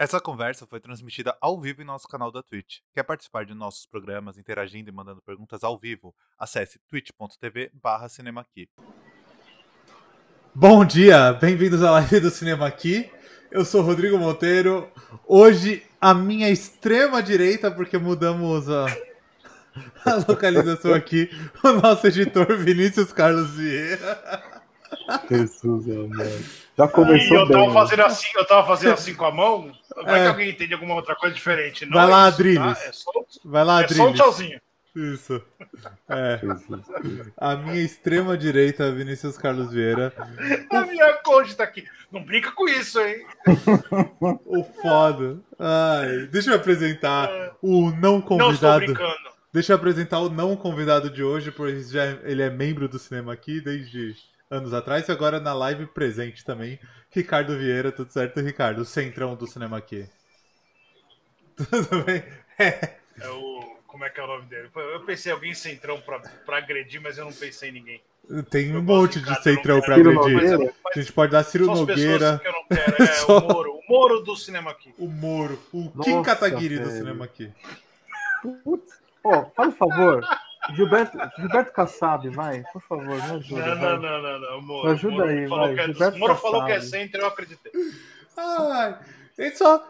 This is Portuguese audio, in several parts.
Essa conversa foi transmitida ao vivo em nosso canal da Twitch. Quer participar de nossos programas, interagindo e mandando perguntas ao vivo? Acesse twitch.tv barra cinemaqui. Bom dia, bem-vindos à live do Cinema Aqui. Eu sou Rodrigo Monteiro. Hoje, a minha extrema direita, porque mudamos a, a localização aqui, o nosso editor Vinícius Carlos Vieira. Jesus, amado. Já começou e eu tava bem. fazendo assim, eu tava fazendo assim com a mão. Vai É. que alguém entende alguma outra coisa diferente. Não Vai é lá, Adriles. tá? É só, Vai lá, é só um Adriles. tchauzinho. Isso. É. A minha extrema direita, Vinícius Carlos Vieira. A minha coach tá aqui. Não brinca com isso, hein? O foda. Ai, deixa eu apresentar o não Não estou convidado. brincando. Deixa eu apresentar o não convidado de hoje, pois já ele é membro do cinema aqui desde anos atrás e agora na live presente também. Ricardo Vieira, tudo certo, Ricardo? O centrão do cinema aqui. Tudo bem? É. É o. Como é que é o nome dele? Eu pensei em alguém centrão pra, pra agredir, mas eu não pensei em ninguém. Tem um Eu monte de Ricardo, centrão pra Ciro agredir. Nogueira? A gente pode dar Ciro Só as Nogueira, pessoas que eu não quero. É Só- o Moro. O Moro do cinema aqui. o Moro, o Nossa, Kim Kataguiri do velho. cinema aqui. Putz. Ó, faz um favor. Gilberto, Gilberto Kassab, vai. Por favor, me ajuda. Não, não, não, não, não. O Moro, Me ajuda o Moro aí, vai, que é, Gilberto o Moro falou que é Kassab. centro, eu acreditei. Ai, só.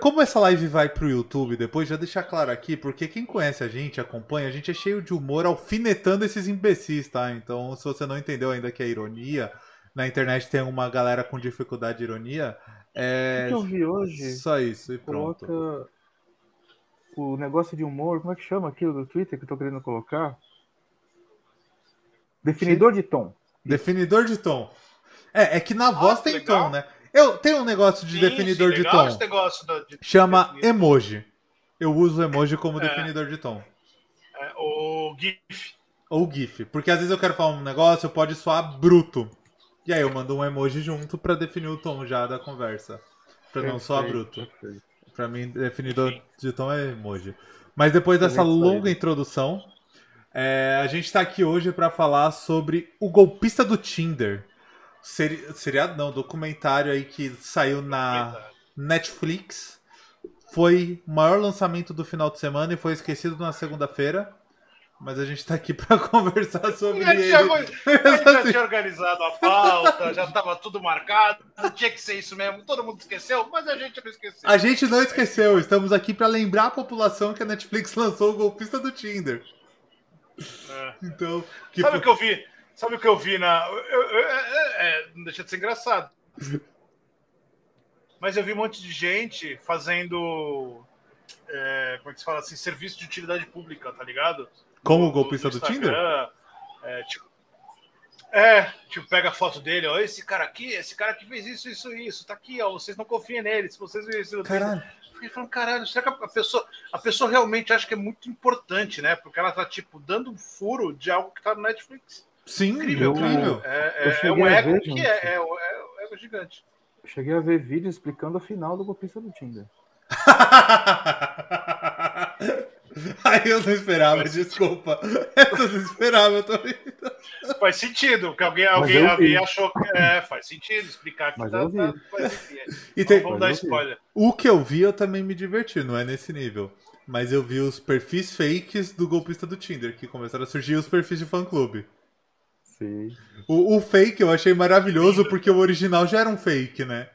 Como essa live vai pro YouTube depois, já deixar claro aqui, porque quem conhece a gente, acompanha, a gente é cheio de humor alfinetando esses imbecis, tá? Então, se você não entendeu ainda que é ironia, na internet tem uma galera com dificuldade de ironia. O É. que eu vi hoje Só isso e pronto. coloca o negócio de humor. Como é que chama aquilo do Twitter que eu tô querendo colocar? Definidor de tom. Definidor de tom. É, é que na voz tem legal. tom, né? Eu tenho um negócio de Sim, definidor sim, de tom. esse negócio da- de- Chama emoji. Eu uso emoji como É. definidor de tom. É, o GIF. Ou GIF. Porque às vezes eu quero falar um negócio, pode soar bruto. E aí eu mando um emoji junto pra definir o tom já da conversa. Pra não soar bruto. perfeito. Pra mim, definidor de tom é emoji. Mas depois dessa longa introdução, é, a gente tá aqui hoje pra falar sobre o golpista do Tinder. Seri seriado não, documentário aí que saiu na Netflix. Foi o maior lançamento do final de semana e foi esquecido na segunda-feira. Mas a gente tá aqui pra conversar sobre gente, já, ele. a gente já tinha organizado a pauta, já estava tudo marcado, tinha que ser isso mesmo. Todo mundo esqueceu, mas a gente não esqueceu. A gente não esqueceu, estamos aqui pra lembrar a população que a Netflix lançou o golpista do Tinder. É. Então, que Sabe o que eu vi? Sabe o que eu vi na. eu- eu- eu- é, é, não deixa de ser engraçado. Mas eu vi um monte de gente fazendo. é, como é que se fala assim? Serviço de utilidade pública, tá ligado? Como o golpista no do Tinder? É, tipo, é, tipo, pega a foto dele, ó. Esse cara aqui, esse cara aqui fez isso, isso, isso. Tá aqui, ó. Vocês não confiam nele. Se vocês viram isso Caralho. eu Fiquei falando, caralho, será que a pessoa, a pessoa realmente acha que é muito importante, né? Porque ela tá, tipo, dando um furo de algo que tá no Netflix. Sim, Incrível, incrível. cara. É, Eu é, é cheguei um ver, que é, é, é ego gigante. Eu cheguei a ver vídeo explicando a final do golpista do Tinder. Aí eu não esperava, desculpa. Essa eu não esperava, eu tô rindo. Faz sentido, porque alguém, alguém, alguém achou que é, faz sentido explicar que Mas tá, eu vi. tá- é. E tem- vamos Mas dar eu vi. spoiler. O que eu vi, eu também me diverti, não é nesse nível. Mas eu vi os perfis fakes do golpista do Tinder, que começaram a surgir os perfis de fã-clube. Sim. O, o fake eu achei maravilhoso porque o original já era um fake, né?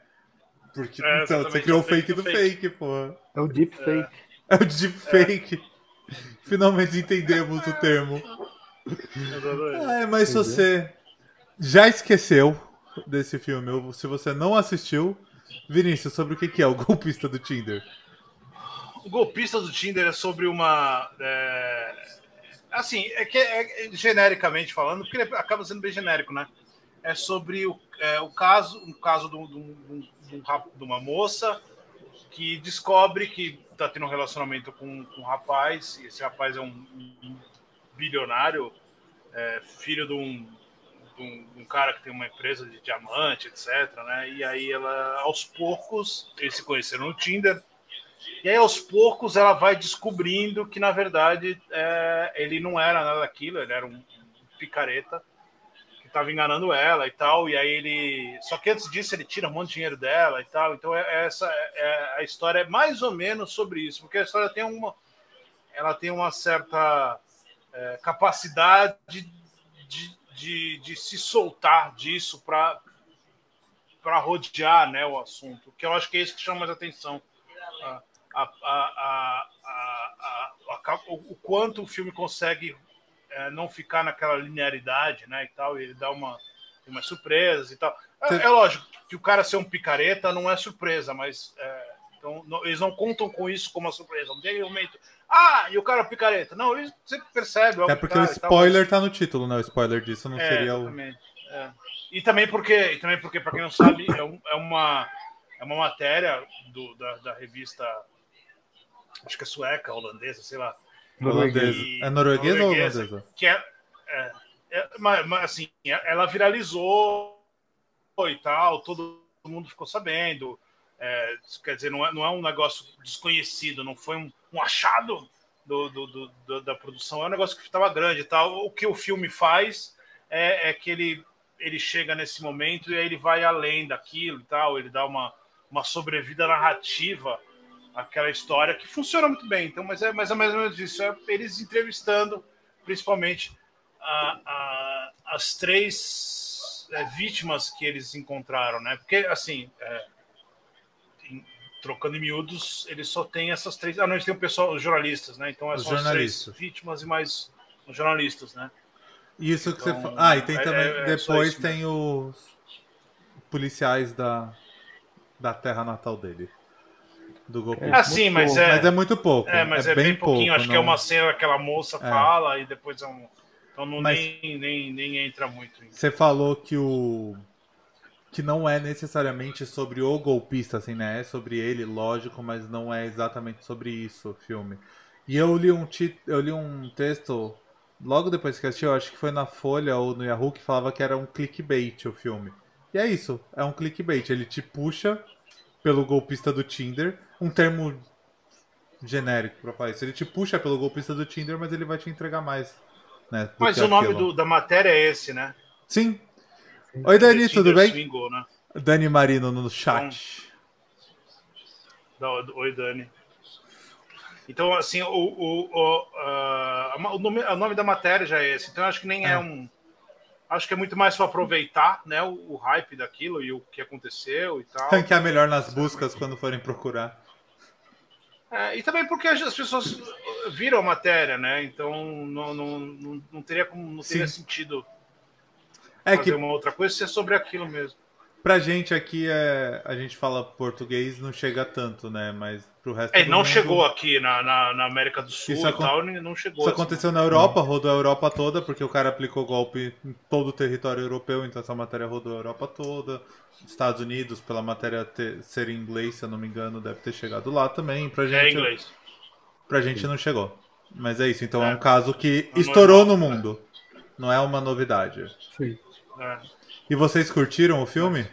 Porque, É, então, você criou é o o fake fake do do fake, pô. É o deep fake. É o deepfake. Finalmente entendemos o termo. É, mas se você já esqueceu desse filme, ou se você não assistiu, Vinícius, sobre o que é o golpista do Tinder? O golpista do Tinder é sobre uma. é, Assim, é que é, é genericamente falando, porque ele acaba sendo bem genérico, né? É sobre o, é, o caso, um caso de, um- de um- um de uma moça que descobre que tá tendo um relacionamento com, com um rapaz, e esse rapaz é um, um bilionário, é, filho de um, de um, de um cara que tem uma empresa de diamante, etc. Né? E aí ela, aos poucos, eles se conheceram no Tinder. E aí, aos poucos, ela vai descobrindo que, na verdade, é, ele não era nada daquilo, ele era um picareta que que tava enganando ela e tal, e aí ele. Só que antes disso ele tira um monte de dinheiro dela e tal. Então é, é essa é, a história é mais ou menos sobre isso, porque a história tem uma. Ela tem uma certa é, capacidade de, de, de, se soltar disso para para rodear né, o assunto, que eu acho que é isso que chama mais atenção. A, a, a, o quanto o filme consegue é, não ficar naquela linearidade, né, e tal, e ele dá uma umas surpresas e tal. É, é, lógico que o cara ser um picareta não é surpresa, mas é, então, não, eles não contam com isso como uma surpresa. Não tem momento. Ah, e o cara é picareta. Não, eles você percebe. É porque o spoiler tal, mas... tá no título, né? O spoiler disso não é, seria exatamente. o. É. E também porque, e também porque para quem não sabe, é, um, é, uma, é uma matéria do, da, da revista acho que é sueca, holandesa, sei lá. Norueguesa. É norueguesa, ou holandesa? Que é, é, é mas, mas, assim, ela viralizou e tal, todo mundo ficou sabendo. É, quer dizer, não é, não é um negócio desconhecido, não foi um, um achado do, do, do, da produção, é um negócio que estava grande e tal. O que o filme faz é, é, que ele, ele chega nesse momento e aí ele vai além daquilo e tal, ele dá uma, uma sobrevida narrativa aquela história que funciona muito bem. Então, mas é, mais ou menos isso. É eles entrevistando, principalmente, a, a, as três é, vítimas que eles encontraram, né? Porque, assim, é, em, trocando em miúdos, eles só têm essas três. Ah, não, eles têm o pessoal, os jornalistas, né? Então, é são as três vítimas e mais os jornalistas, né? Isso que então, você Ah, e tem é, também. É depois tem os policiais da, da terra natal dele do golpe. É, sim, mas é, mas é muito pouco. É, mas é, é bem, bem pouquinho. Pouco, Acho não... que é uma cena que aquela moça é. fala e depois é um. Então não mas nem, nem, nem entra muito. Você falou que o. Que não é necessariamente sobre o golpista, assim, né? É sobre ele, lógico, mas não é exatamente sobre isso o filme. E eu li um, tit... eu li um texto logo depois que assisti, eu acho que foi na Folha ou no Yahoo, que falava que era um clickbait o filme. E é isso, é um clickbait. Ele te puxa pelo golpista do Tinder, um termo genérico para falar isso. Ele te puxa pelo golpista do Tinder, mas ele vai te entregar mais. Né, mas o nome do, da matéria é esse, né? Sim. Oi, Dani, tudo bem? Né? Dani Marino no chat. Então, oi, Dani. Então, assim, o, o, o, uh, o, nome, o nome da matéria já é esse. Então, acho que nem é, é um Acho que é muito mais para aproveitar né, o, o, hype daquilo e o que aconteceu e tal. Ranquear melhor nas buscas quando forem procurar. É, e também porque as pessoas viram a matéria, né? Então não, não, não, não teria, como, não teria sentido é fazer que... uma outra coisa se é sobre aquilo mesmo. Pra gente aqui, é, a gente fala português, não chega tanto, né? Mas pro resto É, não mundo... chegou aqui na, na, na, América do Sul isso e tal, não chegou. Isso assim. aconteceu na Europa, rodou a Europa toda, porque o cara aplicou golpe em todo o território europeu, então essa matéria rodou a Europa toda. Estados Unidos, pela matéria ter, ser em inglês, se eu não me engano, deve ter chegado lá também. Pra é gente, é inglês. Pra gente não chegou. Mas é isso, então é, é um caso que é estourou no mundo. Não é uma novidade. Sim. É. E vocês curtiram o filme?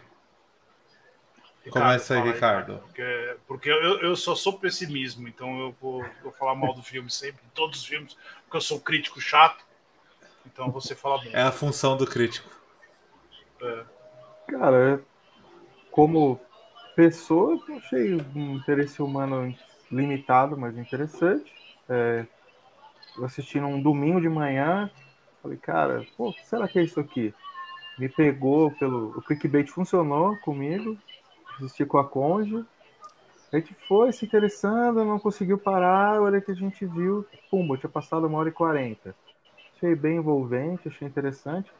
Ricardo, Começa aí, Ricardo. Porque, porque eu, eu só sou pessimismo, então eu vou, vou falar mal do filme sempre, em todos os filmes, porque eu sou crítico chato. Então você fala bem. É a função do crítico. É. Cara, como pessoa, eu achei um interesse humano limitado, mas interessante. É, eu assisti num domingo de manhã, falei, cara, pô, o que será que é isso aqui? Me pegou pelo. O clickbait funcionou comigo, assisti com a Conge. A gente foi se interessando, não conseguiu parar. A hora que a gente viu, pumba, tinha passado uma hora e quarenta. Achei bem envolvente, achei interessante.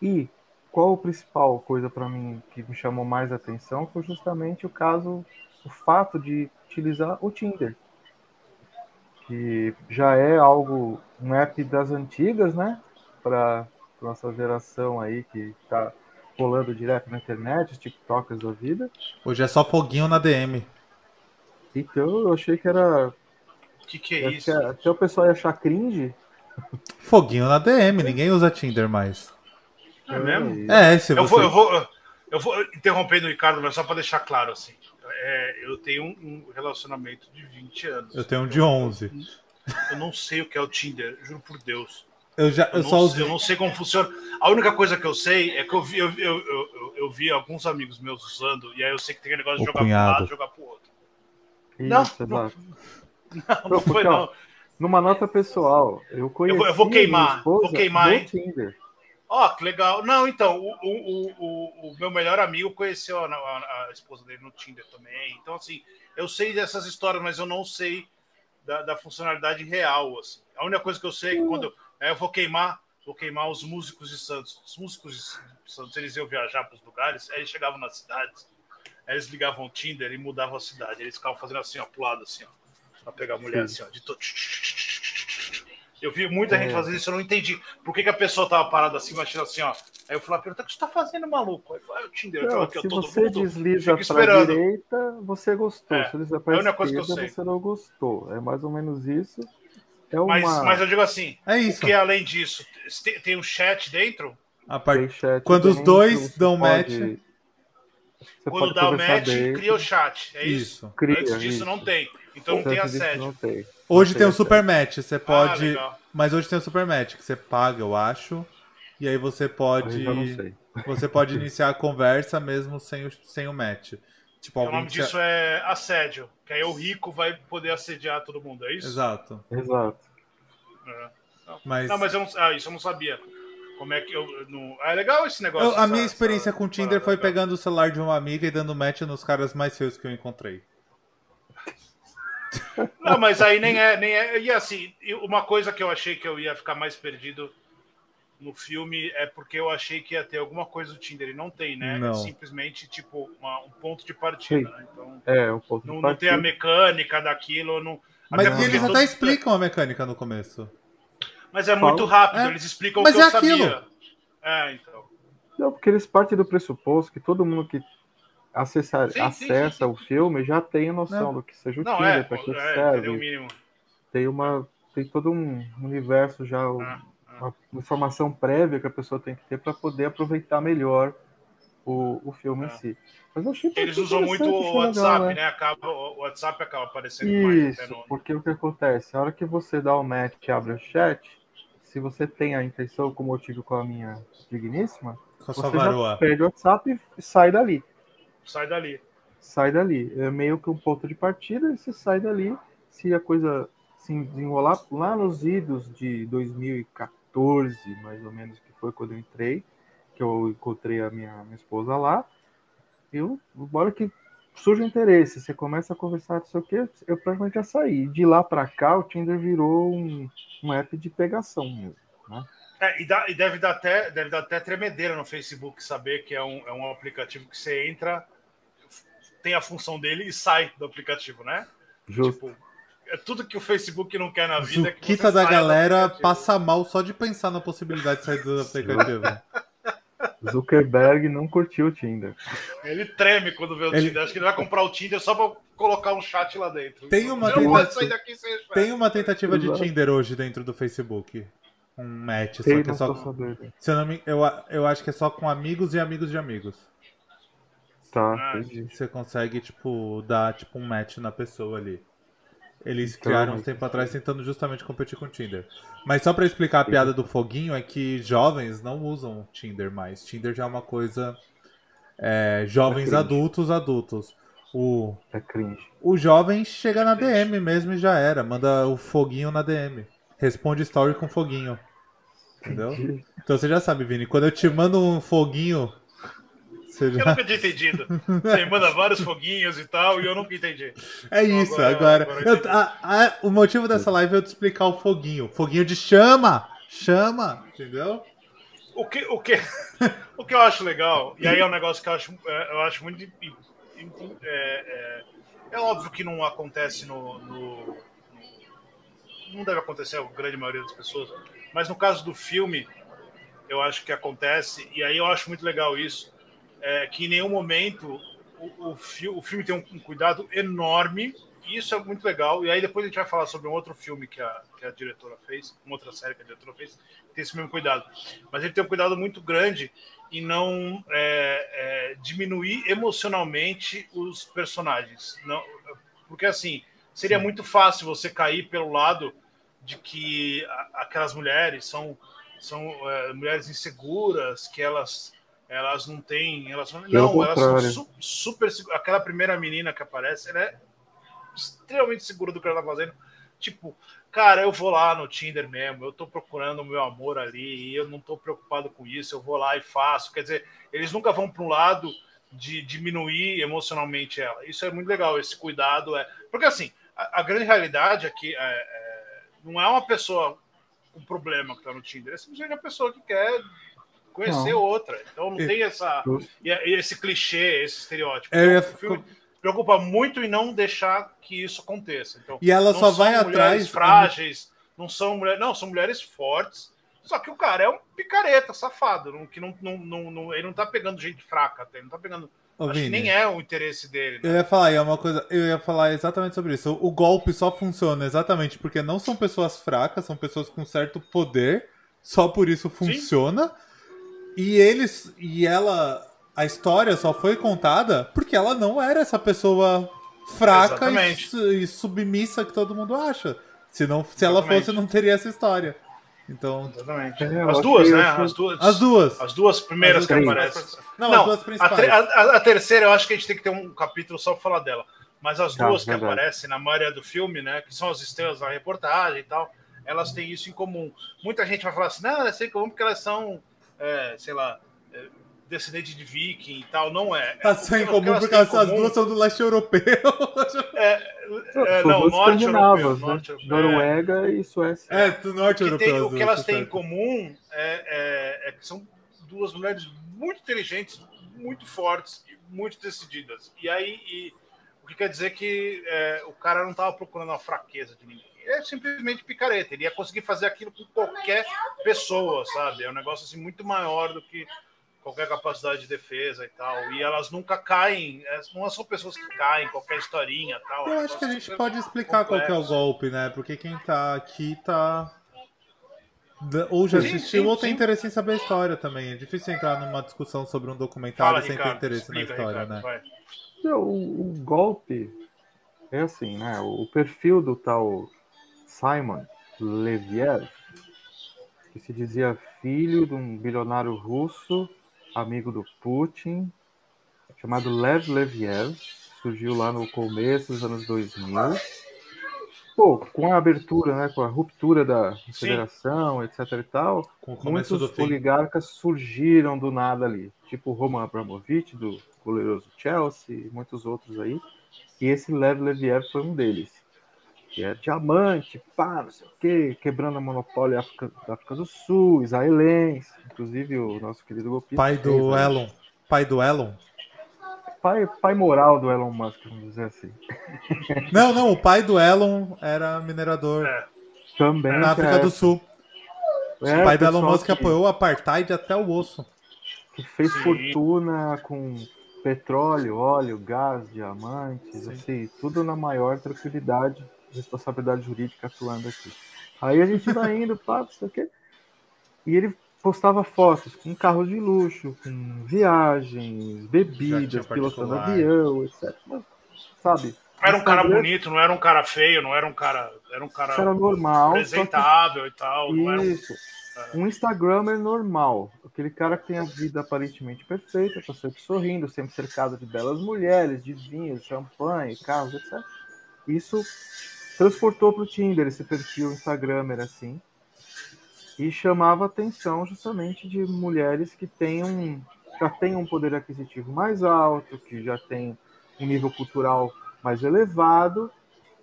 E qual a principal coisa para mim que me chamou mais atenção foi justamente o caso, o fato de utilizar o Tinder, que já é algo, um app das antigas, né? Para nossa geração aí que está rolando direto na internet, os TikTokers da vida. Hoje é só foguinho na DM. Então eu achei que era. O que, que é isso? Que até o pessoal ia achar cringe. Foguinho na DM, ninguém usa Tinder mais. É mesmo? É, se você... eu, vou, eu, vou, eu vou interrompendo o Ricardo, mas só para deixar claro assim. É, eu tenho um, relacionamento de 20 anos. Eu tenho um de 11. Eu não sei o que é o Tinder, juro por Deus. Eu, já, eu, eu só não, usei. Eu não sei como funciona. A única coisa que eu sei é que eu vi, eu, eu, eu, eu vi alguns amigos meus usando, e aí eu sei que tem aquele negócio de O jogar cunhado. para um lado jogar pro outro. Isso, Não, exato. Não, não foi porque, ó, não. Numa nota pessoal, eu conheci vou- eu vou queimar, minha esposa vou queimar, hein? Tinder. Ó, que legal. Não, então, o, o, o, o- o meu melhor amigo conheceu a, a- a esposa dele no Tinder também. Então, assim, eu sei dessas histórias, mas eu não sei da, da funcionalidade real. Assim. A única coisa que eu sei é que quando eu, eu vou queimar, vou queimar os músicos de Santos. Os músicos de Santos, eles iam viajar para os lugares, aí eles chegavam nas cidades, aí eles ligavam o Tinder e mudavam a cidade. Eles ficavam fazendo assim, ó, pro lado, assim, ó, pra pegar a mulher, assim, ó, de todo. Eu vi muita gente É. fazendo isso, eu não entendi. Por que, que a pessoa tava parada assim, batendo assim, ó? Aí eu falei, pergunta, o que você tá fazendo, maluco? Aí eu falei, ah, o Tinder, eu Não, aqui, se todo você mundo. desliza para esperando. direita, você gostou. É, Se desliza é a para única coisa que eu esquerda, você não gostou. É mais ou menos isso. É uma... Mas, mas eu digo assim, É isso. que além disso, tem, tem um chat dentro? A part... tem chat Quando os dentro, dois você dão pode- match- Você Quando pode dá o match, dentro. cria o chat. É isso? Isso. Cria, Antes disso isso. não tem. Então não tem assédio. Não tem. Hoje Não tem o super match, você Ah, pode. legal. Mas hoje tem o super match, que você paga, eu acho. E aí você pode. Eu já não sei. Você pode iniciar a conversa mesmo sem o, sem o match. Tipo, o nome que disso é assédio. Que aí o rico vai poder assediar todo mundo, é isso? Exato. Exato. É. Mas, Não, mas eu não, ah, isso eu não sabia. Como é que eu. não... Ah, é legal esse negócio. eu- a essa- minha experiência essa com o Tinder foi legal. pegando o celular de uma amiga e dando match nos caras mais feios que eu encontrei. Não, mas aí nem é, nem é. E assim, uma coisa que eu achei que eu ia ficar mais perdido no filme é porque eu achei que ia ter alguma coisa do Tinder e não tem, né? Não. É simplesmente tipo uma- um ponto de partida. Né? Então É, um pouco não, de não tem a partida. mecânica daquilo. Não... Mas até porque eles todo- até explicam a mecânica no começo. Mas é muito rápido, É. eles explicam Mas o que é eu sabia. aquilo. É, então. Não, porque eles partem do pressuposto que todo mundo que acessar, Sim, acessa sim, sim. o filme já tem noção Não. do que seja o Não, Tinder, é, para que é, serve. o mínimo. Tem uma. Tem todo um universo já, Ah, uma informação prévia que a pessoa tem que ter para poder aproveitar melhor o, o filme em Ah. si. Mas eu achei Eles usam muito o achei legal, WhatsApp, né? Acaba, o WhatsApp acaba aparecendo mais Isso, até no. porque o que acontece? A hora que você dá o match e abre o chat, se você tem a intenção, como eu tive com a minha digníssima, Com você já perde o WhatsApp e sai dali. Sai dali. Sai dali. É meio que um ponto de partida e você sai dali. Se a coisa se desenrolar lá nos idos de 2014, mais ou menos, que foi quando eu entrei, que eu encontrei a minha, minha esposa lá, eu, bora que surge interesse, você começa a conversar, não sei o que, eu praticamente já saí. De lá pra cá, o Tinder virou um, um app de pegação mesmo. É, e, dá- e deve, dar até, deve dar até tremedeira no Facebook saber que é um, é um aplicativo que você entra, tem a função dele e sai do aplicativo, né? Justo. Tipo, é tudo que o Facebook não quer na vida. é Zuquita você da galera passa mal só de pensar na possibilidade de sair do aplicativo. Zuckerberg não curtiu o Tinder. Ele treme quando vê o Ele- Tinder. Acho que ele vai comprar o Tinder só pra colocar um chat lá dentro. Tem uma Você não pode tentativa- sair daqui sem chat. Tem uma tentativa de. Tinder hoje dentro do Facebook. Um match, só Sei, que é só. Se eu, não me, eu, eu acho que é só com amigos e amigos de amigos. Tá, Ah, entendi. Você consegue, tipo, dar tipo, um match na pessoa ali. Eles Então, criaram uns mas- tempo atrás tentando justamente competir com o Tinder. Mas só pra explicar a piada do foguinho é que jovens não usam Tinder mais. Tinder já é uma coisa. é, jovens cringe. adultos, adultos. O, É cringe. o jovem chega na DM mesmo e já era. Manda o foguinho na DM. Responde story com foguinho. Entendeu? Então você já sabe, Vini. Quando eu te mando um foguinho. Você Eu nunca tinha entendido. Você manda vários foguinhos e tal, e eu nunca entendi. É isso, Agora- agora. agora eu- a- a- o motivo dessa live é eu te explicar o foguinho. Foguinho de chama! Chama! Entendeu? O que, o, que, o que eu acho legal, e aí é um negócio que eu acho, é, eu acho muito. É, é, é óbvio que não acontece no, no- Não deve acontecer a grande maioria das pessoas, mas no caso do filme, eu acho que acontece, e aí eu acho muito legal isso, é, que em nenhum momento o, o, o filme tem um, um cuidado enorme, e isso é muito legal, e aí depois a gente vai falar sobre um outro filme que a, que a diretora fez, uma outra série que a diretora fez, que tem esse mesmo cuidado. Mas ele tem um cuidado muito grande em não é, é, diminuir emocionalmente os personagens. Não, porque assim, seria Sim. muito fácil você cair pelo lado de que aquelas mulheres são, são é, mulheres inseguras, que elas elas não têm, elas não, não elas são su, super aquela primeira menina que aparece, ela é extremamente segura do que ela tá fazendo. Tipo, cara, eu vou lá no Tinder mesmo, eu tô procurando o meu amor ali, e eu não tô preocupado com isso, eu vou lá e faço. Quer dizer, eles nunca vão para um lado de diminuir emocionalmente ela. Isso é muito legal, esse cuidado é. Porque assim, a, a grande realidade aqui é, é, não é uma pessoa com problema que está no Tinder, é simplesmente uma pessoa que quer conhecer não. outra. Então não tem essa esse clichê, esse estereótipo. É, então, o filme preocupa muito em não deixar que isso aconteça. Então, e ela só vai atrás frágeis, não são mulheres, não, são mulheres fortes. Só que o cara é um picareta, safado, que não, não, não, não ele não tá pegando gente fraca, ele não tá pegando Ô, Acho Vini, que nem é o interesse dele. Né? Eu ia falar, é uma coisa, eu ia falar exatamente sobre isso. O golpe só funciona exatamente porque não são pessoas fracas, são pessoas com certo poder, só por isso funciona. Sim. E eles e ela a história só foi contada porque ela não era essa pessoa fraca e, e, submissa que todo mundo acha. Se, não, se ela fosse, não teria essa história. Então. Exatamente. É, as duas, né? As duas. As duas. As duas primeiras as que aparecem. Não, não, as duas principais. A, a, a, terceira, eu acho que a gente tem que ter um capítulo só para falar dela. Mas as tá, duas que verdade. aparecem na maioria do filme, né? Que são as estrelas da reportagem e tal, elas têm isso em comum. Muita gente vai falar assim, não, é sem comum porque elas são, é, sei lá, é, descendente de viking e tal, não é. Tá sem comum porque as, comum... duas são do leste europeu. É, é, não, norte europeu, né? norte europeu. Noruega e Suécia. É, do norte o europeu. Tem, o que elas têm em comum é, é, é, que são duas mulheres muito inteligentes, muito fortes e muito decididas. E aí, e, o que quer dizer que é, o cara não estava procurando a fraqueza de ninguém. É simplesmente picareta. Ele ia conseguir fazer aquilo com qualquer pessoa, sabe? É um negócio assim muito maior do que qualquer capacidade de defesa e tal. E elas nunca caem, é, não são pessoas que caem, qualquer historinha tal. Eu acho que a gente pode explicar complexo. qual é o golpe, né? Porque quem tá aqui tá. Ou já assistiu sim, sim, ou tem sim. interesse em saber a história também. É difícil entrar numa discussão sobre um documentário Fala, sem Ricardo, ter interesse explica, na história, Ricardo, né? O, o golpe é assim, né? O perfil do tal Simon Leviev, que se dizia filho de um bilionário russo amigo do Putin, chamado Lev Leviev, surgiu lá no começo dos anos 2000. Pô, com a abertura, né, com a ruptura da federação, etc e tal, muitos oligarcas surgiram do nada ali, tipo Roman Abramovich, do goleroso Chelsea, e muitos outros aí, e esse Lev Leviev foi um deles. Que é diamante, pá, não sei o quê, quebrando a monopólio da África, da África do Sul, israelense, inclusive o nosso querido golpista. Pai do fez, né? Elon. Pai do Elon? Pai, pai moral do Elon Musk, vamos dizer assim. Não, não, o pai do Elon era minerador. É. Também. Na África é. do Sul. É, o pai do Elon Musk que... apoiou o apartheid até o osso. Que fez Sim. fortuna com petróleo, óleo, gás, diamantes, Sim. assim, tudo na maior tranquilidade, responsabilidade jurídica atuando aqui. Aí a gente vai indo, pá, não sei o quê. E ele postava fotos com carros de luxo, com viagens, bebidas, pilotando avião, etc. sabe? Era um cara bonito, não era um cara feio, não era um cara. Era um cara era normal, apresentável que... e tal. Isso. Um, um Instagramer normal. Aquele cara que tem a vida aparentemente perfeita, tá sempre sorrindo, sempre cercado de belas mulheres, de vinhos, champanhe, carros, etc. Isso transportou para o Tinder esse perfil Instagramer assim e chamava atenção justamente de mulheres que tenham, já têm um poder aquisitivo mais alto, que já têm um nível cultural mais elevado,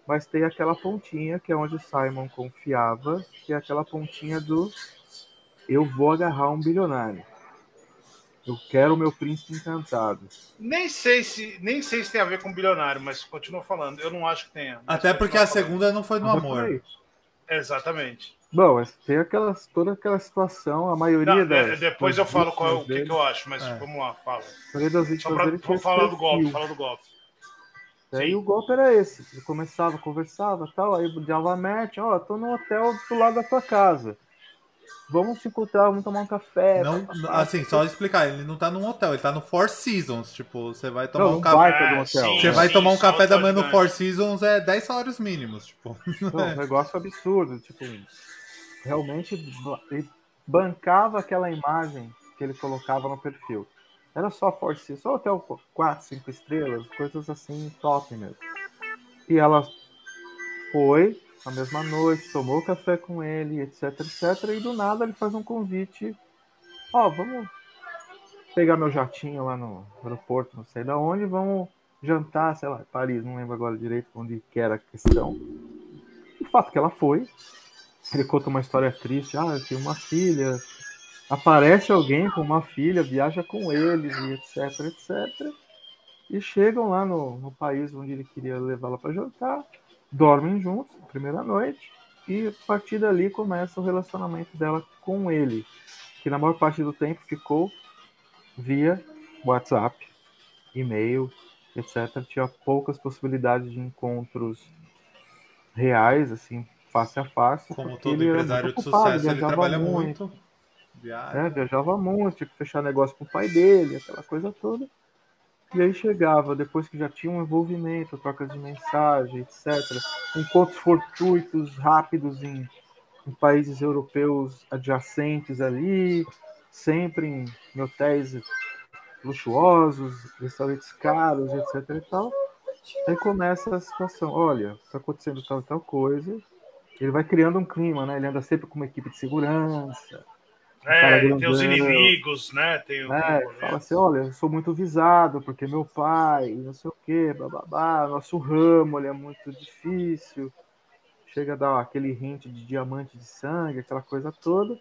mas tem aquela pontinha que é onde Simon confiava, que é aquela pontinha do eu vou agarrar um bilionário. Eu quero o meu príncipe encantado. Nem sei se nem sei se tem a ver com bilionário, mas continua falando. Eu não acho que tenha. Até porque a falando. segunda não foi no amor. Exatamente. Bom, tem aquelas, toda aquela situação, a maioria Não, das. É, depois eu falo qual, o que, que, eu acho, mas é. vamos lá, fala. Só pra, vamos falar do golpe, fala do golpe. Aí o golpe era esse. Ele começava, conversava tal, aí dava match, ó, oh, tô no hotel do lado da tua casa. Vamos se encontrar, vamos tomar um café. Não, assim, só explicar, ele não tá num hotel, ele tá no Four Seasons. Tipo, você vai tomar não, um café. você vai tomar um café da manhã no Four Seasons é 10 salários mínimos. Tipo. Não, um negócio absurdo. Tipo, realmente ele bancava aquela imagem que ele colocava no perfil. Era só Four Seasons, só hotel 4, 5 estrelas, coisas assim top mesmo. E ela foi, na mesma noite, tomou café com ele, etc, etc. E do nada ele faz um convite. Ó, oh, vamos pegar meu jatinho lá no aeroporto, não sei da onde, vamos jantar, sei lá, Paris, não lembro agora direito onde que era a questão. O fato que ela foi, ele conta uma história triste, ah, eu tenho uma filha, aparece alguém com uma filha, viaja com eles, etc, etc. E chegam lá no, no país onde ele queria levá-la para jantar dormem juntos, primeira noite, e a partir dali começa o relacionamento dela com ele, que na maior parte do tempo ficou via WhatsApp, e-mail, etc. Tinha poucas possibilidades de encontros reais, assim, face a face. Como todo empresário de sucesso, ele trabalha muito. muito viaja. É, viajava muito, tinha que fechar negócio com o pai dele, aquela coisa toda. E aí chegava, depois que já tinha um envolvimento, trocas de mensagem, etc., encontros fortuitos, rápidos em, em países europeus adjacentes ali, sempre em, em hotéis luxuosos, restaurantes caros, etc. e tal. Aí começa a situação, olha, está acontecendo tal tal coisa. Ele vai criando um clima, né? Ele anda sempre com uma equipe de segurança, é, tem os inimigos, né? Tem o, é, fala assim, olha, eu sou muito visado, porque meu pai, não sei o quê, bababá, nosso ramo ele é muito difícil. Chega a dar aquele hint de diamante de sangue, aquela coisa toda.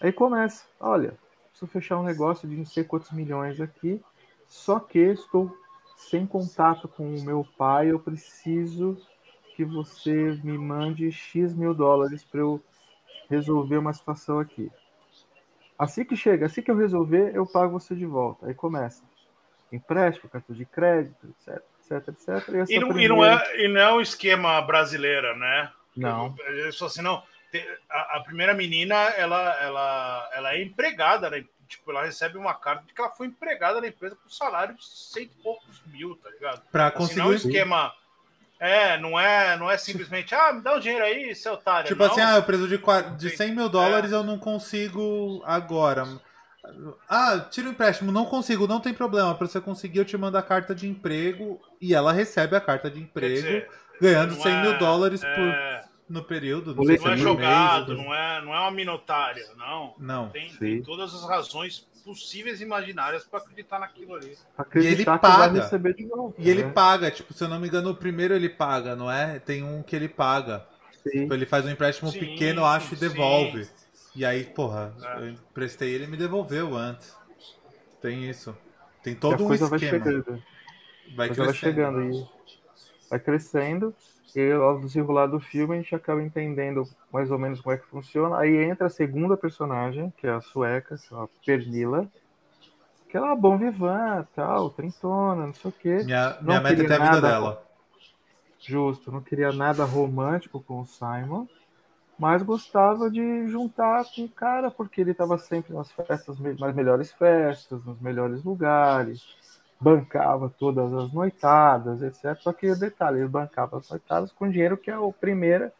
Aí começa, olha, preciso fechar um negócio de não sei quantos milhões aqui, só que estou sem contato com o meu pai, eu preciso que você me mande X mil dólares para eu resolver uma situação aqui. Assim que chega, assim que eu resolver, eu pago você de volta. Aí começa. Empréstimo, cartão de crédito, etc, etc, etc. E, e, não, primeira... e, não, é, e não é um esquema brasileiro, né? Não. Eu, eu, assim, não. A, a, primeira menina, ela, ela, ela é empregada, né? Tipo, ela recebe uma carta de que ela foi empregada na empresa com salário de cento e poucos mil, tá ligado? Pra conseguir. Assim, não é um esquema é, não é, não é simplesmente, ah, me dá um dinheiro aí, seu otário. Tipo não. assim, ah, eu preciso de, de 100 mil dólares, é. eu não consigo agora. Ah, tira o empréstimo, não consigo, não tem problema. Para você conseguir, eu te mando a carta de emprego e ela recebe a carta de emprego, dizer, ganhando 100 é, mil dólares é, por, no período. Não, não é jogado, mês, não, é, não é uma minotária, não. Não. Tem, tem todas as razões possíveis e imaginárias para acreditar naquilo ali. E ele paga. Volta, e ele né? paga, tipo, se eu não me engano, o primeiro ele paga, não é? Tem um que ele paga. Tipo, ele faz um empréstimo sim, pequeno, acho, e devolve. Sim. E aí, porra, é. eu emprestei ele e me devolveu antes. Tem isso. Tem todo um esquema. Vai chegando. Vai, vai chegando vai crescendo. E ao desenrolar do filme a gente acaba entendendo mais ou menos como é que funciona. Aí entra a segunda personagem, que é a sueca, é a Pernila, que ela é bom vivan, tal, trintona, não sei o quê. Minha, não minha meta é a vida dela. Justo, não queria nada romântico com o Simon, mas gostava de juntar com o cara, porque ele estava sempre nas festas, nas melhores festas, nos melhores lugares bancava todas as noitadas, etc. Só que o detalhe, ele bancava as noitadas com dinheiro que a primeira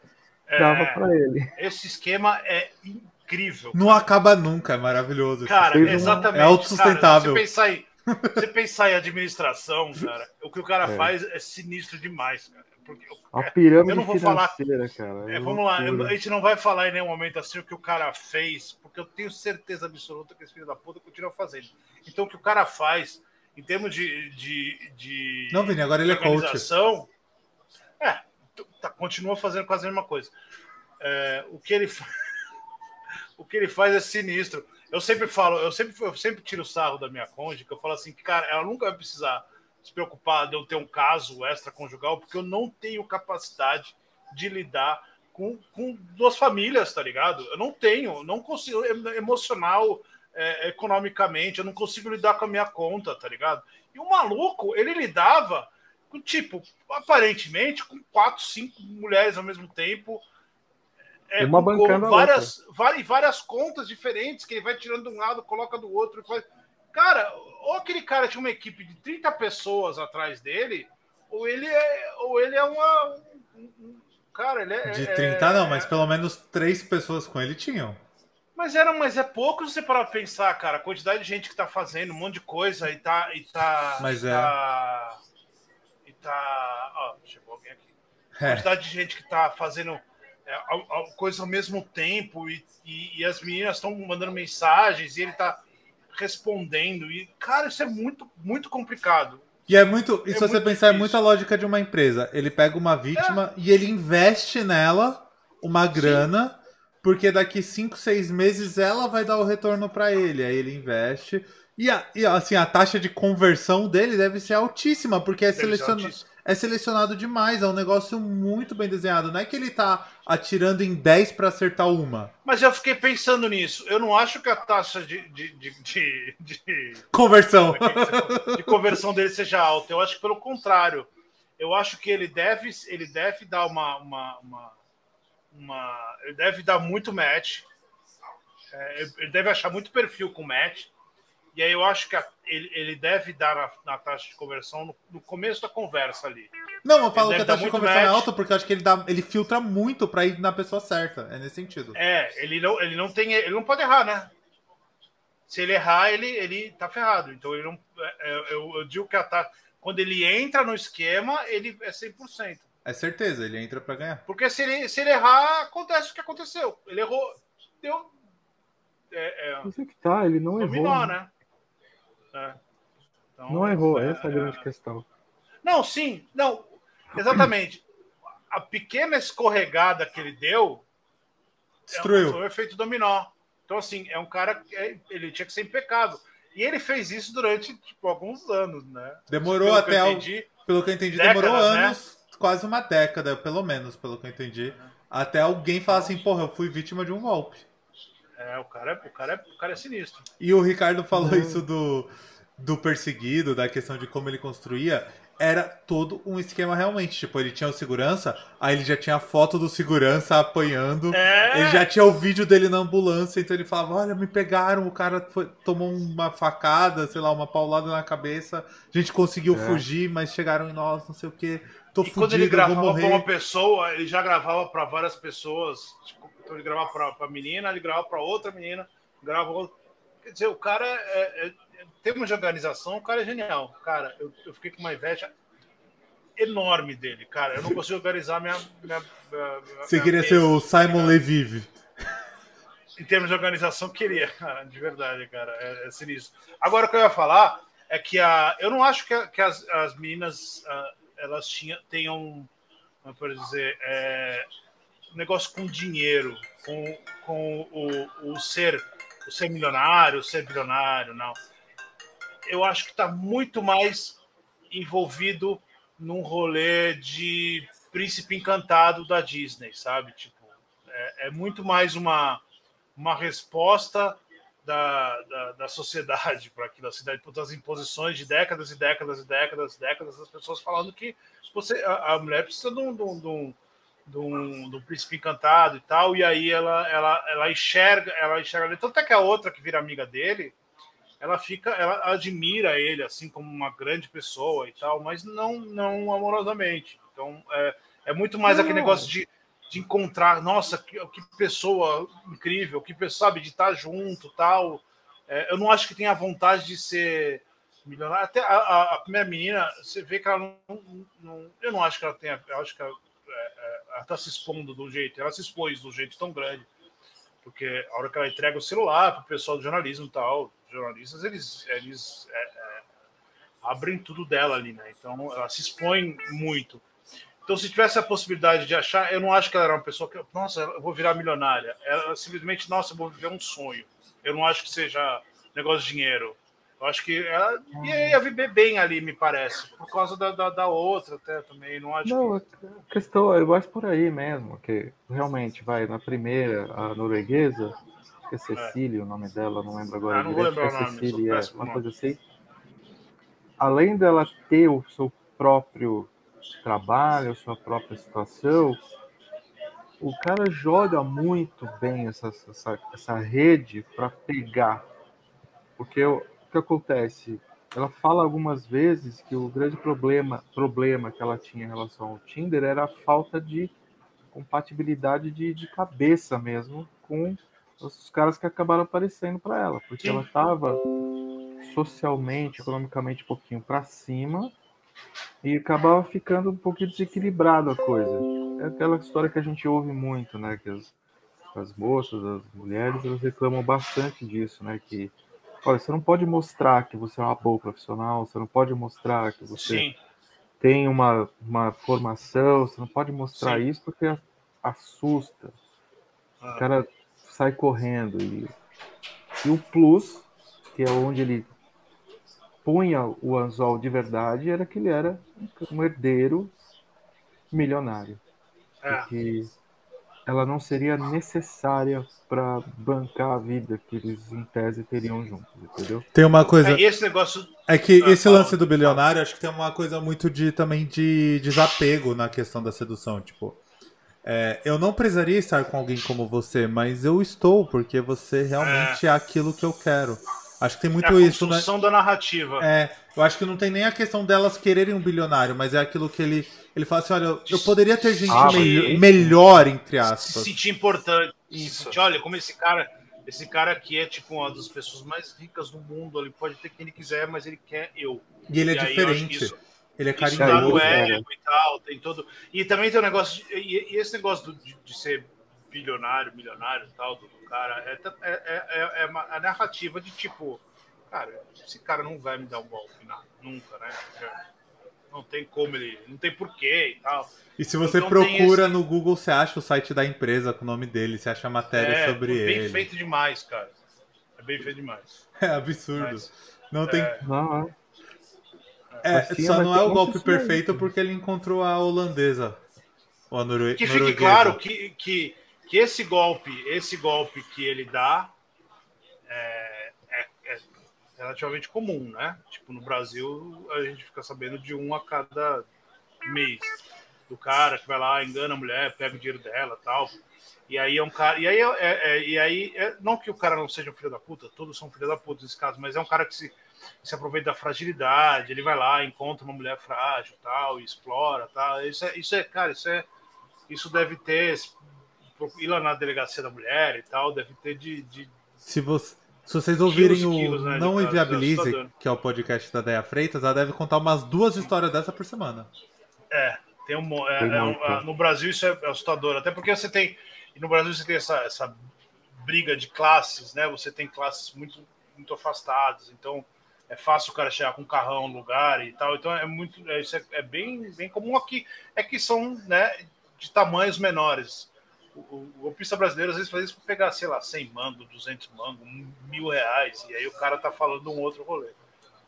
dava é, para ele. Esse esquema é incrível. Não acaba nunca, é maravilhoso. Cara, exatamente. É autossustentável. Cara, você pensar em, você pensar em administração, cara, o que o cara é. faz é sinistro demais, cara. Porque a pirâmide eu não vou falar, cara. É, vamos lá, a gente não vai falar em nenhum momento assim o que o cara fez, porque eu tenho certeza absoluta que esse filho da puta continua fazendo. Então o que o cara faz em termos de, de, de não, Vini, agora ele é coach. É, tá, continua fazendo quase a mesma coisa. É, o que ele o que ele faz é sinistro. Eu sempre falo, eu sempre, eu sempre tiro o sarro da minha cônjuge, que eu falo assim, que, cara, ela nunca vai precisar se preocupar de eu ter um caso extraconjugal, porque eu não tenho capacidade de lidar com, com duas famílias, tá ligado? Eu não tenho, não consigo, emocional, é, economicamente, eu não consigo lidar com a minha conta, tá ligado? E o maluco, ele lidava com, tipo, aparentemente, com quatro, cinco mulheres ao mesmo tempo. é, uma bancando várias, várias, várias contas diferentes que ele vai tirando de um lado, coloca do outro. Faz... Cara, ou aquele cara tinha uma equipe de 30 pessoas atrás dele, ou ele é, ou ele é uma. Um, cara, ele é. De 30 é, não, mas pelo menos três pessoas com ele tinham. Mas era, mas é pouco se você parar pensar, cara, a quantidade de gente que tá fazendo um monte de coisa e tá. E tá mas e é. Tá, e tá. Ó, chegou alguém aqui. A é. quantidade de gente que tá fazendo é, ao mesmo tempo e, e, e as meninas estão mandando mensagens e ele tá respondendo. E, cara, isso é muito, muito complicado. E é muito. E é se você pensar, difícil. é muita lógica de uma empresa. Ele pega uma vítima é. e ele investe nela uma grana, Sim. Porque daqui 5, 6 meses ela vai dar o retorno para ele. Aí ele investe. E, a, e assim, a taxa de conversão dele deve ser altíssima, porque é selecionado é selecionado demais, é um negócio muito bem desenhado. Não é que ele tá atirando em 10 para acertar uma. Mas eu fiquei pensando nisso. Eu não acho que a taxa de, de, de, de, de conversão. De conversão dele seja alta. Eu acho que pelo contrário. Eu acho que ele deve, ele deve dar uma, uma, uma, uma ele deve dar muito match. É, ele deve achar muito perfil com match e aí eu acho que a, ele, ele, deve dar na, na taxa de conversão no, no, começo da conversa ali. Não, eu falo que a taxa de conversão é match. é alta porque eu acho que ele, dá, ele filtra muito para ir na pessoa certa. É nesse sentido. É, ele não, ele não tem. Ele não pode errar, né? Se ele errar, ele, ele tá ferrado. Então ele não. É, é, eu, eu digo que a taxa. Quando ele entra no esquema, ele é 100%. É certeza, ele entra para ganhar. Porque se ele, se ele errar, acontece o que aconteceu. Ele errou. Deu. É, é, que tá, ele não dominou, errou. né? né? É. Então, não errou, é, essa é a grande é. questão. Não, sim, não, exatamente. A pequena escorregada que ele deu Destruiu. É foi o efeito dominó. Então, assim, é um cara que ele tinha que ser impecável. E ele fez isso durante tipo, alguns anos, né? Demorou pelo até. Que entendi, pelo que eu entendi, décadas, demorou né? anos, né? Quase uma década, pelo menos, pelo que eu entendi. Até alguém falar assim, porra, eu fui vítima de um golpe. É, o cara, é, o cara, é, o cara é sinistro. E o Ricardo falou uhum. isso do, do perseguido, da questão de como ele construía. Era todo um esquema realmente. Tipo, ele tinha o segurança, aí ele já tinha a foto do segurança apanhando. É. Ele já tinha o vídeo dele na ambulância, então ele falava: Olha, me pegaram, o cara foi, tomou uma facada, sei lá, uma paulada na cabeça. A gente conseguiu é. fugir, mas chegaram em nós, não sei o que. Tô e fudido, quando ele gravava pra uma pessoa, ele já gravava para várias pessoas. Tipo, então ele gravava para a menina, ele gravava para outra menina, gravava outra. Quer dizer, o cara é, é, termos de organização, o cara é genial. Cara, eu, eu fiquei com uma inveja enorme dele, cara. Eu não consigo organizar minha. minha, minha Você minha queria mesa, ser o Simon Levive. Em termos de organização, queria, cara, de verdade, cara. É, é sinistro. Agora, o que eu ia falar é que a, eu não acho que, a, que as, as meninas uh, elas tinham, tenham, como por dizer, é, um negócio com dinheiro, com, com o, o ser o ser milionário, o ser bilionário, não. Eu acho que está muito mais envolvido num rolê de príncipe encantado da Disney, sabe? Tipo, é, é muito mais uma, uma resposta da, da, da sociedade para aquilo, assim, das imposições de décadas e décadas e décadas e décadas, das pessoas falando que você, a, a mulher precisa de um, de um, de um do, do príncipe encantado e tal, e aí ela, ela, ela enxerga, ela enxerga tanto é que a outra que vira amiga dele, ela fica, ela admira ele assim como uma grande pessoa e tal, mas não não amorosamente. Então é, é muito mais não. aquele negócio de, de encontrar, nossa, que, que pessoa incrível, que pessoa sabe de estar junto, tal. É, eu não acho que tenha vontade de ser milionário. Até a, a, a primeira menina, você vê que ela não, não, eu não acho que ela tenha, eu acho que ela, é, é, está se expondo do jeito, ela se expôs do jeito tão grande, porque a hora que ela entrega o celular para o pessoal do jornalismo e tal, jornalistas eles, eles é, é, abrem tudo dela ali, né? Então ela se expõe muito. Então, se tivesse a possibilidade de achar, eu não acho que ela era uma pessoa que, nossa, eu vou virar milionária. Ela simplesmente, nossa, eu vou viver um sonho. Eu não acho que seja negócio de dinheiro. Eu acho que ela ia, viver bem ali, me parece, por causa da, da, da outra até também. Não acho não, que... a questão, eu gosto por aí mesmo, que realmente vai na primeira, a norueguesa, que é Cecília, é. o nome dela, não lembro agora. Ah, não direito, vou lembrar é Cecília, é, uma coisa assim. Além dela ter o seu próprio trabalho, a sua própria situação, o cara joga muito bem essa, essa, essa rede para pegar. Porque o que acontece? Ela fala algumas vezes que o grande problema, problema que ela tinha em relação ao Tinder era a falta de compatibilidade de, de cabeça mesmo com os caras que acabaram aparecendo para ela, porque ela estava socialmente, economicamente um pouquinho para cima e acabava ficando um pouquinho desequilibrado a coisa. É aquela história que a gente ouve muito, né? Que as, as moças, as mulheres, elas reclamam bastante disso, né? Que olha, você não pode mostrar que você é uma boa profissional, você não pode mostrar que você Sim. tem uma, uma formação, você não pode mostrar Sim. isso porque assusta. Ah. O cara sai correndo. E, e o plus, que é onde ele punha o anzol de verdade, era que ele era um herdeiro milionário. É. Porque ela não seria necessária para bancar a vida que eles, em tese, teriam juntos, entendeu? Tem uma coisa. É, esse negócio. É que ah, esse lance do bilionário, acho que tem uma coisa muito de também de desapego na questão da sedução. Tipo, é, eu não precisaria estar com alguém como você, mas eu estou, porque você realmente é, é aquilo que eu quero. Acho que tem muito é a isso, né? da narrativa. É, eu acho que não tem nem a questão delas quererem um bilionário, mas é aquilo que ele ele fala assim, olha, eu poderia ter gente ah, me melhor entre aspas. Se sentir importante. Isso. Sentir, olha, como esse cara, esse cara aqui é tipo uma das pessoas mais ricas do mundo, ele pode ter quem ele quiser, mas ele quer eu. E ele é diferente. Isso, ele é carinhoso. Tá no ego e tal, tem todo. E também tem o um negócio. De, e, e, esse negócio de, de, ser bilionário, milionário e tal, do, do cara, é, é, é, é, a narrativa de tipo, cara, esse cara não vai me dar um golpe, não, nunca, né? Não tem como ele. Não tem porquê e tal. E se você então, procura esse... no Google, você acha o site da empresa com o nome dele, você acha matéria é, sobre é bem ele. bem feito demais, cara. É bem feito demais. É absurdo. Mas, não tem. Não, é. É, só não é o golpe perfeito porque ele encontrou a holandesa. Ou a Norue que fique claro que, que, que esse golpe, esse golpe que ele dá é, é, é, relativamente comum, né? Tipo, no Brasil a gente fica sabendo de um a cada mês. Do cara que vai lá, engana a mulher, pega o dinheiro dela tal. E aí é um cara. E aí, é, é, é e aí é, não que o cara não seja um filho da puta, todos são filho da puta nesse caso, mas é um cara que se se aproveita da fragilidade, ele vai lá, encontra uma mulher frágil, tal, e explora, tal. Isso é, isso é, cara, isso é, isso deve ter ir lá na delegacia da mulher e tal, deve ter de, de se você se vocês ouvirem quilos, o quilos, né, Não Inviabilize, que é o podcast da Deia Freitas, ela deve contar umas duas histórias dessa por semana. É, tem um, é, é um no Brasil isso é assustador, até porque você tem, no Brasil você tem essa, essa briga de classes, né? Você tem classes muito, muito afastadas, então é fácil o cara chegar com um carrão no lugar e tal. Então é muito. É, isso é, é, bem, bem comum aqui. É que são né, de tamanhos menores. O, o, o golpista brasileiro às vezes faz isso para pegar, sei lá, 100 mango, 200 mango, mil reais, e aí o cara tá falando um outro rolê.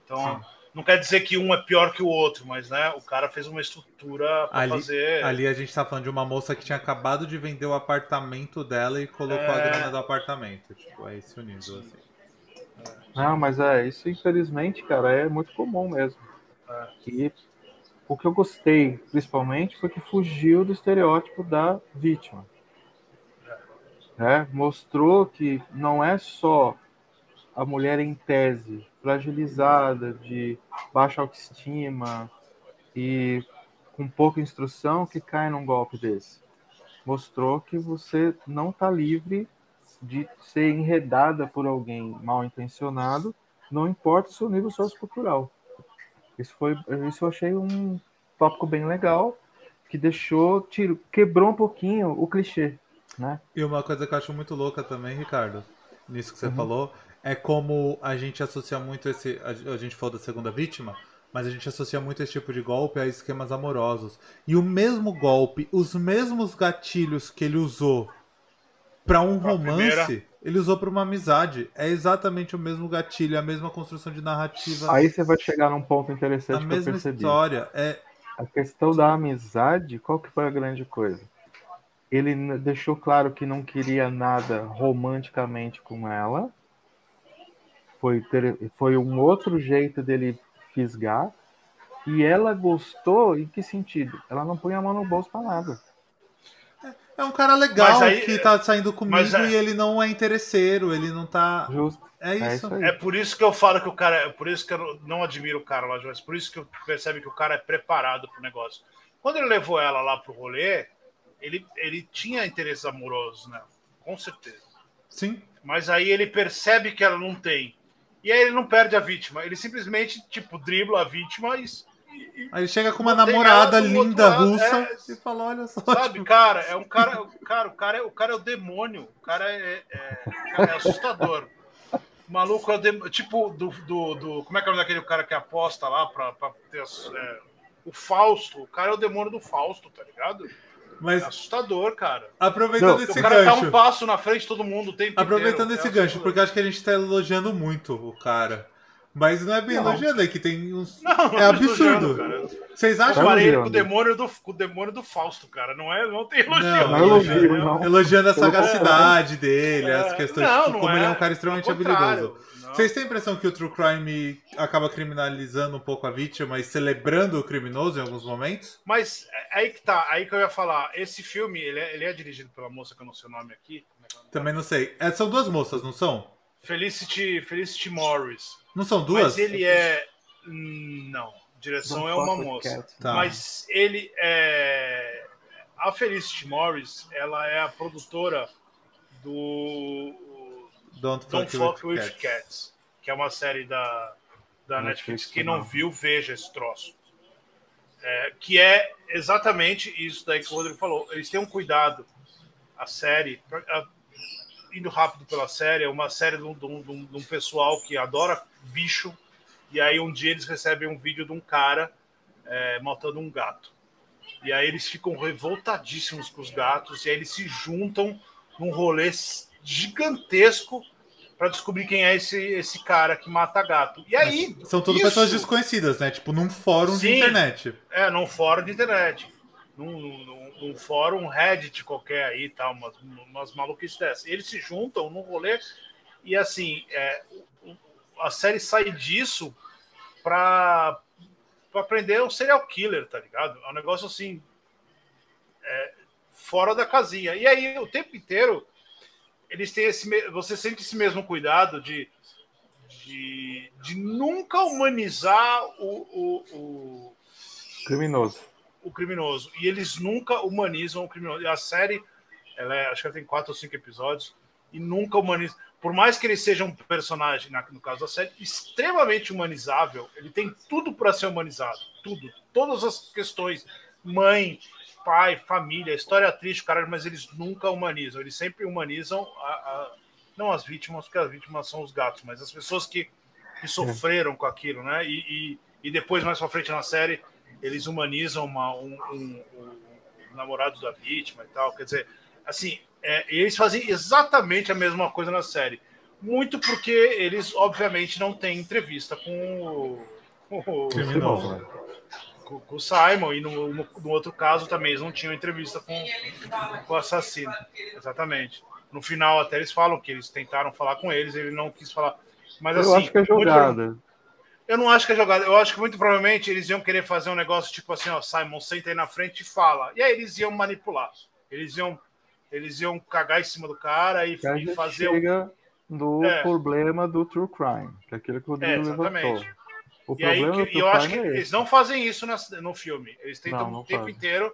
Então, Sim. não quer dizer que um é pior que o outro, mas né, o cara fez uma estrutura para fazer. Ali a gente tá falando de uma moça que tinha acabado de vender o apartamento dela e colocou é... a grana do apartamento. Tipo, é esse o nível, assim. Não, mas é, isso infelizmente, cara, é muito comum mesmo. É. E o que eu gostei, principalmente, foi que fugiu do estereótipo da vítima. É, mostrou que não é só a mulher em tese fragilizada, de baixa autoestima e com pouca instrução que cai num golpe desse. Mostrou que você não está livre de ser enredada por alguém mal intencionado, não importa o seu nível sociocultural. Isso foi, isso eu achei um tópico bem legal que deixou, tiro, quebrou um pouquinho o clichê, né? E uma coisa que eu acho muito louca também, Ricardo, nisso que você uhum. falou, é como a gente associa muito esse, a, gente falou da segunda vítima, mas a gente associa muito esse tipo de golpe a esquemas amorosos. E o mesmo golpe, os mesmos gatilhos que ele usou para um romance, ele usou para uma amizade. É exatamente o mesmo gatilho, a mesma construção de narrativa. Aí você vai chegar num ponto interessante a que mesma eu percebi. história. É... A questão da amizade, qual que foi a grande coisa? Ele deixou claro que não queria nada romanticamente com ela. Foi, ter... foi um outro jeito dele fisgar. E ela gostou em que sentido? Ela não põe a mão no bolso para nada. É um cara legal aí, que tá saindo comigo é... e ele não é interesseiro, ele não tá. Justo. É, é isso. É, é, por isso que eu falo que o cara. É por isso que eu não admiro o cara lá, mas por isso que eu percebe que o cara é preparado pro negócio. Quando ele levou ela lá pro rolê, ele, ele tinha interesses amorosos, né? Com certeza. Sim. Mas aí ele percebe que ela não tem. E aí ele não perde a vítima. Ele simplesmente, tipo, dribla a vítima e. Aí ele chega com uma namorada linda russa é, e fala: Olha só. Sabe, tipo... cara, é um cara. Cara, o cara é, o cara é o demônio. O cara é, é, é assustador. O maluco é o demônio. Tipo, do, do, do. Como é que é o nome daquele cara que aposta lá pra, pra ter. É, o Fausto. O cara é o demônio do Fausto, tá ligado? Mas é assustador, cara. Aproveitando não, esse gancho. O cara gancho, tá um passo na frente de todo mundo o tempo Aproveitando inteiro, esse é gancho, porque acho que a gente tá elogiando muito o cara. Mas não é bem não. elogiando, é que tem uns. Não, não é absurdo. Vocês acham? Eu parei com o demônio do, com o demônio do Fausto, cara. Não, é, não tem elogio. Não, não, elogio, não. Elogiando a sagacidade dele, é, as questões. Não, tipo, como é. ele é um cara extremamente habilidoso. Vocês têm a impressão que o True Crime acaba criminalizando um pouco a vítima e celebrando o criminoso em alguns momentos? Mas é aí que tá, aí que eu ia falar. Esse filme, ele é, ele é dirigido pela moça que eu não sei o nome aqui. É Também não sei. É, são duas moças, não são? Felicity, Felicity Morris. Não são duas? Mas ele é. Não. Direção é uma moça. Tá. Mas ele é. A Felicity Morris, ela é a produtora do Don't, Don't Fuck, Fuck with, with cats. cats. que é uma série da, da Netflix. Quem não, viu, veja esse troço. É, que é exatamente isso daí que o Rodrigo falou. Eles têm um cuidado. A série, a, indo rápido pela série, é uma série de um, de, um, de um, pessoal que adora bicho. E aí um dia eles recebem um vídeo de um cara é, matando um gato. E aí eles ficam revoltadíssimos com os gatos. E aí eles se juntam num rolê gigantesco para descobrir quem é esse, esse cara que mata gato. E aí. Mas são todas isso... pessoas desconhecidas, né? Tipo, num fórum Sim, de internet. É, num fórum de internet. Num, num, num fórum Reddit qualquer aí tal, umas, umas maluquices dessas. Eles se juntam num rolê e assim, é, a série sai disso pra, pra prender um serial killer, tá ligado? É um negócio assim. É, fora da casinha. E aí, o tempo inteiro eles têm esse. Você sente esse mesmo cuidado de, de, de nunca humanizar o, o, o, criminoso. O criminoso. E eles nunca humanizam o criminoso. E a série, ela é, acho que ela tem quatro ou cinco episódios, e nunca humaniza. Por mais que ele seja um personagem, no caso da série, extremamente humanizável, ele tem tudo para ser humanizado. Tudo. Todas as questões. Mãe, pai, família, história triste, caralho, mas eles nunca humanizam. Eles sempre humanizam a, a, não as vítimas, porque as vítimas são os gatos, mas as pessoas que, que sofreram com aquilo, né? E, e, e depois, mais pra frente na série, eles humanizam uma, um, um, um, namorado da vítima e tal. Quer dizer, assim, é, eles fazem exatamente a mesma coisa na série. Muito porque eles, obviamente, não têm entrevista com o, o, criminoso. Né? Com, com o Simon, e no, no, no, outro caso também eles não tinham entrevista com, com o assassino. Exatamente. No final, até eles falam que eles tentaram falar com eles, ele não quis falar. Mas eu assim. acho que é jogada. Eu não acho que é jogada. Eu acho que muito provavelmente eles iam querer fazer um negócio tipo assim, ó, Simon, senta aí na frente e fala. E aí eles iam manipular. Eles iam, eles iam cagar em cima do cara e, e fazer. Chega do é. problema do true crime, que é aquilo que o Rodrigo é, levantou. O e aí, que, eu acho que é eles não fazem isso no filme. Eles tentam não, não o tempo faz. inteiro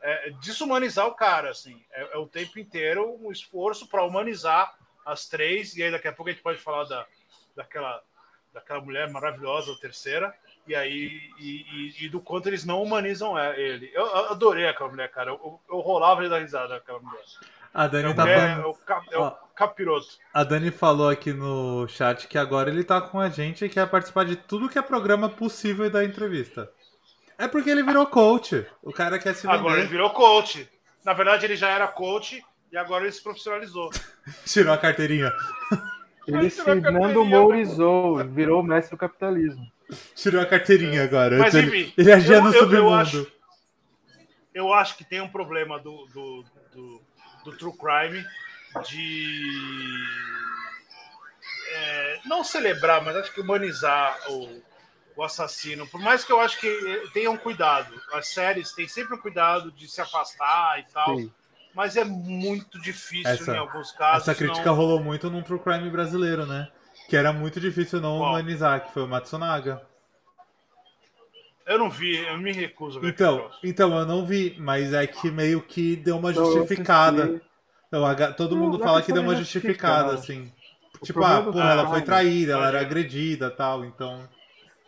é, desumanizar o cara, assim. É, é o tempo inteiro um esforço para humanizar as três. E aí daqui a pouco a gente pode falar da, daquela, daquela mulher maravilhosa, a terceira. E aí e, e, e do quanto eles não humanizam ele. Eu, eu adorei aquela mulher, cara. Eu, eu, eu rolava de dar risada daquela mulher. A Dani é, tá é, falando... é, o, é o capiroto. A Dani falou aqui no chat que agora ele tá com a gente e quer participar de tudo que é programa possível da entrevista. É porque ele virou coach. O cara quer se vender. Agora ele virou coach. Na verdade, ele já era coach e agora ele se profissionalizou. Tirou a carteirinha. Ele se mourizou, virou mestre do capitalismo. Tirou a carteirinha agora. Mas, enfim, ele agia no submundo. Eu acho, eu acho que tem um problema do, do, do do True Crime de é, não celebrar, mas acho que humanizar o, o assassino. Por mais que eu acho que tenham cuidado, as séries têm sempre um cuidado de se afastar e tal. Sim. mas é muito difícil essa, em alguns casos. Essa crítica não... rolou muito no True Crime brasileiro, né? Que era muito difícil não Qual? humanizar, que foi o Matsunaga. Eu não vi, eu me recuso a ver Então, então eu não vi, mas é que meio que deu uma justificada. Então, a, todo não, mundo fala que deu uma justificada, assim. O tipo, ah, porra, ela foi traída, ela era agredida tal, então.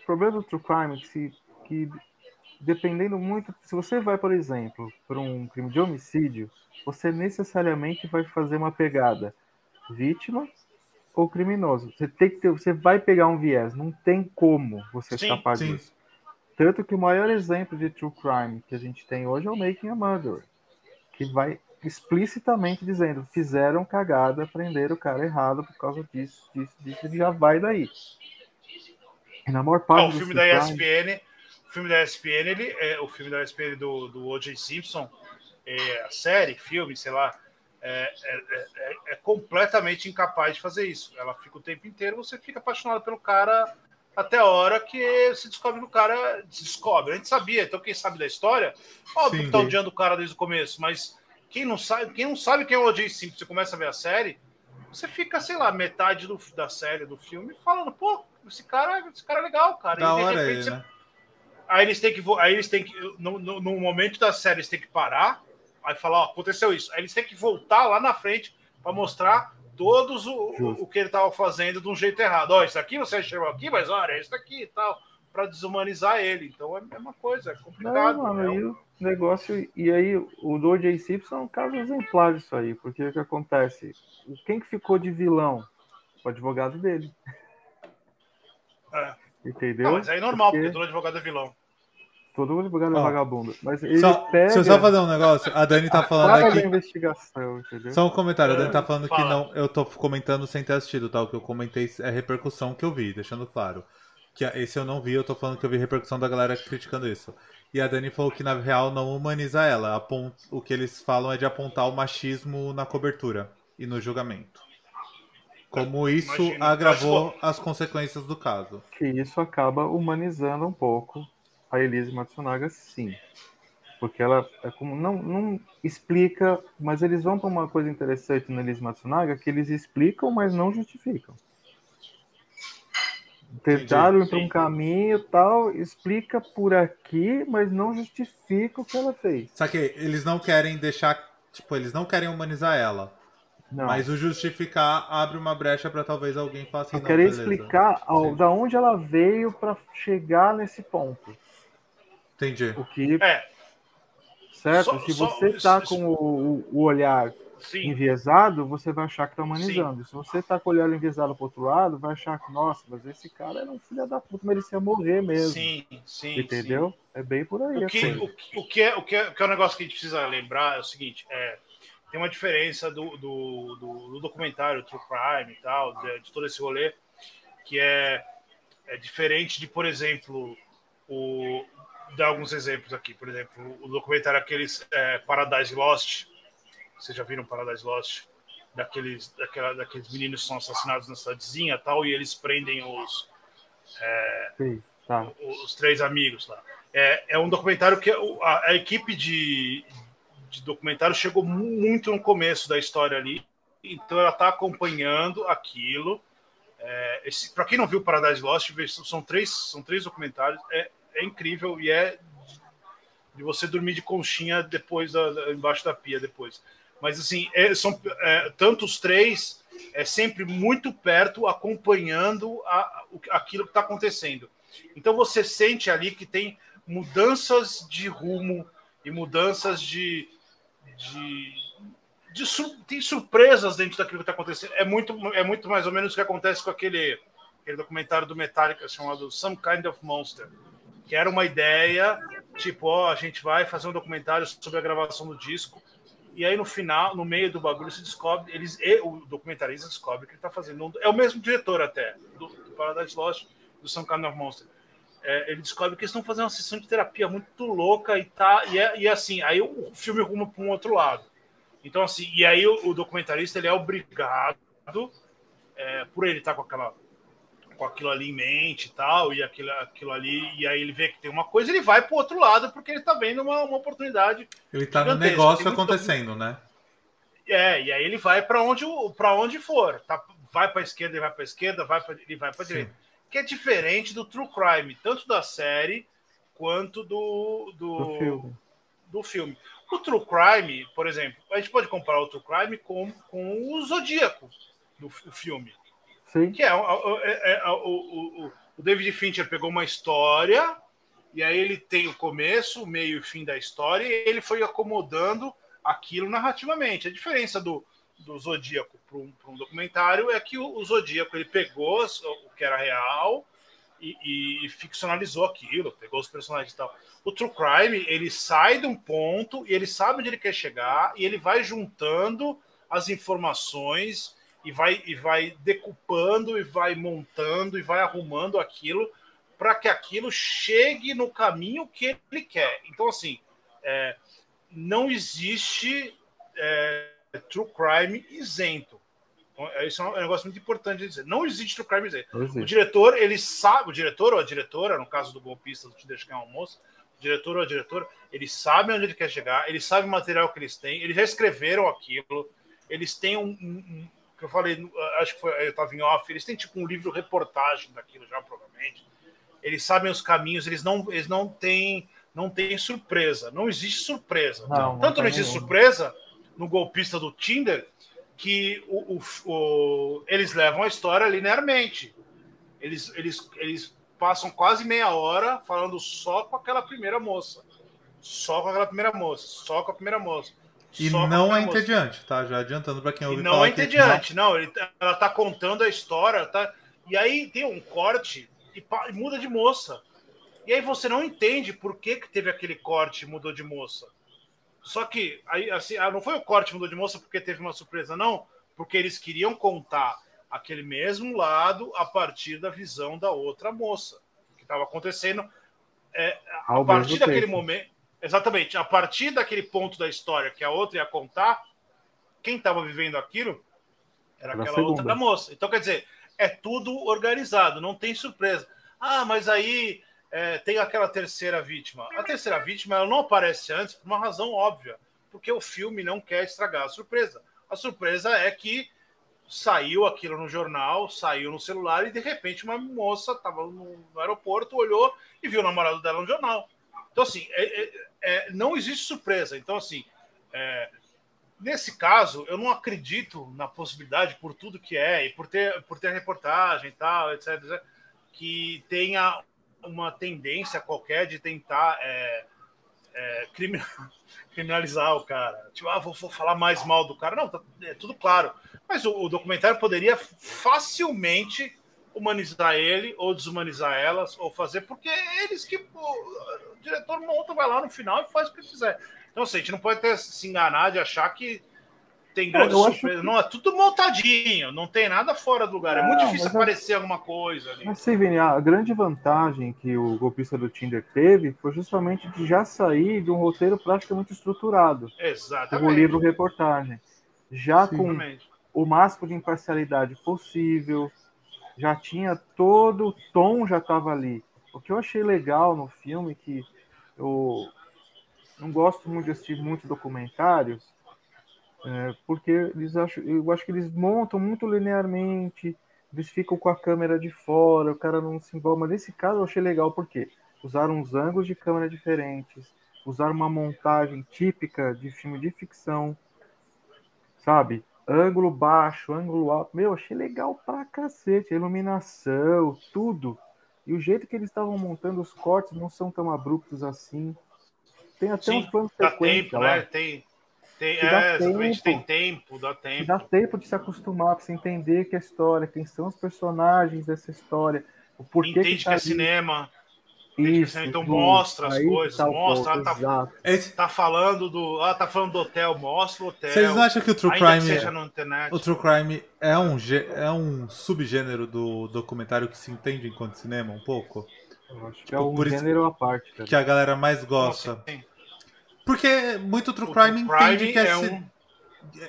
O problema do True Crime é se, que dependendo muito, se você vai, por exemplo, para um crime de homicídio, você necessariamente vai fazer uma pegada vítima ou criminoso. Você tem que ter, você vai pegar um viés, não tem como você sim, escapar sim. disso. Tanto que o maior exemplo de true crime que a gente tem hoje é o Making a Murder, que vai explicitamente dizendo fizeram cagada, prenderam o cara errado por causa disso, disso, disso, e já vai daí. E na maior parte ah, o filme da ESPN, o filme da ESPN, ele é o filme da ESPN do, do O.J. Simpson, é, a série, filme, sei lá, é, é, é, é, completamente incapaz de fazer isso. Ela fica o tempo inteiro, você fica apaixonado pelo cara até a hora que se descobre que o cara descobre. A gente sabia, então quem sabe da história, óbvio Sim, que tá odiando o cara desde o começo, mas quem não sabe, quem não sabe quem é o O.J. Simpson, você começa a ver a série, você fica, sei lá, metade do, da série, do filme, falando, pô, esse cara, esse cara é legal, cara. Da e, hora repente, aí, você... né? aí eles têm que, aí eles têm que, no, no, no, momento da série, eles têm que parar, aí falar, ó, aconteceu isso. Aí eles têm que voltar lá na frente para mostrar todos o, o, que ele estava fazendo de um jeito errado. Ó, isso aqui você chegou aqui, mas olha, isso aqui e tal, para desumanizar ele. Então é a mesma coisa, é complicado. Não, mano, né? aí o negócio. E aí o do J. Simpson é um caso exemplar disso aí, porque o que acontece? Quem que ficou de vilão? O advogado dele. É. Entendeu? Não, mas aí é normal, porque, porque todo advogado é vilão. Todo advogado é vagabundo. Mas ele só, pega... Deixa eu só fazer um negócio. A Dani tá falando aqui. investigação, entendeu? Só um comentário. A Dani tá falando Fala. que não. Eu tô comentando sem ter assistido, tá? O que eu comentei é repercussão que eu vi, deixando claro. Que esse eu não vi, eu tô falando que eu vi repercussão da galera criticando isso. E a Dani falou que na real não humaniza ela. O que eles falam é de apontar o machismo na cobertura e no julgamento. Como isso Imagina, agravou as consequências do caso. Que isso acaba humanizando um pouco a Elise Matsunaga, sim. Porque ela é como, não, não explica, mas eles vão para uma coisa interessante na Elise Matsunaga, que eles explicam, mas não justificam. Tentaram ir para um caminho tal, explica por aqui, mas não justifica o que ela fez. Só que eles não querem deixar, tipo, eles não querem humanizar ela. Não. Mas o justificar abre uma brecha para talvez alguém faça. Eu queria explicar ao, da onde ela veio para chegar nesse ponto. Entendi. O que. É. Certo? Só, Se você está com o, o olhar Sim. enviesado, você vai achar que está humanizando. Sim. Se você está com o olhar enviesado para outro lado, vai achar que, nossa, mas esse cara era um filho da puta, merecia morrer mesmo. Sim, sim. Entendeu? Sim. É bem por aí. O que, o, o, que é, o, que é, o que é um negócio que a gente precisa lembrar é o seguinte: é, tem uma diferença do, do, do, do documentário True Crime e tal, de, de, todo esse rolê, que é, é diferente de, por exemplo, o, dar alguns exemplos aqui. Por exemplo, o documentário aqueles é, Paradise Lost. Vocês já viram Paradise Lost? Daqueles, daquela, daqueles meninos que são assassinados na cidadezinha tal, e eles prendem os, é, Sim, tá. os três amigos lá. É, é um documentário que a, a equipe de, de documentário chegou muito no começo da história ali, então ela está acompanhando aquilo. É, Para quem não viu Paradise Lost, são três, são três documentários. É, é incrível e é de você dormir de conchinha depois da, embaixo da pia depois. Mas assim, é, são é, tanto os três é sempre muito perto acompanhando a, aquilo que está acontecendo. Então você sente ali que tem mudanças de rumo e mudanças de, de, de sur, tem surpresas dentro daquilo que está acontecendo. É muito, é muito mais ou menos o que acontece com aquele, aquele documentário do Metallica chamado Some Kind of Monster que era uma ideia, tipo, ó, a gente vai fazer um documentário sobre a gravação do disco, e aí no final, no meio do bagulho, se descobre, eles, o documentarista descobre que ele está fazendo um, é o mesmo diretor até, do, do Paradise Lost, do Some Kind of Monster. É, ele descobre que eles estão fazendo uma sessão de terapia muito louca e tá, e, é, e assim, aí o filme ruma para um outro lado. Então, assim, e aí o, o documentarista ele é obrigado, é, por ele estar tá com aquela com aquilo ali em mente e tal, e aquilo, aquilo ali, e aí ele vê que tem uma coisa, ele vai para o outro lado, porque ele está vendo uma, uma oportunidade. Ele está no negócio acontecendo, né? É, e aí ele vai para onde, pra onde for. Tá, vai para esquerda, ele vai para esquerda, vai pra, ele vai para direita. Que é diferente do True Crime, tanto da série quanto do, do, do, filme. do filme. O True Crime, por exemplo, a gente pode comparar o True Crime com, com o Zodíaco do filme. Sim. Que é, é, é o, o, o David Fincher pegou uma história e aí ele tem o começo, o meio e fim da história e ele foi acomodando aquilo narrativamente. A diferença do, do Zodíaco para um, um, documentário é que o, o, Zodíaco ele pegou o que era real e, e, ficcionalizou aquilo, pegou os personagens e tal. O True Crime ele sai de um ponto e ele sabe onde ele quer chegar e ele vai juntando as informações e vai, e vai decupando e vai montando e vai arrumando aquilo para que aquilo chegue no caminho que ele quer. Então, assim, é, não existe é, true crime isento. Então, isso é um negócio muito importante de dizer. Não existe true crime isento. O diretor, ele sabe, o diretor ou a diretora, no caso do golpista do Tinder, que é um almoço, o diretor ou a diretora, eles sabem onde ele quer chegar, eles sabem o material que eles têm, eles já escreveram aquilo, eles têm um, um que eu falei, acho que foi, eu estava em off, eles têm tipo um livro reportagem daquilo já, provavelmente. Eles sabem os caminhos, eles não, eles não têm não tem surpresa. Não existe surpresa. Não, Tanto não, não existe surpresa no golpista do Tinder que o, o, o, eles levam a história linearmente. Eles, eles, eles passam quase meia hora falando só com aquela primeira moça. Só com aquela primeira moça. Só com a primeira moça. E não é entediante, tá? Já adiantando para quem ouviu Não é entediante, não. ele, tá, ela tá contando a história, tá? E aí tem um corte e, e, muda de moça. E aí você não entende por que, que teve aquele corte e mudou de moça. Só que aí assim, ah, não foi o corte mudou de moça porque teve uma surpresa, não, porque eles queriam contar aquele mesmo lado a partir da visão da outra moça que estava acontecendo. É, a partir daquele tempo. momento, Exatamente. A partir daquele ponto da história que a outra ia contar, quem estava vivendo aquilo era aquela outra moça. Então, quer dizer, é tudo organizado, não tem surpresa. Ah, mas aí é, tem aquela terceira vítima. A terceira vítima ela não aparece antes por uma razão óbvia, porque o filme não quer estragar a surpresa. A surpresa é que saiu aquilo no jornal, saiu no celular e de repente uma moça estava no, no aeroporto, olhou e viu o namorado dela no jornal. Então, assim, é, é, é, não existe surpresa. Então, assim, é, nesse caso, eu não acredito na possibilidade, por tudo que é, e por ter, por ter reportagem e tal, etc., etc., que tenha uma tendência qualquer de tentar é, é, criminalizar o cara. Tipo, ah, vou, vou, falar mais mal do cara. Não, tá, é tudo claro. Mas o, o documentário poderia facilmente humanizar ele ou desumanizar elas ou fazer porque é eles que diretor monta vai lá no final e faz o que quiser então assim, a gente não pode ter, se enganar de achar que tem grande surpresa que... não é tudo montadinho não tem nada fora do lugar é, é muito difícil aparecer alguma coisa ali. mas Steven, a grande vantagem que o golpista do Tinder teve foi justamente de já sair de um roteiro praticamente estruturado exatamente como livro reportagem já Sim. com o máximo de imparcialidade possível já tinha todo o tom já estava ali. O que eu achei legal no filme que eu não gosto muito de assistir muitos documentários, é, porque eles acham, eu acho que eles montam muito linearmente, eles ficam com a câmera de fora, o cara não se envolve. Mas nesse caso eu achei legal porque usaram uns ângulos de câmera diferentes, usaram uma montagem típica de filme de ficção, sabe? ângulo baixo, ângulo alto. Meu, achei legal pra cacete. A iluminação, tudo. E o jeito que eles estavam montando os cortes não são tão abruptos assim. Tem até Sim, uns planos dá tempo, lá. né? Tem, tem, é, tempo, tem tempo, dá tempo. Dá tempo de se acostumar, pra você entender que a história, quem são os personagens dessa história, o porquê Entende que, tá que é cinema. Isso, então mostra as coisas, tá mostra, ela tá, Esse... tá falando do, ela tá falando do hotel, mostra o hotel. Vocês não acham que o True Crime, o True Crime é um é um subgênero do documentário que se entende enquanto cinema um pouco? Eu acho que tipo, é um gênero à parte. Cara. Que a galera mais gosta. Nossa, Porque muito True Crime, True Crime entende que é, é um...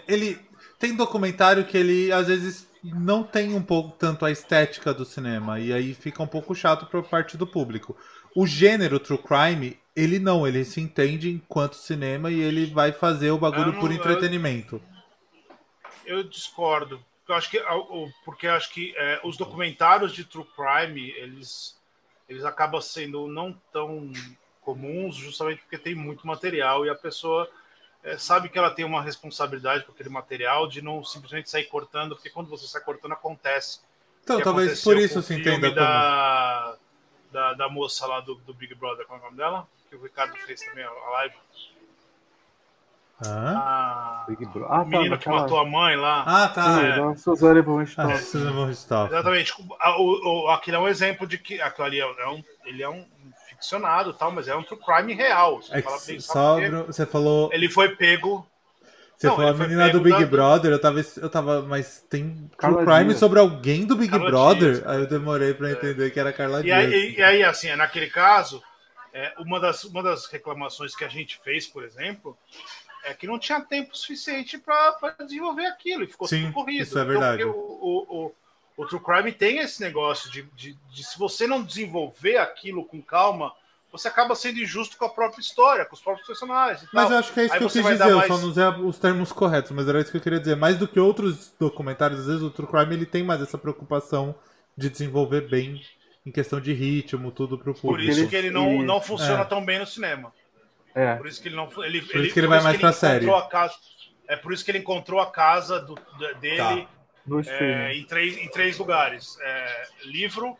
ele tem documentário que ele às vezes não tem um pouco tanto a estética do cinema e aí fica um pouco chato para parte do público. O gênero true crime, ele não, ele se entende enquanto cinema e ele vai fazer o bagulho não, por entretenimento. eu discordo. Eu acho que, porque eu acho que é, os documentários de True Crime, eles, eles acabam sendo não tão comuns, justamente porque tem muito material e a pessoa é, sabe que ela tem uma responsabilidade com aquele material de não simplesmente sair cortando, porque quando você sai cortando acontece. Então, talvez por isso se entenda da, como... da, da moça lá do, do Big Brother, qual é o nome dela? Que o Ricardo fez também a live. Ah, Big Brother. Ah, tá, menino que matou a mãe lá. Ah, tá. É. é. Suzane von Richthofen. Suzane von Richthofen. Exatamente. O, o, aquilo é um exemplo de que aquilo ali é um, ele é um ficcionado, tal, mas é um true crime real. Você, é só, você falou. Ele foi pego. Você não, falou a menina do Big da... Brother, eu tava, eu tava. Mas tem Carla true crime Dias. sobre alguém do Big Carla Brother? Dias, aí eu demorei pra é. entender que era Carla e Dias. Aí, e aí, assim, naquele caso, é, uma, das, uma das reclamações que a gente fez, por exemplo, é que não tinha tempo suficiente para desenvolver aquilo e ficou Sim, tudo corrido. Isso é verdade. Então, o, o, o, True Crime tem esse negócio de, de, de, se você não desenvolver aquilo com calma, você acaba sendo injusto com a própria história, com os próprios personagens. mas eu acho que é isso Aí que eu quis dizer, mais... eu só não usei os termos corretos, mas era isso que eu queria dizer. Mais do que outros documentários, às vezes o True Crime ele tem mais essa preocupação de desenvolver bem em questão de ritmo, tudo pro público. Por isso que ele não, não funciona é. tão bem no cinema. É. Por isso que ele não. Ele, por ele, isso que ele vai mais pra série. Casa, é por isso que ele encontrou a casa do, dele tá. É, em, três, em três lugares: é, livro,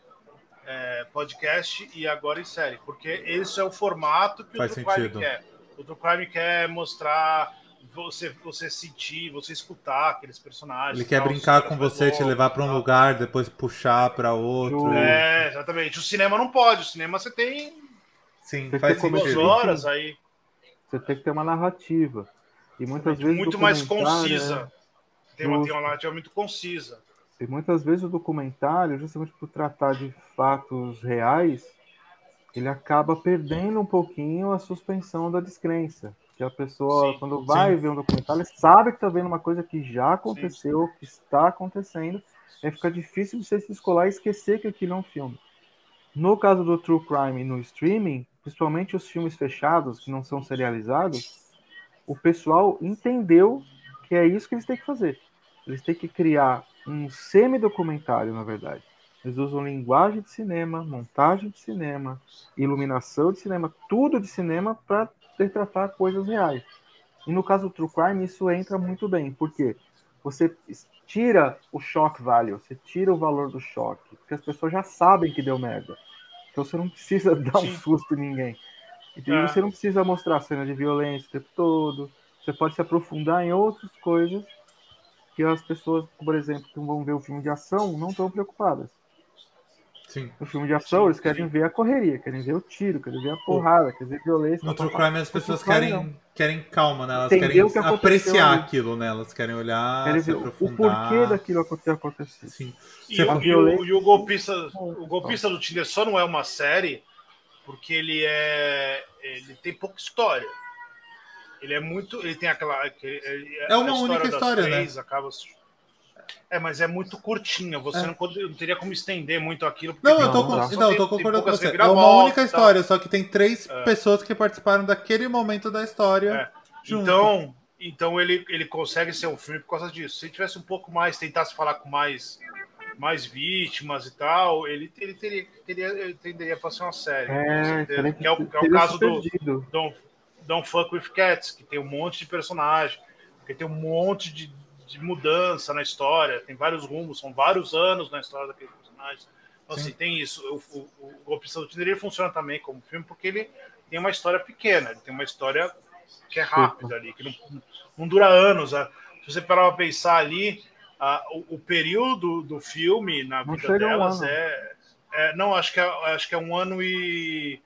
é, podcast e agora em série. Porque esse é o formato que Faz o True Crime quer. O True Crime quer mostrar. Você, você sentir, você escutar aqueles personagens. Ele quer brincar com você, te levar para um lugar, depois puxar para outro. É, exatamente. O cinema não pode. O cinema você tem Sim, você faz duas horas aí. Você tem que ter uma narrativa. E muitas vezes. Muito mais concisa. É... Tem, uma, tem uma narrativa muito concisa. E muitas vezes o documentário, justamente por tratar de fatos reais, ele acaba perdendo um pouquinho a suspensão da descrença. Que a pessoa, sim, quando vai sim. ver um documentário, sabe que está vendo uma coisa que já aconteceu, sim. que está acontecendo, aí fica difícil você se descolar e esquecer que aquilo é um filme. No caso do True Crime no streaming, principalmente os filmes fechados, que não são serializados, o pessoal entendeu que é isso que eles têm que fazer. Eles têm que criar um semi-documentário, na verdade. Eles usam linguagem de cinema, montagem de cinema, iluminação de cinema, tudo de cinema para retratar coisas reais. E no caso do True Crime, isso entra muito bem, porque você tira o shock value, você tira o valor do choque, porque as pessoas já sabem que deu merda. Então você não precisa dar um susto em ninguém. Então é. você não precisa mostrar cena de violência o tempo todo. Você pode se aprofundar em outras coisas que as pessoas, por exemplo, que vão ver o filme de ação, não estão preocupadas. Sim. No filme de ação, sim, eles querem sim. ver a correria, querem ver o tiro, querem ver a porrada, querem ver violência. No True Crime, as pessoas querem, querem calma, né? Elas Entendeu querem apreciar ali. aquilo, né? Elas querem olhar, querem ver o porquê daquilo ter acontecido. Sim. E, o, e, o, e o, golpista, o golpista do Tinder só não é uma série porque ele é. ele tem pouca história. Ele é muito. Ele tem aquela. é uma única história, três, né? Acaba, é, mas é muito curtinha. Você é. não, não, teria como estender muito aquilo. Não, eu tô, com, não, não, tô concordando com você. É uma única história, só que tem três é. pessoas que participaram daquele momento da história. É. Então, então ele, ele consegue ser um filme por causa disso. Se ele tivesse um pouco mais, tentasse falar com mais, mais vítimas e tal, ele, ele teria, teria, ele tenderia para ser uma série. É, que, é o, que é o caso do Don't Fuck With Cats, que tem um monte de personagem, que tem um monte de de mudança na história, tem vários rumos, são vários anos na história daquele personagem. Então, assim, tem isso. O, o, o Golpista do Tinder funciona também como filme porque ele tem uma história pequena, ele tem uma história que é rápida ali, que não, não dura anos. Se você parar para pensar ali, a, o, o, período do filme na vida delas um é, é, Não, acho que é, acho que é um ano e.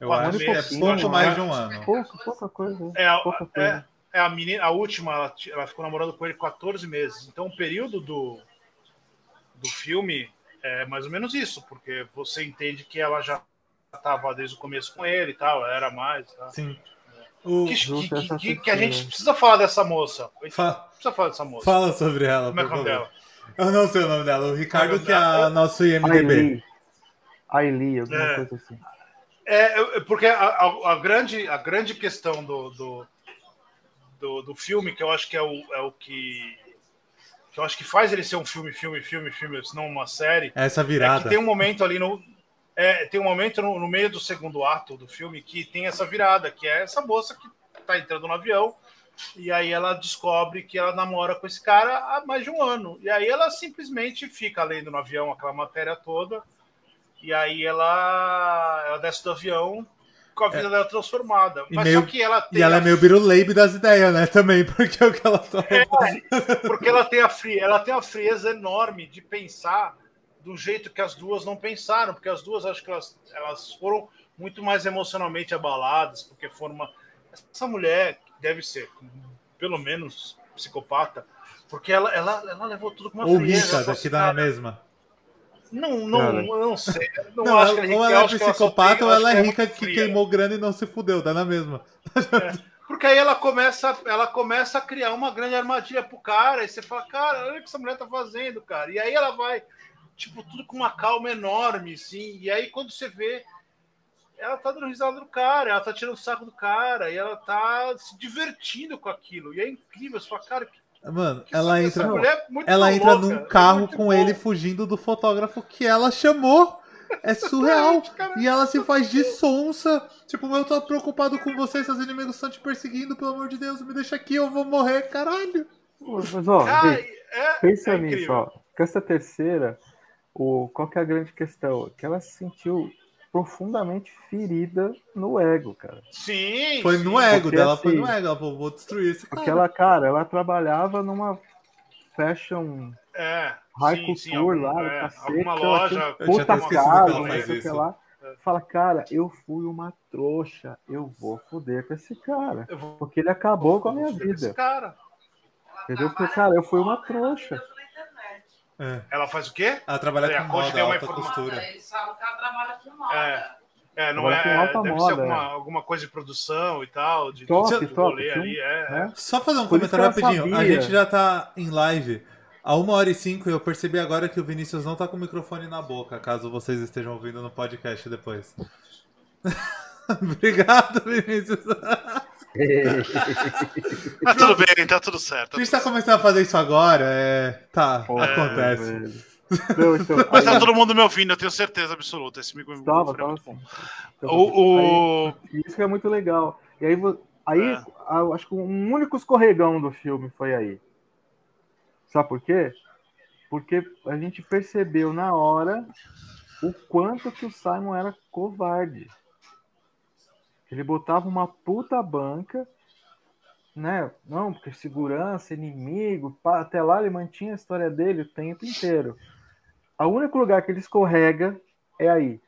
Eu acho que é pouco mais de um ano. Pouco, pouca coisa. É, pouca coisa. É, é, a menina, a última, ela, ela ficou namorando com ele 14 meses. Então, o período do, do filme é mais ou menos isso, porque você entende que ela já estava desde o começo com ele e tal, era mais. Tá? Sim. O... Que, que, que, que, a gente precisa falar dessa moça. Fa... Precisa falar dessa moça. Fala sobre ela. Como é o nome dela? Eu não sei o nome dela. O Ricardo, que é nosso IMDB. Aili, alguma é. coisa assim. É, porque a, a, a, grande, a grande questão do, do, do, do filme, que eu acho que é o, é o que que eu acho que faz ele ser um filme, filme, filme, filme, se não uma série. Essa virada. É que tem um momento ali no. É, tem um momento no, no, meio do segundo ato do filme que tem essa virada, que é essa moça que tá entrando no avião, e aí ela descobre que ela namora com esse cara há mais de um ano. E aí ela simplesmente fica lendo no avião aquela matéria toda, e aí ela, ela desce do avião com a vida é. dela transformada. E Mas meio, só que ela tem. E ela a... é meio biruleibe das ideias, né? Também, porque é o que ela tá. É, porque ela tem, a fri... ela tem a frieza enorme de pensar do jeito que as duas não pensaram, porque as duas acho que elas, elas foram muito mais emocionalmente abaladas, porque foram uma. Essa mulher deve ser, pelo menos, psicopata, porque ela, ela, ela levou tudo com uma Ou frieza. Ou daqui dá na mesma. Não, não, Cara. não sei. Não, não acho que ela, é ou ela é psicopata ou ela é rica que queimou grana e não se fudeu, dá na mesma. É, porque aí ela começa, ela começa a criar uma grande armadilha pro cara, e você fala, cara, olha o que essa mulher tá fazendo, cara. E aí ela vai, tipo, tudo com uma calma enorme, assim. E aí quando você vê, ela tá dando risada do cara, ela tá tirando o saco do cara, e ela tá se divertindo com aquilo. E é incrível, você fala, cara, que Mano, que ela entra, é ela entra louca, num carro é com bom. ele fugindo do fotógrafo que ela chamou. É surreal. e ela se faz de sonsa. Tipo, eu tô preocupado com você, seus inimigos estão te perseguindo, pelo amor de Deus, me deixa aqui, eu vou morrer, caralho. Mas, ó, Ai, é, pensa é nisso, ó. Com essa terceira, o, qual que é a grande questão? Que ela se sentiu profundamente ferida no ego, cara. Sim. Foi sim. no ego porque, dela, assim, foi no ego. Ela falou, vou destruir esse cara. Porque ela, cara, ela trabalhava numa fashion é, high sim, sim, lá, é, cacete, alguma loja, puta casa, não sei o que lá. Fala, cara, eu fui uma trouxa, eu vou foder com esse cara. Vou... Porque ele acabou com a minha vida. Entendeu? Porque, cara, eu fui uma trouxa. É. Ela faz o quê? Ela trabalha é, com moda, alta costura. Eles falam que ela trabalha com moda. É. É, não é, deve moda, ser alguma, é. alguma coisa de produção e tal, de top, de top, ali, é, é. Só fazer um Por comentário rapidinho. Sabia. A gente já tá em live há uma hora e cinco e eu percebi agora que o Vinícius não tá com o microfone na boca, caso vocês estejam ouvindo no podcast depois. Obrigado, Vinícius. Mas tudo bem, tá tudo certo. a gente tá começando a fazer isso agora, é. Tá, Pô, acontece. Não, então, Mas tá todo mundo me ouvindo, eu tenho certeza absoluta. Esse micro tava, tava assim. Então, o, o... Aí, isso é muito legal. E aí, aí é. acho que um único escorregão do filme foi aí. Sabe por quê? Porque a gente percebeu na hora o quanto que o Simon era covarde. Ele botava uma puta banca, né? Não, porque segurança, inimigo, até lá ele mantinha a história dele o tempo inteiro. O único lugar que ele escorrega é aí.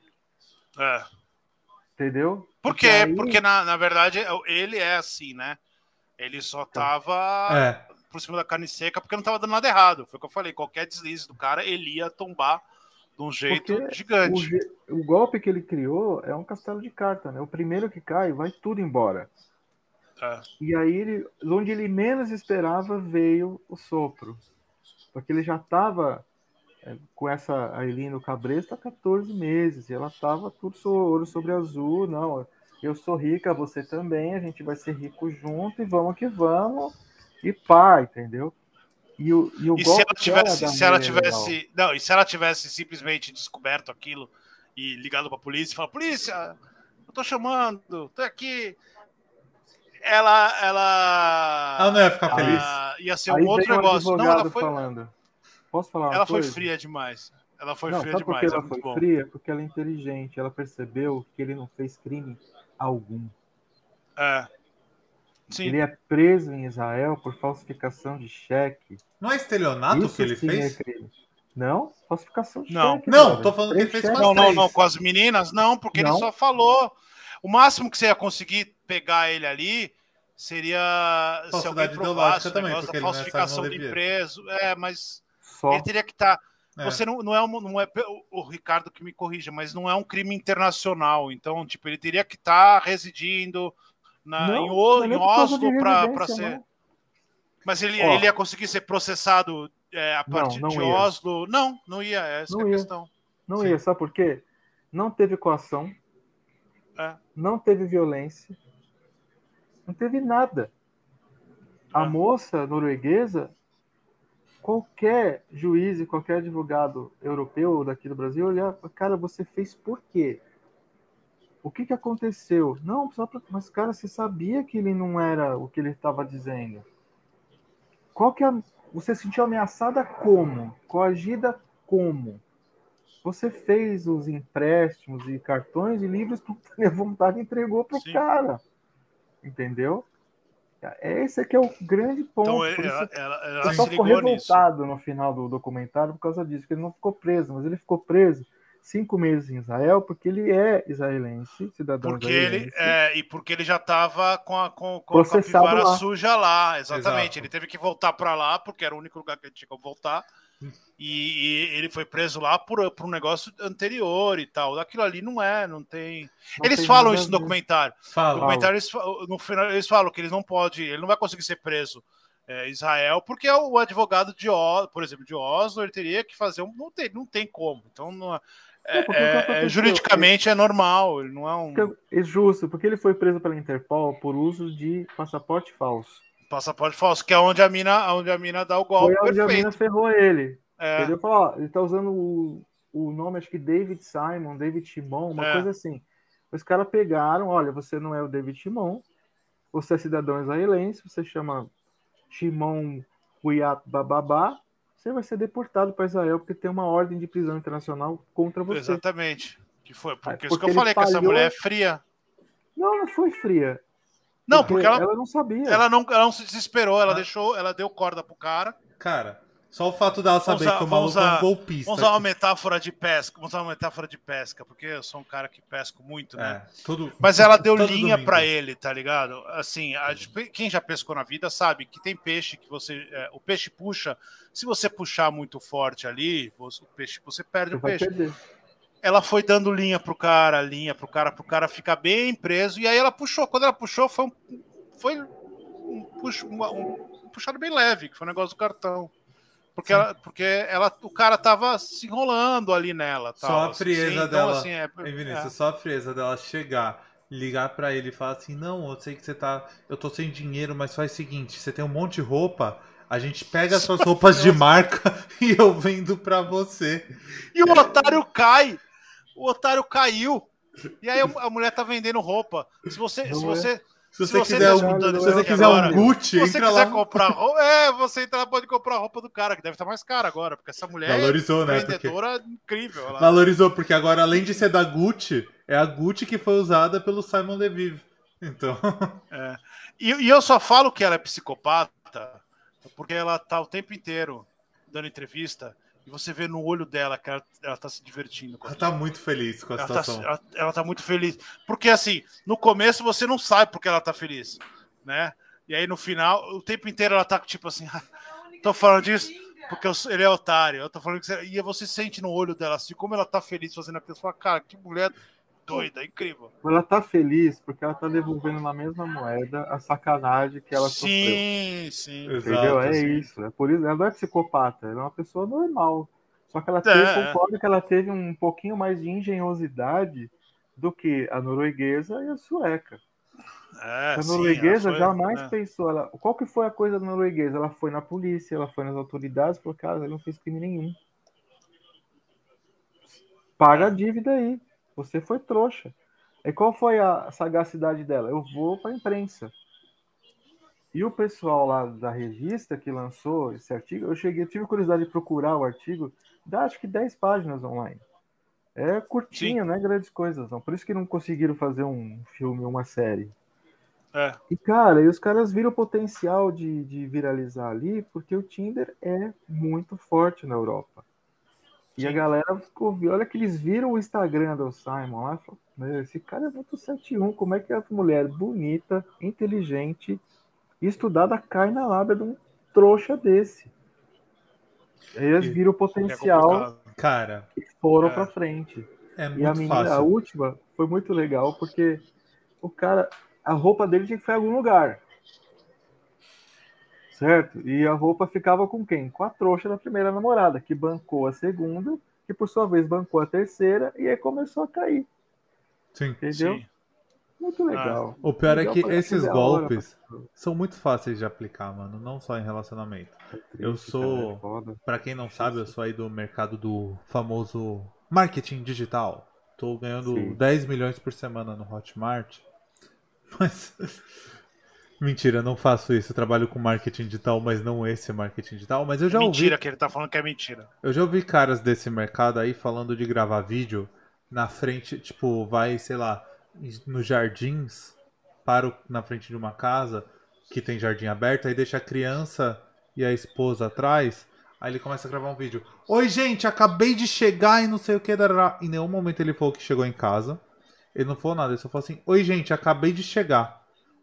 É. Entendeu? Por quê? Aí... Porque, na, na verdade, ele é assim, né? Ele só tava é. por cima da carne seca porque não tava dando nada errado. Foi o que eu falei. Qualquer deslize do cara, ele ia tombar de um jeito Porque gigante. O, o, golpe que ele criou é um castelo de carta, né? O primeiro que cai, vai tudo embora. É. E aí, ele, onde ele menos esperava, veio o sopro. Porque ele já estava é, com essa Aileen no cabresto há 14 meses. E ela estava tudo ouro sobre azul. Não, eu sou rica, você também. A gente vai ser rico junto e vamos que vamos. E pá, entendeu? E, o, e, o e se ela tivesse, se ela tivesse, não, e se ela tivesse simplesmente descoberto aquilo e ligado para a polícia, e falar, polícia, eu tô chamando, tô aqui. Ela, ela, ela não ia ficar feliz. Ia ser um Aí outro negócio. Não, ela foi. Falando. Posso falar? ela foi fria demais. Ela foi não, fria sabe demais. Por que ela é foi bom. fria? Porque ela é inteligente. Ela percebeu que ele não fez crime algum. É. Sim. Ele é preso em Israel por falsificação de cheque. Não é estelionato Isso que ele fez? É não, falsificação de não. cheque. Não, cara. tô falando que ele fez com as Não, não, não, com as meninas, não, porque não. ele só falou. O máximo que você ia conseguir pegar ele ali seria se alguém provasse também, negócio da falsificação de empresa. É, mas só. ele teria que estar. Tá... É. Você não, não é, um, não é o Ricardo que me corrija, mas não é um crime internacional. Então, tipo, ele teria que estar tá residindo na, não, em, o, em Oslo para ser. Não. Mas ele, ele ia conseguir ser processado é, a partir não, de ia. Oslo? Não, não ia. Essa não é a ia. questão. Não Sim. ia, sabe por quê? Não teve coação, é. não teve violência, não teve nada. A é. moça norueguesa qualquer juiz e qualquer advogado europeu daqui do Brasil olhar, cara, você fez por quê? O que, que aconteceu? Não, só pra... mas cara, você sabia que ele não era o que ele estava dizendo. Qual que é? Você se sentiu ameaçada como? Coagida como? Você fez os empréstimos e cartões e livros por ter vontade e entregou pro Sim. cara. Entendeu? Esse aqui é o grande ponto. Então, ela, ela, ela só ficou revoltado nisso. no final do documentário por causa disso, que ele não ficou preso, mas ele ficou preso cinco meses em Israel porque ele é israelense, cidadão porque israelense. Ele, é, e porque ele já estava com a, com, com a capivara lá. suja lá, exatamente. Exato. Ele teve que voltar para lá porque era o único lugar que ele tinha que voltar. E, e, ele foi preso lá por, por um negócio anterior e tal. Aquilo ali não é, não tem. Não eles tem falam isso no documentário. Fala. No documentário, eles, no final, eles falam que eles não pode, ele não vai conseguir ser preso. É, Israel, porque é o advogado de Oslo, por exemplo, de Oslo, ele teria que fazer um. Não tem, não tem como. Então, não, é, é, juridicamente é normal, ele não é um. É justo, porque ele foi preso pela Interpol por uso de passaporte falso. Passaporte falso, que é onde a mina, onde a mina dá o golpe. Foi onde perfeito. a mina ferrou ele. É. Ele falou, ó, ele tá usando o, o nome, acho que David Simon, David Timon, uma é. coisa assim. Os caras pegaram, olha, você não é o David Timon, você é cidadão israelense, você chama Timon Huyat Bababá, você vai ser deportado para Israel porque tem uma ordem de prisão internacional contra você. Exatamente. Que foi porque, porque isso que eu falei falhou... que essa mulher é fria. Não, não foi fria. Não, porque, porque ela, ela, não sabia. Ela não, ela não se desesperou, ela ah. deixou, ela deu corda pro cara. Cara, só o fato dela saber usar, que o maluco usar, é um golpista. Vamos usar uma metáfora de pesca. Vamos usar uma metáfora de pesca, porque eu sou um cara que pesco muito, né? É, tudo, Mas ela deu linha para ele, tá ligado? Assim, a, quem já pescou na vida sabe que tem peixe que você. É, o peixe puxa. Se você puxar muito forte ali, você, o peixe, você perde você o peixe. Perder. Ela foi dando linha pro cara, linha pro cara, pro cara ficar bem preso. E aí ela puxou. Quando ela puxou, foi um. Foi um, puxo, um, um puxado bem leve, que foi um negócio do cartão. Porque, ela, porque ela, o cara tava se enrolando ali nela. Tal, só a frieza assim, dela. Então, assim, é, Vinícius, é. só a frieza dela chegar, ligar para ele e falar assim: Não, eu sei que você tá. Eu tô sem dinheiro, mas faz o seguinte: você tem um monte de roupa. A gente pega as suas roupas de marca e eu vendo pra você. E o otário cai. O otário caiu. E aí a mulher tá vendendo roupa. Se você. se você se você, se quiser, um, se você quiser agora, um Gucci, você quiser lá. comprar roupa, é, você entra, pode comprar a roupa do cara, que deve estar mais cara agora, porque essa mulher Valorizou, é né? vendedora porque... incrível. Ela... Valorizou, porque agora, além de ser da Gucci, é a Gucci que foi usada pelo Simon Levy. Então. É. E, e eu só falo que ela é psicopata porque ela tá o tempo inteiro dando entrevista e você vê no olho dela que ela, ela tá se divertindo. ela tá muito feliz com a ela tá situação. Tá, ela, ela tá muito feliz. Porque assim, no começo você não sabe porque ela tá feliz, né? E aí no final, o tempo inteiro ela tá tipo assim, tô falando disso porque eu, ele é otário. Eu tô falando que você, e você sente no olho dela assim, como ela tá feliz fazendo aquilo. Você fala, cara, que mulher doida, incrível. Ela tá feliz porque ela tá devolvendo na mesma moeda a sacanagem que ela sim, sofreu. Sim, sim. Entendeu? é sim. isso. É por isso. Ela não é psicopata, ela é uma pessoa normal. Só que ela teve, é. concordo que ela teve um pouquinho mais de engenhosidade do que a norueguesa e a sueca. É, a norueguesa sim, foi, jamais é. pensou. Ela, qual que foi a coisa da norueguesa? Ela foi na polícia, ela foi nas autoridades, por causa ela não fez crime nenhum. Paga a dívida aí. Você foi trouxa. E qual foi a sagacidade dela? Eu vou para a imprensa. E o pessoal lá da revista que lançou esse artigo, eu cheguei, eu tive curiosidade de procurar o artigo, dá acho que 10 páginas online. É curtinho, Sim. não é grandes coisas, não. Por isso que não conseguiram fazer um filme, uma série. É. E, cara, e os caras viram o potencial de, de viralizar ali, porque o Tinder é muito forte na Europa. E a galera ficou, olha que eles viram o Instagram do Simon lá, falou, esse cara é muito 71, como é que a mulher bonita, inteligente estudada cai na lábia de um trouxa desse? Eles viram o potencial é cara, e foram é, para frente. É e a menina, fácil. a última, foi muito legal, porque o cara, a roupa dele tinha que ficar em algum lugar certo? E a roupa ficava com quem? Com a trouxa da primeira namorada, que bancou a segunda, que por sua vez bancou a terceira, e aí começou a cair. Sim. Entendeu? Sim. Muito legal. O pior legal é que esses golpes hora, são muito fáceis de aplicar, mano. Não só em relacionamento. Eu triste, sou- cara, é foda. Pra quem não sabe, eu sou aí do mercado do famoso marketing digital. Tô ganhando Sim. 10 milhões por semana no Hotmart. Mas. Mentira, não faço isso. Eu trabalho com marketing digital, mas não esse marketing digital. Mas eu já ouvi mentira que ele tá falando que é mentira. Eu já ouvi caras desse mercado aí falando de gravar vídeo na frente, tipo, vai, sei lá, nos jardins, para o- na frente de uma casa que tem jardim aberto, aí deixa a criança e a esposa atrás, aí ele começa a gravar um vídeo. Oi, gente, acabei de chegar e não sei o que. dará." Em nenhum momento ele falou que chegou em casa. Ele não falou nada, ele só falou assim: Oi, gente, acabei de chegar.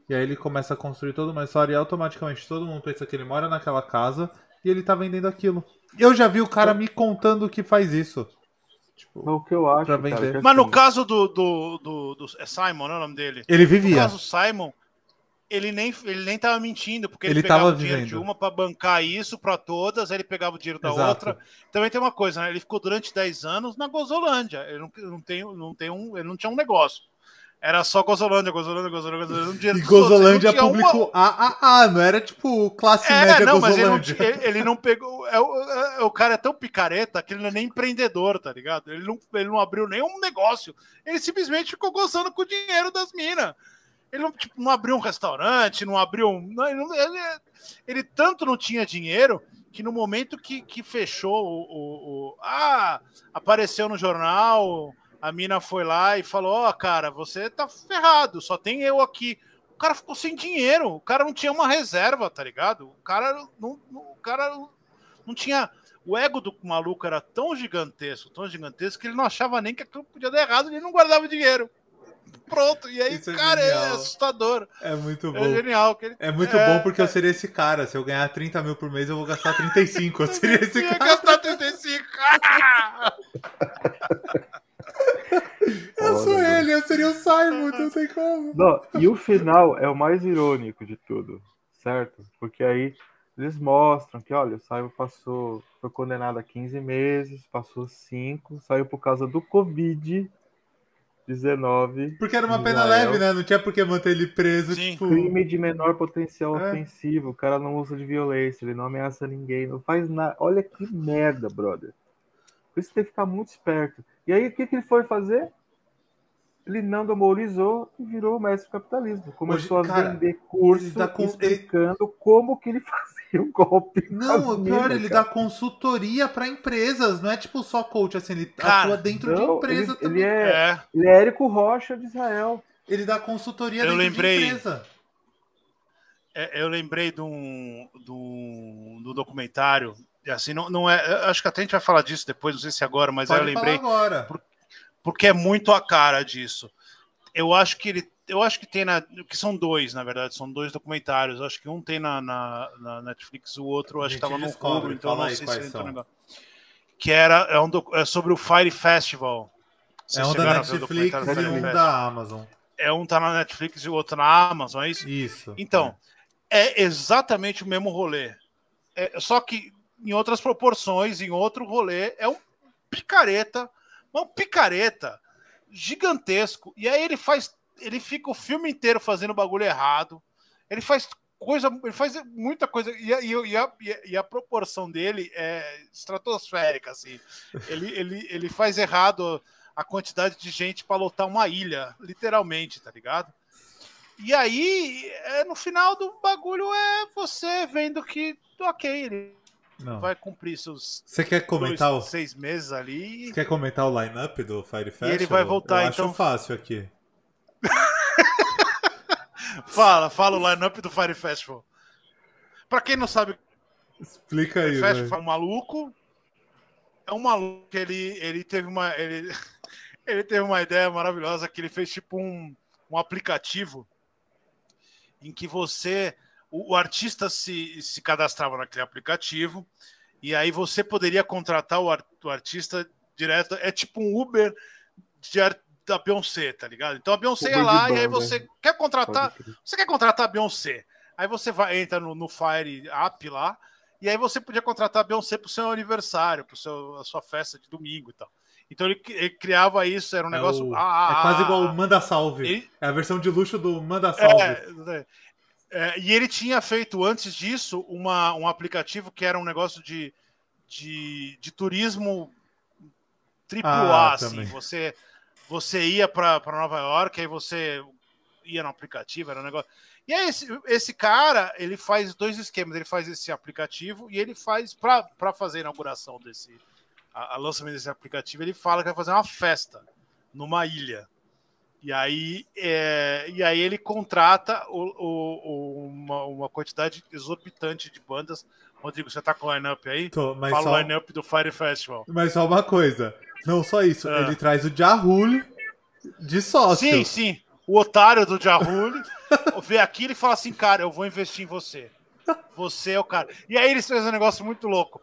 E aí ele começa a construir toda uma história e automaticamente todo mundo pensa que ele mora naquela casa e ele tá vendendo aquilo. Eu já vi o cara me contando que faz isso. Tipo, Mas o que eu acho, Pra cara, vender. que, Mas no assim, caso do, do, do, do- É Simon, não é o nome dele? ele No vivia. caso do Simon, ele nem, ele nem tava mentindo, porque ele, Ele pegava tava o dinheiro de vivendo. uma pra bancar isso pra todas, aí ele pegava o dinheiro da Exato. outra. Também tem uma coisa, né? Ele ficou durante 10 anos na Gozolândia. Ele não, não, tem, não, tem um, ele não tinha um negócio. Era só Gozolândia, Gozolândia, Gozolândia, Gozolândia. E dos outros. Gozolândia tinha uma- AAA, não era tipo classe É, média não, mas ele não, Gozolândia. ele, não pegou. É, o- é- o cara é tão picareta que ele não é nem empreendedor, tá ligado? Ele não, ele não abriu nenhum negócio. Ele simplesmente ficou gozando com o dinheiro das minas. Ele não, tipo, não abriu um restaurante, não abriu um. não, ele, não- ele- ele tanto não tinha dinheiro que no momento que, que fechou o, o- o- Ah, apareceu no jornal, a mina foi lá e falou: Ó, cara, você tá ferrado, só tem eu aqui. O cara ficou sem dinheiro, o cara não tinha uma reserva, tá ligado? O cara não, não- o cara não tinha. O ego do maluco era tão gigantesco, tão gigantesco, que ele não achava nem que aquilo podia dar errado, ele não guardava dinheiro. Pronto, e aí, é cara, é assustador. É muito bom. É genial. Ele, É muito É, bom porque eu seria esse cara. Se eu ganhar 30 mil por mês, eu vou gastar 35. Eu seria esse ia cara. gastar 35. Eu sou ele, eu seria o Simon, não tem como. Não, e o final é o mais irônico de tudo, certo? Porque aí eles mostram que, olha, o Simon passou, foi condenado a 15 meses, passou 5, saiu por causa do Covid-19, Porque era uma pena Israel. leve, né? Não tinha por que manter ele preso. Sim. Tipo, crime de menor potencial É. ofensivo, o cara não usa de violência, ele não ameaça ninguém, não faz nada. Olha que merda, brother. Por isso tem que ficar muito esperto. E aí, o que, que ele foi fazer? Ele não demorizou e virou o mestre do capitalismo. Começou Hoje, a cara, vender curso ele dá com- explicando como que ele fazia o golpe. Não, o pior, minas, ele cara. dá consultoria pra empresas, não é tipo só coach, assim, ele Cara, atua dentro de Não, empresa ele, também. ele Ele, é, É. ele é Érico Rocha de Israel. dá consultoria Eu dentro lembrei. de empresa. É, eu lembrei de um, de um, de um documentário. E Assim, não, não é. Acho que até a gente vai falar disso depois, não sei se agora, mas Pode eu lembrei. agora. porque é muito a cara disso. Eu acho que ele, eu acho que tem na, que são dois, na verdade, são dois documentários. Eu acho que um tem na, na, na Netflix, o outro acho que estava no Hulu, então não sei se entrou no negócio. Que era é, um, é sobre o Fire Festival. É um da Netflix e um Festival? da Amazon. É um tá na Netflix e o outro na Amazon, é isso? Isso. Então, é exatamente o mesmo rolê. É, só que em outras proporções, em outro rolê, é um picareta, um picareta gigantesco. E aí ele faz, ele fica o filme inteiro fazendo bagulho errado. Ele faz coisa, ele faz muita coisa e a, e a- e a, e a proporção dele é estratosférica, assim. Ele, ele, ele faz errado a quantidade de gente para lotar uma ilha, literalmente, tá ligado? E aí, é, no final do bagulho é você vendo que, ok, ele Não. vai cumprir seus Você quer comentar o, dois, seis meses ali. você quer comentar o line-up do Fire Festival? ele vai voltar, Eu então. acho fácil aqui. Fala, fala o line-up do Fire Festival. Pra quem não sabe, Explica o aí, Fire velho. Festival é um maluco. É um maluco que ele, ele teve uma. Ele, ele teve uma ideia maravilhosa que ele fez tipo um, um aplicativo em que você. O, o artista se, se cadastrava naquele aplicativo e aí você poderia contratar o, ar- o artista direto. É tipo um Uber de da Beyoncé, tá ligado? Então a Beyoncé ia Uber de lá e aí você quer contratar. Você quer contratar a Beyoncé? Aí você vai, entra no, no Fire App lá, e aí você podia contratar a Beyoncé pro seu aniversário, pro seu, a sua festa de domingo e tal. Então ele, ele criava isso, era um É, negócio. o- ah, é ah, quase ah, igual ah. o Manda Salve. Ele- É a versão de luxo do Manda Salve. É, é, e ele tinha feito antes disso uma, um aplicativo que era um negócio de, de, de turismo triplo Ah, A, assim. também. Você, você ia para Nova York, aí você ia no aplicativo, era um negócio. E aí esse, esse cara, ele faz dois esquemas. Ele faz esse aplicativo e ele faz, para fazer a inauguração desse, a, a lançamento desse aplicativo, ele fala que vai fazer uma festa numa ilha. E aí, é, e aí ele contrata o, o- o- uma, uma quantidade exorbitante de bandas. Rodrigo, você tá com o line-up aí? Tô, mas, Fala o só, line-up do Fire Festival. mas só uma coisa. Não só isso, Ah. ele traz o Jahul de sócio. Sim, sim. O otário do Jahul vê aquilo e fala assim, cara, eu vou investir em você. Você é o cara. E aí eles fazem um negócio muito louco.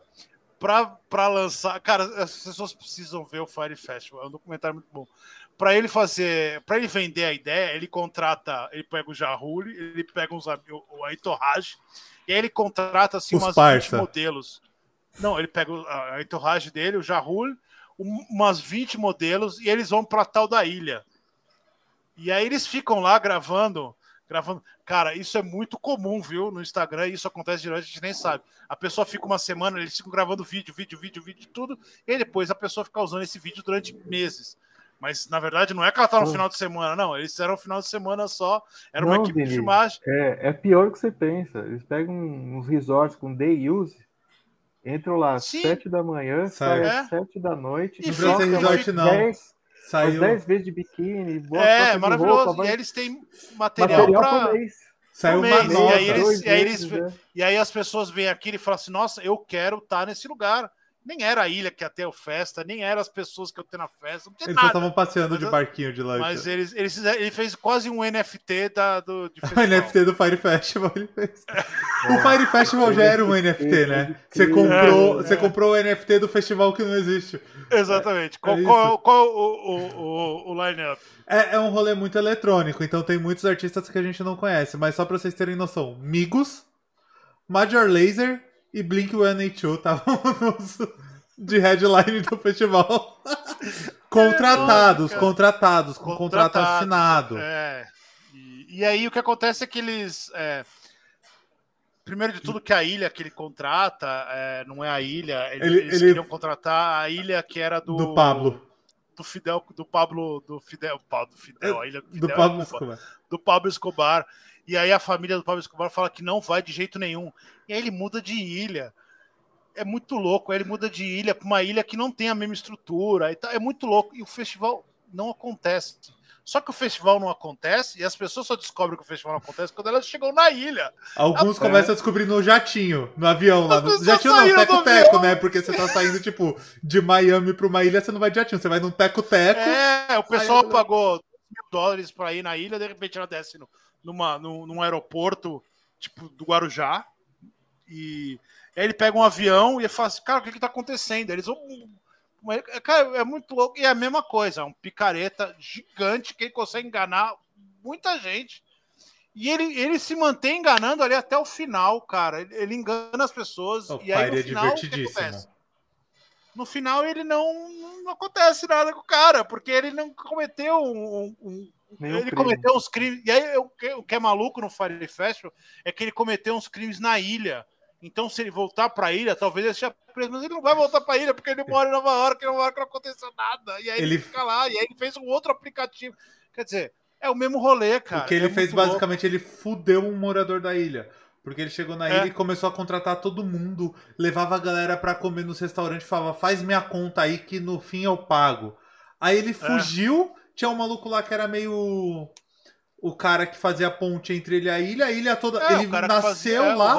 Pra, pra lançar. Cara, as pessoas precisam ver o Fire Festival. É um documentário muito bom. Pra ele fazer. Pra ele vender a ideia, ele contrata. Ele pega o Jahul, ele pega uns, o, o e aí ele contrata assim, Os umas parça. 20 modelos. Não, ele pega a a entorragem dele, o Jahul, um- umas 20 modelos, e eles vão pra tal da ilha. E aí eles ficam lá gravando, gravando. Cara, isso é muito comum, viu? No Instagram, isso acontece direto, a gente nem sabe. A pessoa fica uma semana, eles ficam gravando vídeo, vídeo, vídeo, vídeo, tudo, e depois a pessoa fica usando esse vídeo durante meses. Mas na verdade não é que ela tá no final de semana, não. Eles fizeram um final de semana só. Era Não, uma equipe de Vini. filmagem. É, é pior do que você pensa. Eles pegam uns resorts com day use, entram lá às Sim. 7 da manhã, Sai. saem É. às 7 da noite, E Não resort, não. 10, as Saiu, 10 vezes de biquíni, boa É, de maravilhoso. roupa, e vai- aí eles têm material, material pra. saiu uma mês, e nota. aí eles- e aí eles- né? E aí as pessoas veem aquilo e falam assim: nossa, eu quero estar nesse lugar. Nem era a ilha que ia ter a festa, nem eram as pessoas que eu ter na festa, não tem Eles só nada. estavam passeando Mas de barquinho de lancha. Mas eles, eles fizeram- ele fez quase um NFT da, do, de O. NFT do Fire Festival ele fez. O Fire Festival já era um NFT, né? Você É. comprou, É. você comprou o NFT do festival que não existe. Exatamente. Qual, É qual, isso. qual o, o, o, o line-up? É, é um rolê muito eletrônico, então tem muitos artistas que a gente não conhece, mas só pra vocês terem noção, Migos, Major Laser e Blink-182 estavam de headline do festival. contratados, cara. contratados, com contrato Contratados, assinado. É. E, e aí o que acontece é que eles. é, primeiro de tudo, que a ilha que ele contrata é, não é a ilha. ele- Ele- eles ele- queriam contratar a ilha que era do. Do Pablo. Do Fidel, do Pablo, do Fidel, do Fidel, a ilha do Do Fidel é Pablo. Escobar. do Pablo Escobar. E aí a família do Pablo Escobar fala que não vai de jeito nenhum. E aí ele muda de ilha. É muito louco. Aí ele muda de ilha para uma ilha que não tem a mesma estrutura. É muito louco. E o festival não acontece. Só que o festival não acontece e as pessoas só descobrem que o festival não acontece quando elas chegam na ilha. Alguns É. começam a descobrir no jatinho, no avião lá. No... Jatinho não, teco-teco, né? Porque você tá saindo, tipo, de Miami pra uma ilha, você não vai de jatinho, você vai num teco-teco. É, o pessoal Aí- pagou mil dólares para ir na ilha, de repente ela desce no, numa, num, num aeroporto, tipo, do Guarujá. E aí ele pega um avião e fala assim, cara, o que que tá acontecendo? Eles vão. Mas, Cara, é muito louco. E é a mesma coisa, é um picareta gigante que ele consegue enganar muita gente. E ele, ele se mantém enganando ali até o final, cara. Ele, ele engana as pessoas. O e aí, no é final, o que acontece? No final, ele não, não acontece nada com o cara, porque ele não cometeu um. um- ele crime. cometeu uns crimes. E aí, o que, o que é maluco no Fire Festival é que ele cometeu uns crimes na ilha. Então, se ele voltar pra ilha, talvez ele seja preso, mas ele não vai voltar pra ilha, porque ele mora em Nova York, em Nova York não aconteceu nada. E aí ele, Ele- fica lá, e aí ele fez um outro aplicativo. Quer dizer, é o mesmo rolê, cara. o que ele É fez muito louco. basicamente, ele fudeu um morador da ilha. Porque ele chegou na É. ilha e começou a contratar todo mundo, levava a galera pra comer nos restaurantes, falava, faz minha conta aí que no fim eu pago. Aí É. ele fugiu, tinha um maluco lá que era meio o cara que fazia a ponte entre ele e a ilha, a ilha toda, É, ele nasceu fazia, é, lá,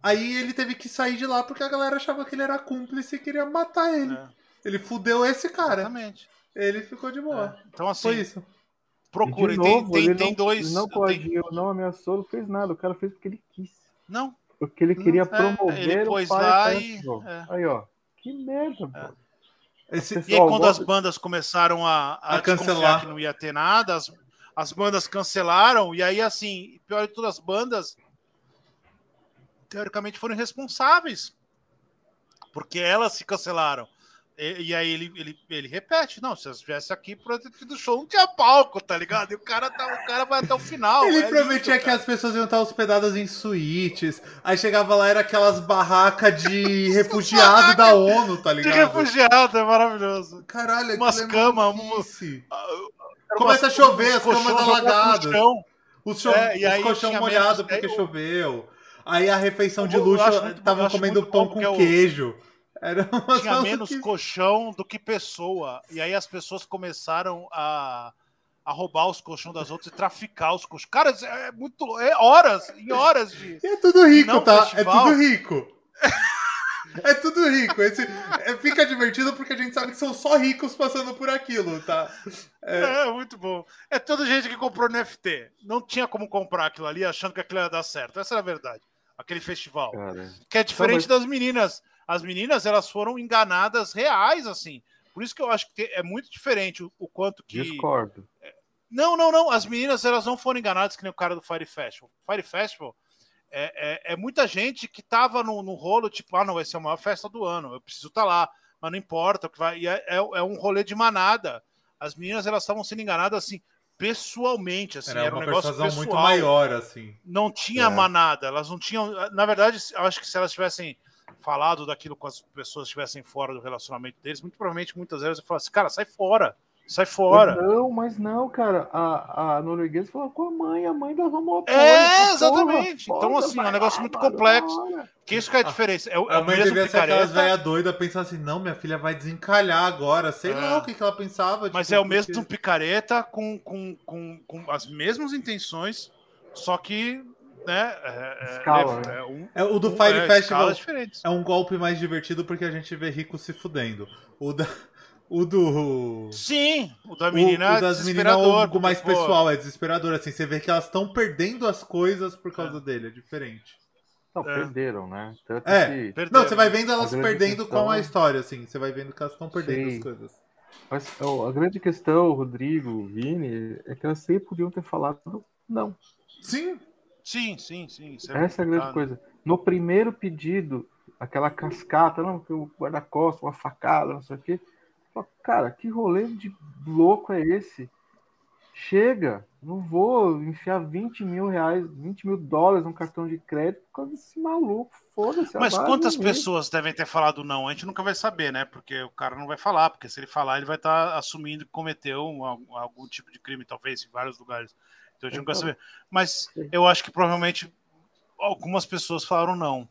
aí ele teve que sair de lá porque a galera achava que ele era cúmplice e queria matar ele. É, Ele fudeu esse cara. exatamente. Ele ficou de boa. É. Então, assim, Foi isso. E Tem, novo, tem, ele tem não, dois. ele não tem- coagiu, não ameaçou, não fez nada. O cara fez porque ele quis. Não, Porque ele queria É, promover ele o pôs lá e- é. Aí, ó. Que merda, pô. Esse, E aí, quando as bandas começaram a, a, A cancelar. que não ia ter nada, as, as bandas cancelaram, e aí, assim, pior de tudo, as bandas teoricamente foram responsáveis. Porque elas se cancelaram. E, e aí ele, ele, ele repete: não, se eu estivesse aqui pro do show, não tinha palco, tá ligado? E o cara, tá, o cara vai até o final. Ele é prometia lindo, que as pessoas iam estar hospedadas em suítes. Aí chegava lá, era aquelas barracas de refugiado da ONU, tá De ligado? refugiado, é maravilhoso. Caralho, Umas é camas. Era Começa a chover, as camas alagadas. chão. Os, cho É, os colchão molhado porque eu- choveu. Aí a refeição de Eu- eu luxo eu estavam comendo pão com é queijo. Era tinha menos maluquices. colchão do que pessoa. E aí as pessoas começaram a, a roubar os colchões das outras e traficar os colchões. Cara, é muito. É horas, em horas de. E é tudo rico, Não, tá? festival. É tudo rico. É tudo rico. Esse, é- fica divertido porque a gente sabe que são só ricos passando por aquilo, tá? É, muito bom. É toda gente que comprou NFT. Não tinha como comprar aquilo ali achando que aquilo ia dar certo. Essa é a verdade. Aquele festival. Cara, Que é diferente mas- das meninas. As meninas, elas foram enganadas reais, assim. Por isso que eu acho que é muito diferente o, o quanto que. discordo. Não, não, não. As meninas elas não foram enganadas que nem o cara do Fire Festival. Fire Festival é, é, é muita gente que tava no, no rolo, tipo, ah, não, vai ser a maior festa do ano, eu preciso estar lá, mas não importa, o que vai. E é, é, é um rolê de manada. As meninas elas estavam sendo enganadas assim, pessoalmente, assim, Era, era, um uma negócio pessoal. muito maior, assim. Não tinha É. manada, elas não tinham. Na verdade, eu acho que se elas tivessem falado daquilo com as pessoas que estivessem fora do relacionamento deles, muito provavelmente muitas vezes eu falasse, assim, cara, sai fora, sai fora. Mas não, mas não, cara. A, a norueguesa falou com a mãe, a mãe dava uma É, exatamente. Então, assim, é um negócio muito complexo. Que isso que é a diferença. É, o- é A mãe mesmo devia ser aquelas picareta, velhas doidas pensando assim, não, minha filha vai desencalhar agora. Sei É. lá o que, que ela pensava. mas tipo, é o porque- mesmo picareta com, com, com, com as mesmas intenções, só que, né, é, é- Escala, é, né? é um, É, o do um- Fire é, Festival é um golpe mais divertido porque a gente vê rico se fudendo. O, da, o do. Sim, o da O, menina o é das meninas é algo mais pô, pessoal, é desesperador. Assim, você vê que elas estão perdendo as coisas por causa dele, é diferente. Não, É. perderam, né? Tanto É. que. Perderam. Não, você vai vendo elas perdendo questão- com a história, assim. Você vai vendo que elas estão perdendo Sim. as coisas. Mas ó, a grande questão, Rodrigo, Vini, é que elas sempre podiam ter falado não. Sim, Sim, sim, sim. é Essa é a grande coisa. No primeiro pedido, aquela cascata, não, que o guarda-costas, uma facada, não sei o quê. Cara, que rolê de louco é esse? Chega, não vou enfiar 20 mil reais, 20 mil dólares num cartão de crédito por causa desse maluco. Foda-se. Mas quantas mim. pessoas devem ter falado não? A gente nunca vai saber, né? Porque o cara não vai falar, porque se ele falar, ele vai estar assumindo que cometeu um- algum tipo de crime, talvez, em vários lugares. Então a gente nunca vai saber. Mas eu acho que provavelmente algumas pessoas falaram não.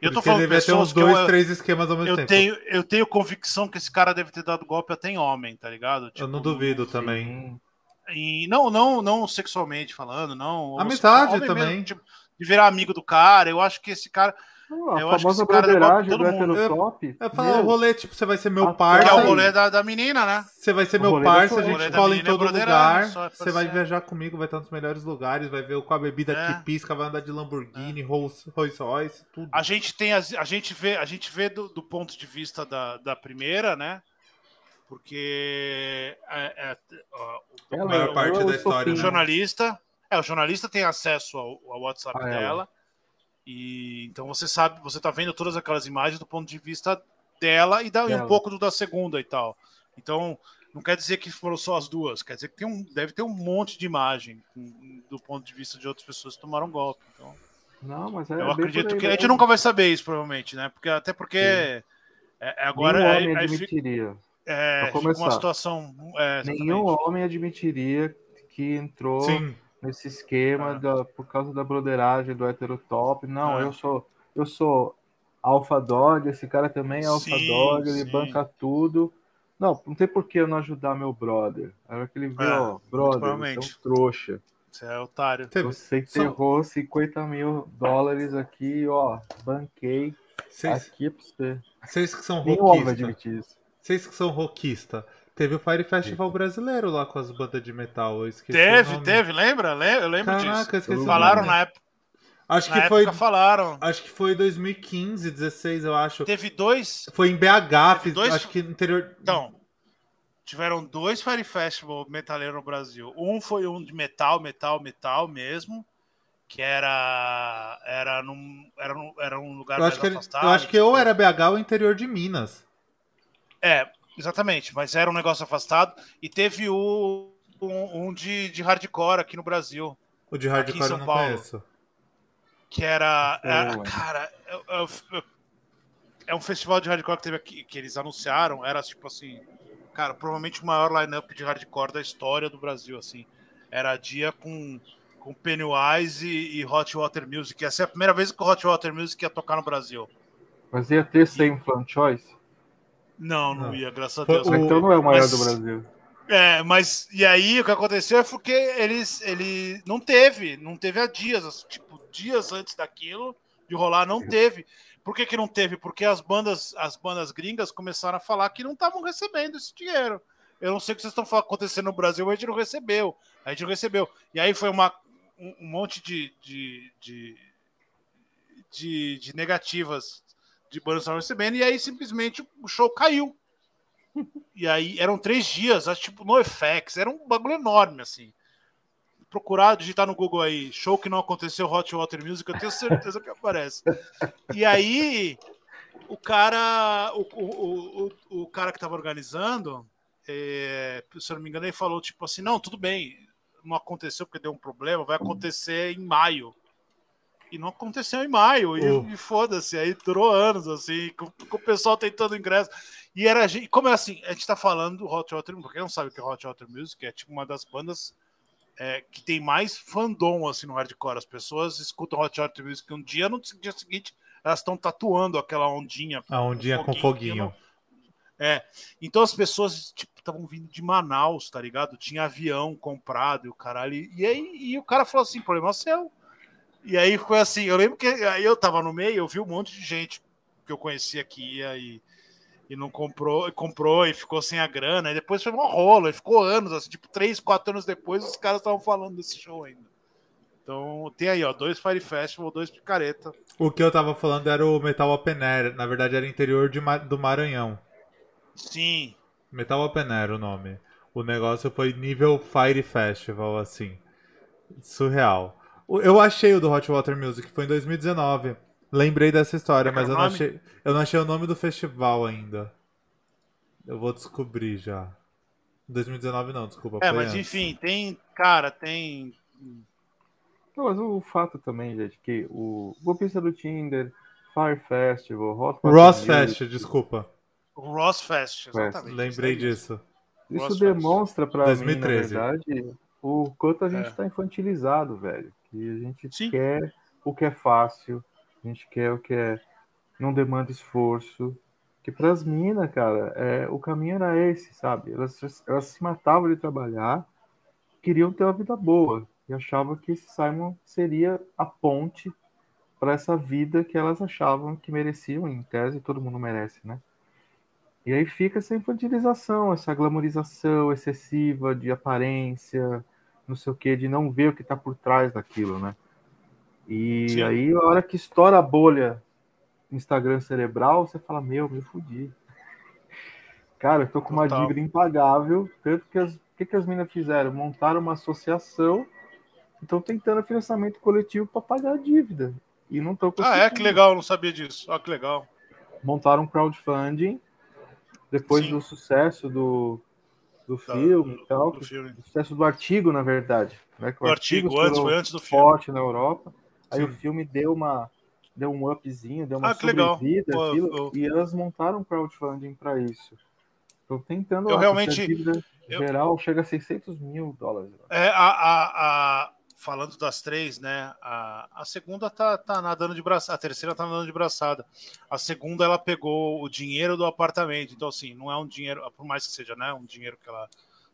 Eu tô porque falando devia ter pessoas uns que dois, eu, três esquemas ao mesmo eu tempo. tenho, eu tenho convicção que esse cara deve ter dado golpe até em homem, tá ligado? Eu Tipo, não duvido também. E não, não, não sexualmente falando, não. Amizade também. mesmo, tipo, de virar amigo do cara. Eu acho que esse cara. Não, Eu a acho que famosa broderagem do heterotop. É falar o rolê, tipo, você vai ser meu Ah, parça. Que é o rolê da, da menina, né? Você vai ser O meu parça, a gente o cola em é todo lugar. é Você vai viajar comigo, vai estar nos melhores lugares, vai ver com a bebida É. que pisca, vai andar de Lamborghini, Rolls Rolls Royce, tudo. A gente tem as- a gente vê, a gente vê do, do ponto de vista da, da primeira, né? Porque é, é, ó, o, Ela- maior parte é o da história, o né? sopinho. jornalista, é, o jornalista tem acesso ao, ao WhatsApp A ela. dela. E então você sabe, você tá vendo todas aquelas imagens do ponto de vista dela e, da, e um Dela. pouco do da segunda e tal. Então, não quer dizer que foram só as duas, quer dizer que tem um, deve ter um monte de imagem do ponto de vista de outras pessoas que tomaram golpe. Então, Não, mas é eu acredito aí que a gente nunca vai saber isso, provavelmente, né? Porque, até porque é, é agora Nenhum é, homem admitiria. é, uma situação. É, Nenhum homem admitiria que entrou Sim. Nesse esquema Ah. da- por causa da broderagem do heterotop. Não, Ah. eu sou eu sou alfa dog, esse cara também é alfa Sim, dog, ele sim. banca tudo. Não, não tem por que eu não ajudar meu brother. Aí hora que ele vê, É, ó, brother, você é provavelmente. um trouxa. Você é otário. Você Só- enterrou 50 mil dólares aqui, ó, banquei Vocês, aqui pra você. vocês que são isso. vocês que são rockista, teve o Fire Festival brasileiro lá com as bandas de metal. Eu esqueci o Teve, nome. teve, lembra? Le- Eu lembro disso. Caraca, eu esqueci Falaram na época. Acho Na que foi, época falaram. acho que foi 2015, 16, eu acho. Teve dois. Foi em BH, Teve fiz- dois- acho que no interior. Então, tiveram dois Fire Festival metaleiro no Brasil. Um foi um de metal, metal, metal mesmo. Que era. Era num, era num, era um lugar Eu mais acho, que, ele- afastado. eu acho que ou era BH ou interior de Minas. É, exatamente, mas era um negócio afastado. E teve o, um, um de, de hardcore aqui no Brasil. O de hardcore eu não Paulo, conheço. Que era. É, cara, é um festival de hardcore que teve aqui, que eles anunciaram. Era tipo assim. Cara, provavelmente o maior line-up de hardcore da história do Brasil, assim. Era dia com, com Pennywise e, e Hot Water Music. Essa é a primeira vez que o Hot Water Music ia tocar no Brasil. Mas ia ter sem fan choice? Não, não, não, ia, graças a Deus. O... Então não é o maior mas, do Brasil. É, mas e aí o que aconteceu é porque eles ele não teve, não teve há dias, tipo, dias antes daquilo de rolar não teve. Por que, que não teve? Porque as bandas, as bandas gringas começaram a falar que não estavam recebendo esse dinheiro. Eu não sei o que vocês estão acontecendo no Brasil, a gente não recebeu. A gente não recebeu. E aí foi uma, um, um monte de, de, de, de, de negativas de bandas estavam recebendo, e aí simplesmente o show caiu. E aí eram três dias, acho, tipo, no FX, era um bagulho enorme, assim. Procurar, digitar no Google aí, show que não aconteceu, Hot Water Music, eu tenho certeza que aparece. E aí, o cara, o, o, o, o cara que estava organizando, é, se eu não me engano, ele falou, tipo assim, não, tudo bem, não aconteceu porque deu um problema, vai acontecer em maio. Não aconteceu em maio, e, uh. e foda-se, aí durou anos, assim, com, com, o pessoal tentando ingresso. E era como é assim, a gente tá falando do Hot Water Music, quem não sabe o que é Hot Water Music, é tipo uma das bandas é, que tem mais fandom assim no hardcore. As pessoas escutam Hot Water Music um dia, no dia seguinte elas estão tatuando aquela ondinha. A ondinha com foguinho. Com foguinho. É, então as pessoas tipo estavam vindo de Manaus, tá ligado? Tinha avião comprado e o caralho. E aí e o cara falou assim: problema seu. E aí foi assim, eu lembro que aí eu tava no meio, eu vi um monte de gente que eu conhecia que ia e, e não comprou, comprou e ficou sem a grana, e depois foi uma rola, e ficou anos, assim, tipo, três, quatro anos depois, os caras estavam falando desse show ainda. Então tem aí, ó, dois Fire Festival, dois picareta. O que eu tava falando era o Metal Open Air, na verdade era interior de, do Maranhão. Sim. Metal Open Air o nome. O negócio foi nível Fire Festival, assim. Surreal. Eu achei o do Hot Water Music, foi em 2019. Lembrei dessa história, mas eu não, achei, eu não achei o nome do festival ainda. Eu vou descobrir já. 2019 não, desculpa. É, mas antes. enfim, tem. Cara, tem. Não, mas o fato também, gente, que o golpista do Tinder, Fire Festival, Hot Water Ross Music, Fest, desculpa. Ross Fest, exatamente. Lembrei disso. Isso Ross demonstra pra 2013. mim, na verdade, o quanto a gente é. tá infantilizado, velho. Que a gente Sim. quer o que é fácil, a gente quer o que é não demanda esforço. Que para as minas, cara, é, o caminho era esse, sabe? Elas, elas se matavam de trabalhar, queriam ter uma vida boa e achavam que esse Simon seria a ponte para essa vida que elas achavam que mereciam, em tese, todo mundo merece, né? E aí fica essa infantilização, essa glamorização excessiva de aparência, não sei o que, de não ver o que está por trás daquilo, né? E Sim. aí, a hora que estoura a bolha Instagram cerebral, você fala, meu, me fudi. Cara, eu tô com uma Total. dívida impagável, tanto que as, o que, que as minas fizeram? Montaram uma associação estão tentando financiamento coletivo para pagar a dívida. E não estão Ah, é? Que legal, não sabia disso. Ah, que legal. Montaram um crowdfunding depois Sim. do sucesso do, do filme e tal. Do filme. sucesso do artigo, na verdade. Né? o, o artigo, artigo antes, foi antes do filme. Forte na Europa. Aí Sim. o filme deu uma deu um upzinho, deu uma ah, sobrevida, aquilo, e elas montaram um crowdfunding para isso. Estou tentando. Eu realmente. A geral chega a 600 mil dólares. É, a, a, a, falando das três, né? A, a segunda tá, tá nadando de braçada, a terceira tá nadando de braçada. A segunda ela pegou o dinheiro do apartamento, então assim, não é um dinheiro, por mais que seja, né? Um dinheiro que ela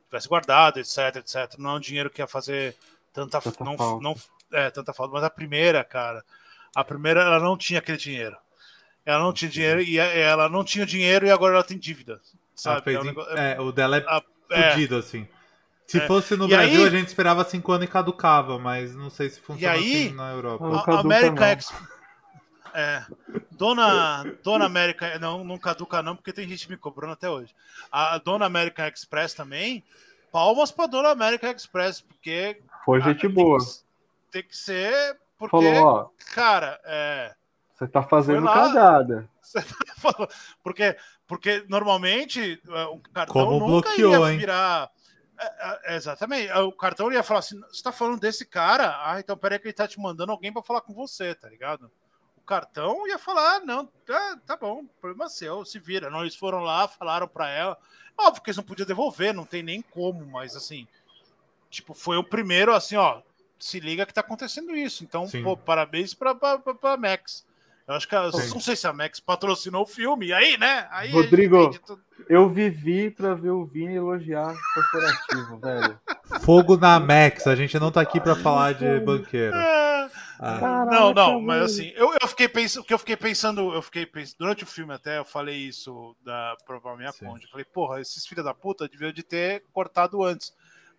tivesse guardado, etc, etc. Não é um dinheiro que ia fazer tanta, tanta não, falta. não é tanta falta. Mas a primeira, cara, a primeira ela não tinha aquele dinheiro. Ela não tinha dinheiro e ela não tinha dinheiro e agora ela tem dívida, sabe? É, um negócio, é, o dela é a, fudido, é, assim. Se é. fosse no e Brasil, aí... a gente esperava cinco anos e caducava, mas não sei se funciona aí, assim na Europa. A América Express. É, Dona, Dona América, não, não caduca não, porque tem gente me cobrando até hoje. A Dona American Express também, palmas para Dona American Express, porque... Foi gente boa. Tem que, tem que ser, porque, Falou, ó, cara, é... Você tá fazendo cagada. Você tá porque, porque normalmente é, o cartão Como nunca bloqueou, ia hein? virar. É, é, exatamente. O cartão ia falar assim: você tá falando desse cara? Ah, então peraí que ele tá te mandando alguém para falar com você, tá ligado? O cartão ia falar: ah, não, tá, tá bom, problema seu, se vira. Não, eles foram lá, falaram para ela. Óbvio que eles não podiam devolver, não tem nem como, mas assim, tipo, foi o primeiro, assim, ó, se liga que tá acontecendo isso. Então, Sim. pô, parabéns pra, pra, pra, pra Max. Eu acho que eu não sei se a Max patrocinou o filme, e aí, né? Aí a gente Rodrigo. Eu vivi pra ver o Vini elogiar corporativo, velho. Fogo na Max, a gente não tá aqui pra falar de banqueiro. É, Ah, Caraca, não, não, mas assim, eu, eu fiquei pensando, o que eu fiquei pensando, eu fiquei pensando, durante o filme até, eu falei isso da pra minha Sim. conta. Eu falei, porra, esses filhos da puta deviam de ter cortado antes.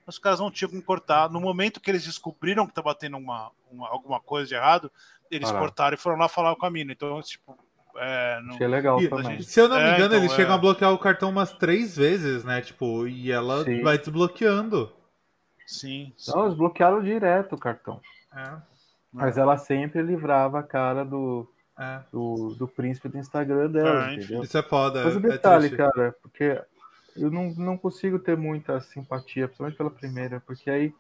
Mas os caras não tinham como cortar. No momento que eles descobriram que tava tendo uma, uma- alguma coisa de errado, eles Pararam. cortaram e foram lá falar com a mina. Então, tipo, é, não- Achei legal E- também. Se eu não me É, engano, então, eles é. chegam a bloquear o cartão umas três vezes, né? Tipo, e ela Sim. vai desbloqueando. sim, sim. Não, eles bloquearam direto o cartão. É, Mas ela sempre livrava a cara do, é. do, do príncipe do Instagram dela, enfim. entendeu? Isso é foda. Mas o é detalhe, triste. cara, porque eu não, não consigo ter muita simpatia, principalmente pela primeira, porque aí.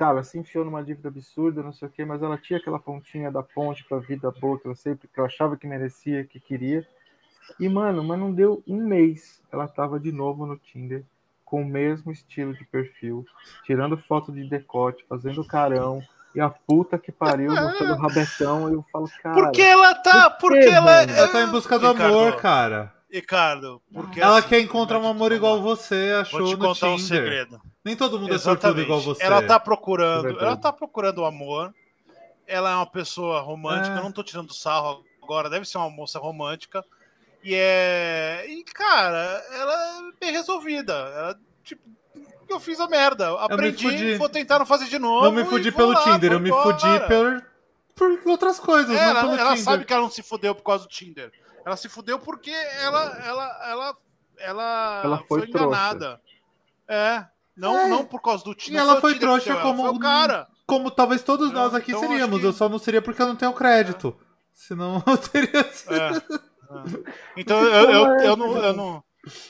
Tá, ela se enfiou numa dívida absurda, não sei o quê, mas ela tinha aquela pontinha da ponte pra vida boa que eu sempre que eu achava que merecia, que queria. E, mano, mas não deu um mês. Ela tava de novo no Tinder, com o mesmo estilo de perfil, tirando foto de decote, fazendo carão. E a puta que pariu, mostrando o rabetão. E eu falo, cara. Porque ela tá. por Porque ela mano? Ela tá em busca do Ricardo, amor, cara. Ricardo, porque Ela assim, quer encontrar um amor tudo, igual você achou Vou te no contar um Tinder. segredo. Nem todo mundo é sortudo Exatamente. igual você. Ela tá É procurando, verdade. ela tá procurando o amor. Ela é uma pessoa romântica, É. eu não tô tirando sarro agora, deve ser uma moça romântica. E é. E, cara, ela é bem resolvida. Ela, tipo, eu fiz a merda. fudi. Aprendi, vou tentar não fazer de novo. Não me fudi pelo lá, Tinder, eu me fudi por, por outras coisas, É, não ela pelo ela Tinder. sabe que ela não se fudeu por causa do Tinder. Ela se fudeu porque ela, ela, ela, ela, Ela foi enganada. É. Não, É. não por causa do Tinder. E não ela foi trouxa ela, como foi o cara. Como talvez todos Não, nós aqui então seríamos, que- eu só não seria porque eu não tenho crédito. Senão eu teria sido. É. É. Então eu, eu, eu, não, eu não.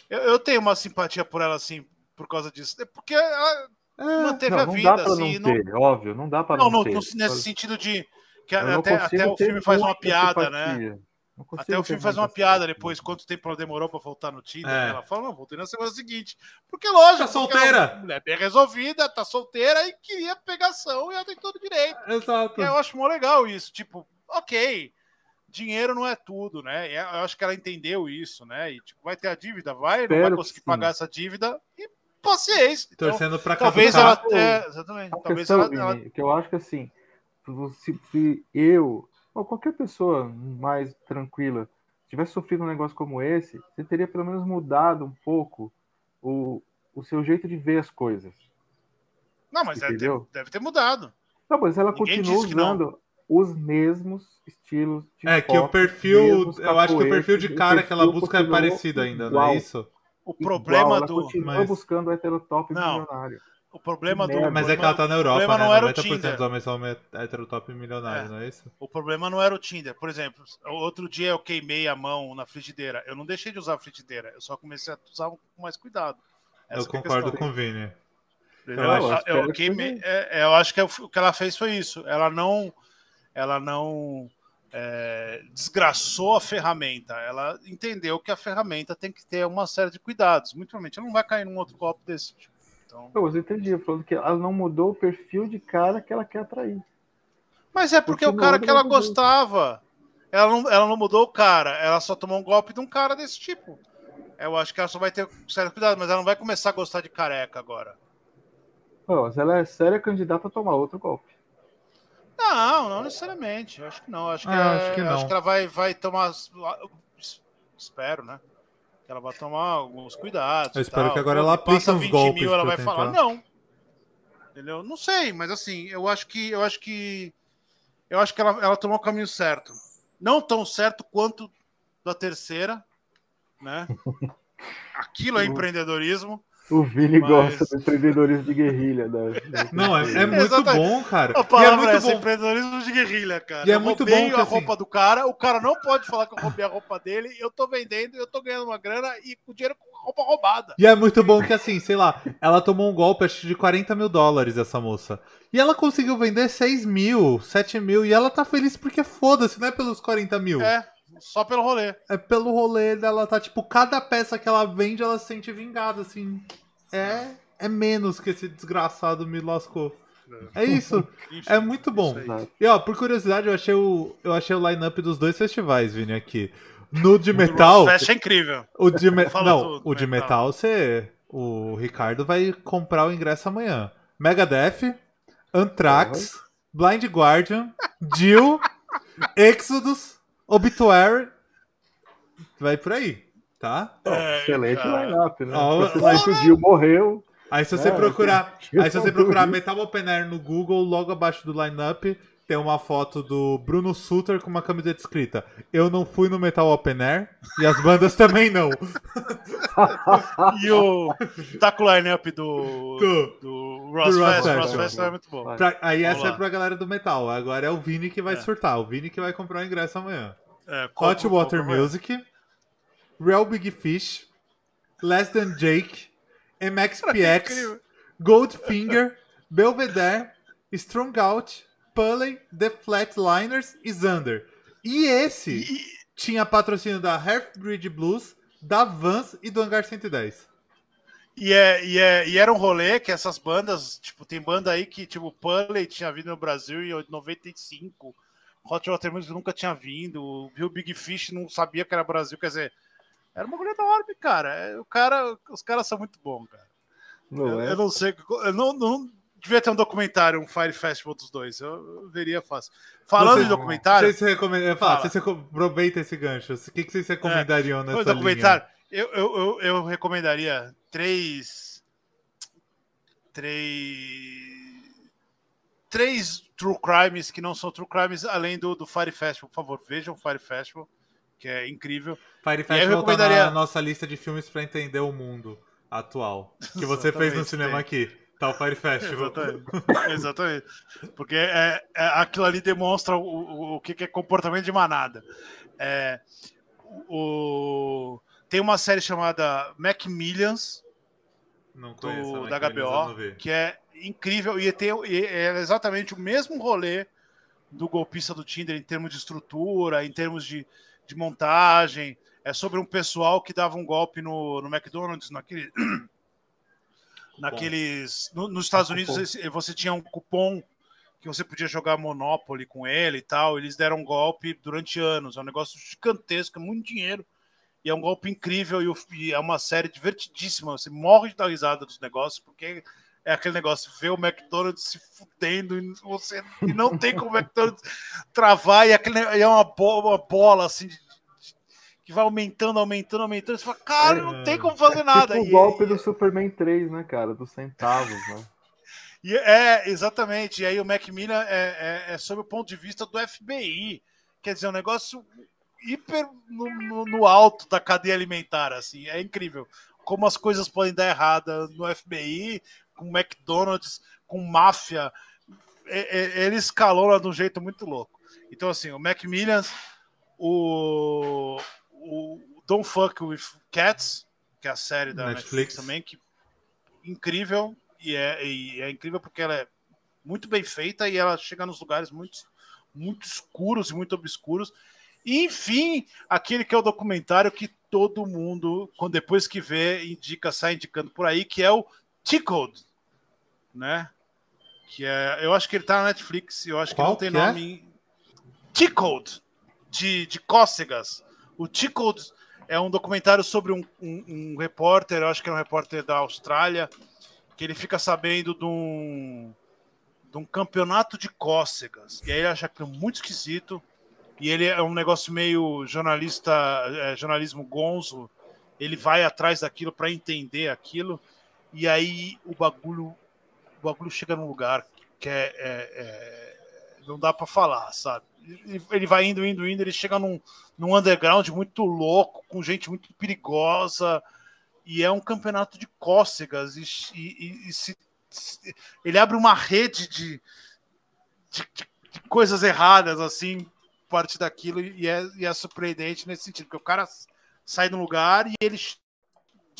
Eu, eu tenho uma simpatia por ela, assim, por causa disso. É Porque ela É, manteve Não, a não vida, dá pra assim. não ter, óbvio, não dá pra não, não, não, ter. no- nesse sentido de. Que não até, até o filme faz uma piada, né? simpatia. Não consigo Até o filme faz uma piada depois, quanto tempo ela demorou pra voltar no Tinder. É. Ela fala, não, voltei na semana seguinte. Porque, lógico, Tá porque solteira. ela é mulher bem resolvida, tá solteira e queria pegação e ela tem todo direito. Exato. E eu acho mó legal isso. Tipo, ok, dinheiro não é tudo, né? Eu acho que ela entendeu isso, né? E tipo, vai ter a dívida, vai, não Espero vai que conseguir pagar essa dívida e paciência. Então, Torcendo pra talvez ela. É, exatamente. A Talvez questão, ela, ela- que eu acho que assim, se, se eu, ou qualquer pessoa mais tranquila, tivesse sofrido um negócio como esse, você teria pelo menos mudado um pouco o, o seu jeito de ver as coisas. Não, mas deve ter, deve ter mudado. Não, mas ela Ninguém continua usando os mesmos estilos de É que o foto, perfil, eu acho que o perfil de cara o que ela busca é parecido ainda, não igual, é isso? O igual, problema ela do. continua mas- buscando o heterotop Não. milionário. O problema do. Mas é que problema- ela tá na Europa, problema né? não era o 90% Tinder. dos homens são heterotop milionários, É. não é isso? O problema não era o Tinder. Por exemplo, outro dia eu queimei a mão na frigideira. Eu não deixei de usar a frigideira, eu só comecei a usar com mais cuidado. Essa eu é concordo questão. com o Vini. Entendeu? Eu acho- Eu, que queimei- é, é, eu acho que o que ela fez foi isso. Ela não, ela não é, desgraçou a ferramenta. Ela entendeu que a ferramenta tem que ter uma série de cuidados. Muito provavelmente ela não vai cair num outro copo desse tipo. Então, eu entendi, falando que ela não mudou o perfil de cara que ela quer atrair. mas é porque o Continua cara que ela gostava, ela não, ela não mudou o cara. Ela só tomou um golpe de um cara desse tipo. Eu acho que ela só vai ter sério cuidado, mas ela não vai começar a gostar de careca agora. Pô, mas ela é séria candidata a tomar outro golpe. Não, não necessariamente. Acho que não. Eu acho que, Ah, é- acho que não. acho que ela vai, vai tomar. Espero, né? Que ela vai tomar alguns cuidados. Eu espero tal. que agora ela aplique uns 20 golpes mil, ela vai falar, tentar. não. Entendeu? Não sei, mas assim, eu acho que. Eu acho que. Eu acho que ela, ela tomou o caminho certo. Não tão certo quanto da terceira, né? Aquilo é empreendedorismo. O Vini Mas... gosta do empreendedorismo de guerrilha. Da, Não, é, é muito Exatamente. bom, cara. A palavra e é muito é essa, bom. empreendedorismo de guerrilha, cara. E é eu muito bom que, a assim... roupa do cara, o cara não pode falar que eu roubei a roupa dele, eu tô vendendo, eu tô ganhando uma grana e o dinheiro com roupa roubada. E é muito bom que assim, sei lá, ela tomou um golpe acho de 40 mil dólares, essa moça. E ela conseguiu vender 6 mil, 7 mil, e ela tá feliz porque foda-se, não é pelos 40 mil. É. Só pelo rolê. É pelo rolê dela, tá tipo, cada peça que ela vende, ela se sente vingada, assim. É, é menos que esse desgraçado me lascou. É isso. é muito bom. E ó, por curiosidade, eu achei o, eu achei o line-up dos dois festivais, Vini, aqui. No de metal. O Fest é incrível. O de me... Não, o de metal, você. O Ricardo vai comprar o ingresso amanhã. Megadeth, Anthrax, Blind Guardian, Jill, Exodus, Obituary. Vai por aí, tá? É, excelente line-up, né? Ó, o Jill morreu. Aí se você é, procurar, aí se você procurar Metal Open Air no Google, logo abaixo do line-up, tem uma foto do Bruno Suter com uma camiseta escrita Eu não fui no Metal Open Air e as bandas também não. e o tá com o line-up do, do, do Ross do Fest. Ross Fest é muito bom. Pra, aí essa é pra galera do metal. Agora é o Vini que vai é. surtar. O Vini que vai comprar o ingresso amanhã. É, Hot Water Music, Real Big Fish, Less Than Jake, MXPX, Goldfinger, Belvedere, Strong Out, Pulley, The Flatliners e Xander. E esse e... tinha patrocínio da Half-Bridge Blues, da Vans e do Hangar 110. E, é, e, é, e era um rolê que essas bandas, tipo, tem banda aí que, tipo, Pulley tinha vindo no Brasil em 95, Hot Water Music nunca tinha vindo, viu Big Fish não sabia que era Brasil, quer dizer, era uma mulher enorme, cara. É, o cara. Os caras são muito bons, cara. Não eu, é? eu, não sei. Eu não, não, devia ter um documentário, um Fire Festival dos dois. Eu, veria fácil. Falando você, em documentário. Você, recomenda, fala, você aproveita esse gancho. O que, que vocês recomendariam é, nessa documentário? Eu, eu, eu, eu recomendaria três. Três. Três true crimes que não são true crimes, além do, do Fire Festival. Por favor, vejam o Fire Festival, que é incrível. Fire Festival eu recomendaria... tá na nossa lista de filmes para entender o mundo atual. Que você fez no cinema tem. aqui. Tá o Fire Festival. Exatamente. Exatamente. Porque é, é, aquilo ali demonstra o, o, o que é comportamento de manada. É, o, tem uma série chamada Macmillions Não conheço, do, da HBO, que é incrível e, tem, e é exatamente o mesmo rolê do golpista do Tinder em termos de estrutura, em termos de, de montagem. É sobre um pessoal que dava um golpe no, no McDonald's, naquele, naqueles. No, nos Estados Unidos você tinha um cupom que você podia jogar Monopoly com ele e tal. Eles deram um golpe durante anos. É um negócio gigantesco, é muito dinheiro. E é um golpe incrível e, é uma série divertidíssima. Você morre de dar risada dos negócios, porque é aquele negócio, ver o McDonald's se fudendo e, você, e não tem como o McDonald's travar, e, aquele, e é uma bola, uma bola assim de, que vai aumentando, aumentando, aumentando. Você fala, cara, é, não tem como fazer é nada. Tipo o golpe e, do Superman 3, né, cara? Dos centavos, né? E, é, exatamente. E aí o Macmillan é, é, é sob o ponto de vista do FBI. Quer dizer, um negócio hiper no, no, no, alto da cadeia alimentar, assim. É incrível como as coisas podem dar errada no FBI, com McDonald's, com máfia. Ele escalou de um jeito muito louco. Então, assim, o Macmillan, o, o Don't Fuck With Cats, que é a série da Netflix, Netflix também, que incrível, e é, e é incrível porque ela é muito bem feita e ela chega nos lugares muito, muito escuros e muito obscuros. E, enfim, aquele que é o documentário que todo mundo, quando depois que vê, indica, sai indicando por aí, que é o Tickled, né? Que é, eu acho que ele tá na Netflix, eu acho Qual que não tem nome. É? Tickled, de, de cócegas. O Tickled é um documentário sobre um, um, um, repórter, eu acho que é um repórter da Austrália, que ele fica sabendo de um, de um campeonato de cócegas. E aí ele acha aquilo muito esquisito. E ele é um negócio meio jornalista, é, jornalismo gonzo. Ele vai atrás daquilo para entender aquilo. E aí o bagulho o bagulho chega num lugar que é, é, é não dá para falar, sabe? Ele vai indo, indo, indo, ele chega num, num underground muito louco, com gente muito perigosa, e é um campeonato de cócegas e, e, e se, se, ele abre uma rede de, de, de, coisas erradas assim parte daquilo e é, e é surpreendente nesse sentido porque o cara sai um lugar e ele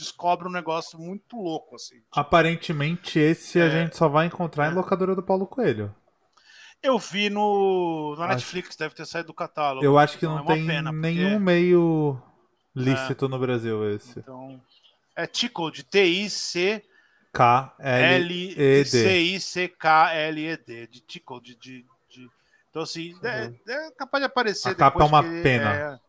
descobre um negócio muito louco assim aparentemente esse é... a gente só vai encontrar é. em locadora do Paulo Coelho eu vi no, no Netflix, deve ter saído do catálogo. Eu acho que então não é tem pena, nenhum porque... meio lícito é. no Brasil esse. Então, é Tickled, T-I-C... K-L-E-D. C-I-C-K-L-E-D. De Tickled, de, de... Então, assim, é, uhum. é, é, capaz de aparecer A capa é uma pena.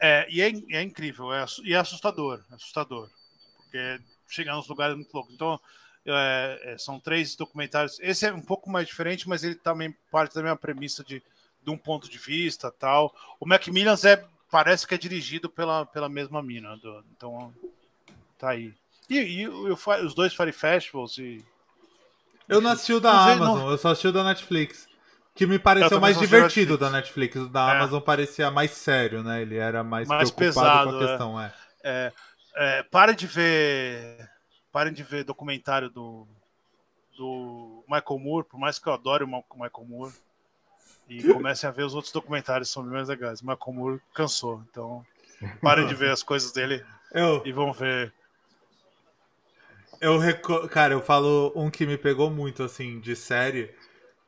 É, é, e é, é incrível, é, e é assustador, assustador. Porque chega nos lugares muito loucos. Então, é, é, são três documentários. Esse é um pouco mais diferente, mas ele também parte da mesma premissa de, de um ponto de vista tal. O Macmillan é, parece que é dirigido pela, pela mesma mina. Do, então, tá aí. E, e, e os dois Fire Festivals e. Eu não assisti o da não Amazon, não... eu só assisti o da Netflix. Que me pareceu mais divertido da Netflix. O da é. Amazon parecia mais sério, né? Ele era mais, mais pesado, com a questão, é. é. é para de ver Parem de ver documentário do, do Michael Moore, por mais que eu adore o Michael Moore. E comecem a ver os outros documentários, são mais legais. Michael Moore cansou, então parem de ver as coisas dele eu, e vão ver. Eu reco... Cara, eu falo um que me pegou muito, assim, de série,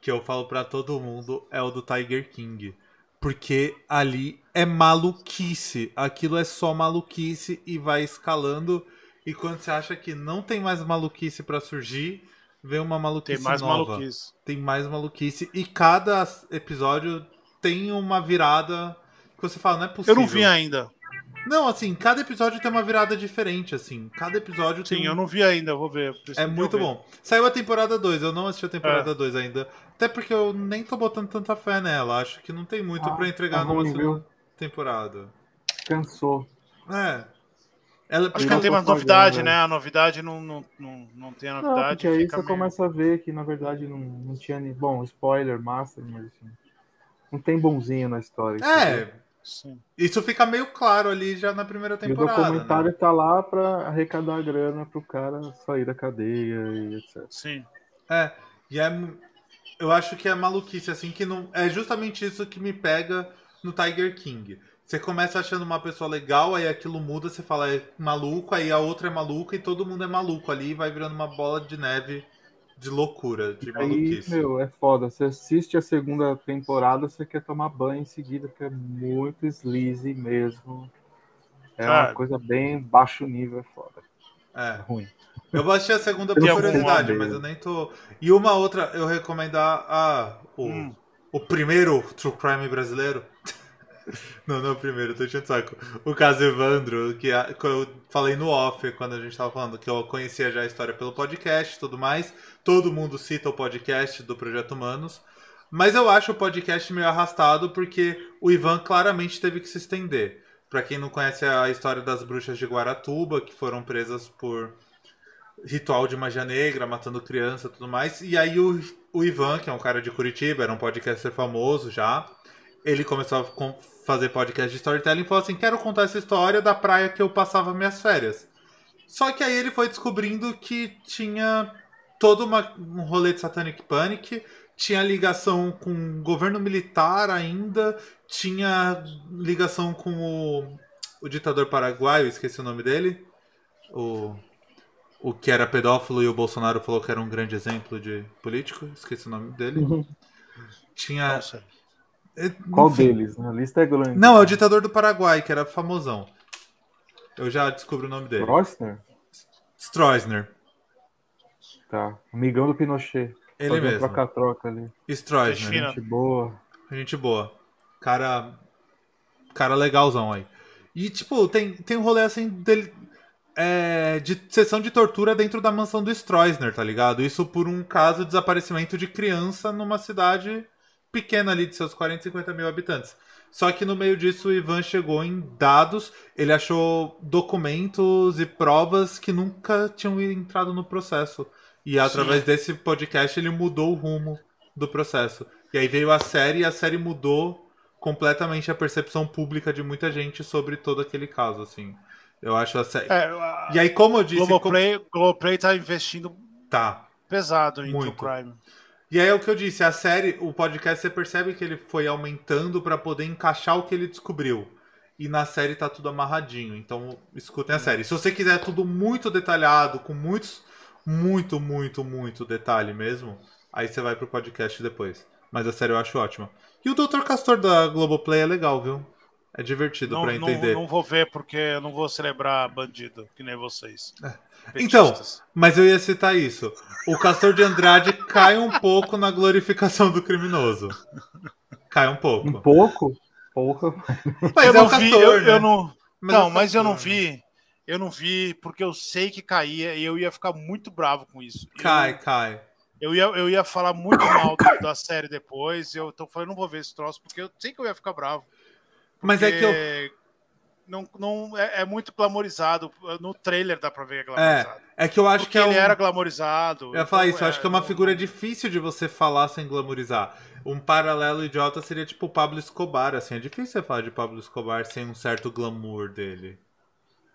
que eu falo para todo mundo, é o do Tiger King. Porque ali é maluquice. Aquilo é só maluquice e vai escalando. E quando você acha que não tem mais maluquice para surgir, vem uma maluquice tem mais nova. Maluquice. Tem mais maluquice. E cada episódio tem uma virada que você fala, não é possível. Eu não vi ainda. Não, assim, cada episódio tem uma virada diferente, assim. Cada episódio Sim, tem. eu não vi ainda, vou ver. É muito bom. Saiu a temporada 2, eu não assisti a temporada 2 é. ainda. Até porque eu nem tô botando tanta fé nela. Acho que não tem muito ah, para entregar tá numa segunda temporada. Cansou. É. Ela, Acho que não tem mais novidade, né? A novidade não, não, não, não tem a novidade. Não, porque aí você meio... começa a ver que, na verdade, não, não tinha nem. Bom, spoiler, massa, mas assim, não tem bonzinho na história. É, sim. isso fica meio claro ali já na primeira temporada. E o documentário né? tá lá pra arrecadar grana pro cara sair da cadeia e etc. Sim. É, e é. Eu acho que é maluquice, assim, que não. É justamente isso que me pega no Tiger King você começa achando uma pessoa legal, aí aquilo muda, você fala é maluco, aí a outra é maluca e todo mundo é maluco ali, vai virando uma bola de neve de loucura, de maluquice. Aí, meu, é foda. Você assiste a segunda temporada, você quer tomar banho em seguida, porque é muito sleazy mesmo. É uma coisa bem baixo nível, é foda. É. é ruim. Eu vou assistir a segunda por curiosidade, mas eu nem tô. E uma outra, eu recomendar a, o, hum. o primeiro True Crime brasileiro. Não, não, primeiro, tô enchendo saco. O caso Evandro, que, eu falei no off quando a gente tava falando, que eu conhecia já a história pelo podcast e tudo mais. Todo mundo cita o podcast do Projeto Humanos. Mas eu acho o podcast meio arrastado porque o Ivan claramente teve que se estender. Para quem não conhece a história das bruxas de Guaratuba, que foram presas por ritual de magia negra, matando criança tudo mais. E aí o, o Ivan, que é um cara de Curitiba, era um podcaster famoso já, ele começou a fazer podcast de storytelling e falou assim: quero contar essa história da praia que eu passava minhas férias. Só que aí ele foi descobrindo que tinha todo uma, um rolê de Satanic Panic, tinha ligação com o governo militar ainda, tinha ligação com o, o ditador paraguaio, esqueci o nome dele. O, o que era pedófilo e o Bolsonaro falou que era um grande exemplo de político, esqueci o nome dele. Uhum. Tinha. Nossa. É, Qual Enfim. deles? A lista é grande. Não, é o ditador do Paraguai, que era famosão. Eu já descobri o nome dele. Stroessner? Stroessner. Tá. Amigão do Pinochet. Ele Fazia mesmo. Troca-troca ali. Stroessner. Gente boa. Gente boa. Cara. Cara legalzão aí. E, tipo, tem, tem um rolê assim dele. É, de sessão de tortura dentro da mansão do Stroessner, tá ligado? Isso por um caso de desaparecimento de criança numa cidade pequena ali de seus 40, 50 mil habitantes. Só que no meio disso o Ivan chegou em dados, ele achou documentos e provas que nunca tinham entrado no processo. E através Sim. desse podcast ele mudou o rumo do processo. E aí veio a série e a série mudou completamente a percepção pública de muita gente sobre todo aquele caso, assim. Eu acho a série. É. E aí, como eu disse. Globoplay, como... Globoplay tá investindo tá. pesado em Muito. True Crime. E aí é o que eu disse, a série, o podcast, você percebe que ele foi aumentando para poder encaixar o que ele descobriu. E na série tá tudo amarradinho. Então, escutem a série. Se você quiser tudo muito detalhado, com muitos, muito, muito, muito detalhe mesmo, aí você vai pro podcast depois. Mas a série eu acho ótima. E o Dr. Castor da Globoplay é legal, viu? É divertido não, para entender. Não, não, vou ver porque eu não vou celebrar bandido, que nem vocês. É. Então, mas eu ia citar isso. O Castor de Andrade cai um pouco na glorificação do criminoso. Cai um pouco. Um pouco? Pouco. Mas eu é não vi, eu, né? eu não. Mas não, é mas eu não vi. Eu não vi porque eu sei que caía e eu ia ficar muito bravo com isso. Cai, eu, cai. Eu ia, eu ia falar muito mal da série depois. Eu tô falando, não vou ver esse troço, porque eu sei que eu ia ficar bravo. Mas é que eu. Não, não é, é, muito glamorizado. No trailer dá pra ver que é glamorizado. É, é que eu acho porque que é ele um... era glamorizado. Eu ia falar então, isso, eu acho que é uma figura difícil de você falar sem glamorizar. Um paralelo idiota seria tipo o Pablo Escobar, assim. É difícil você falar de Pablo Escobar sem um certo glamour dele.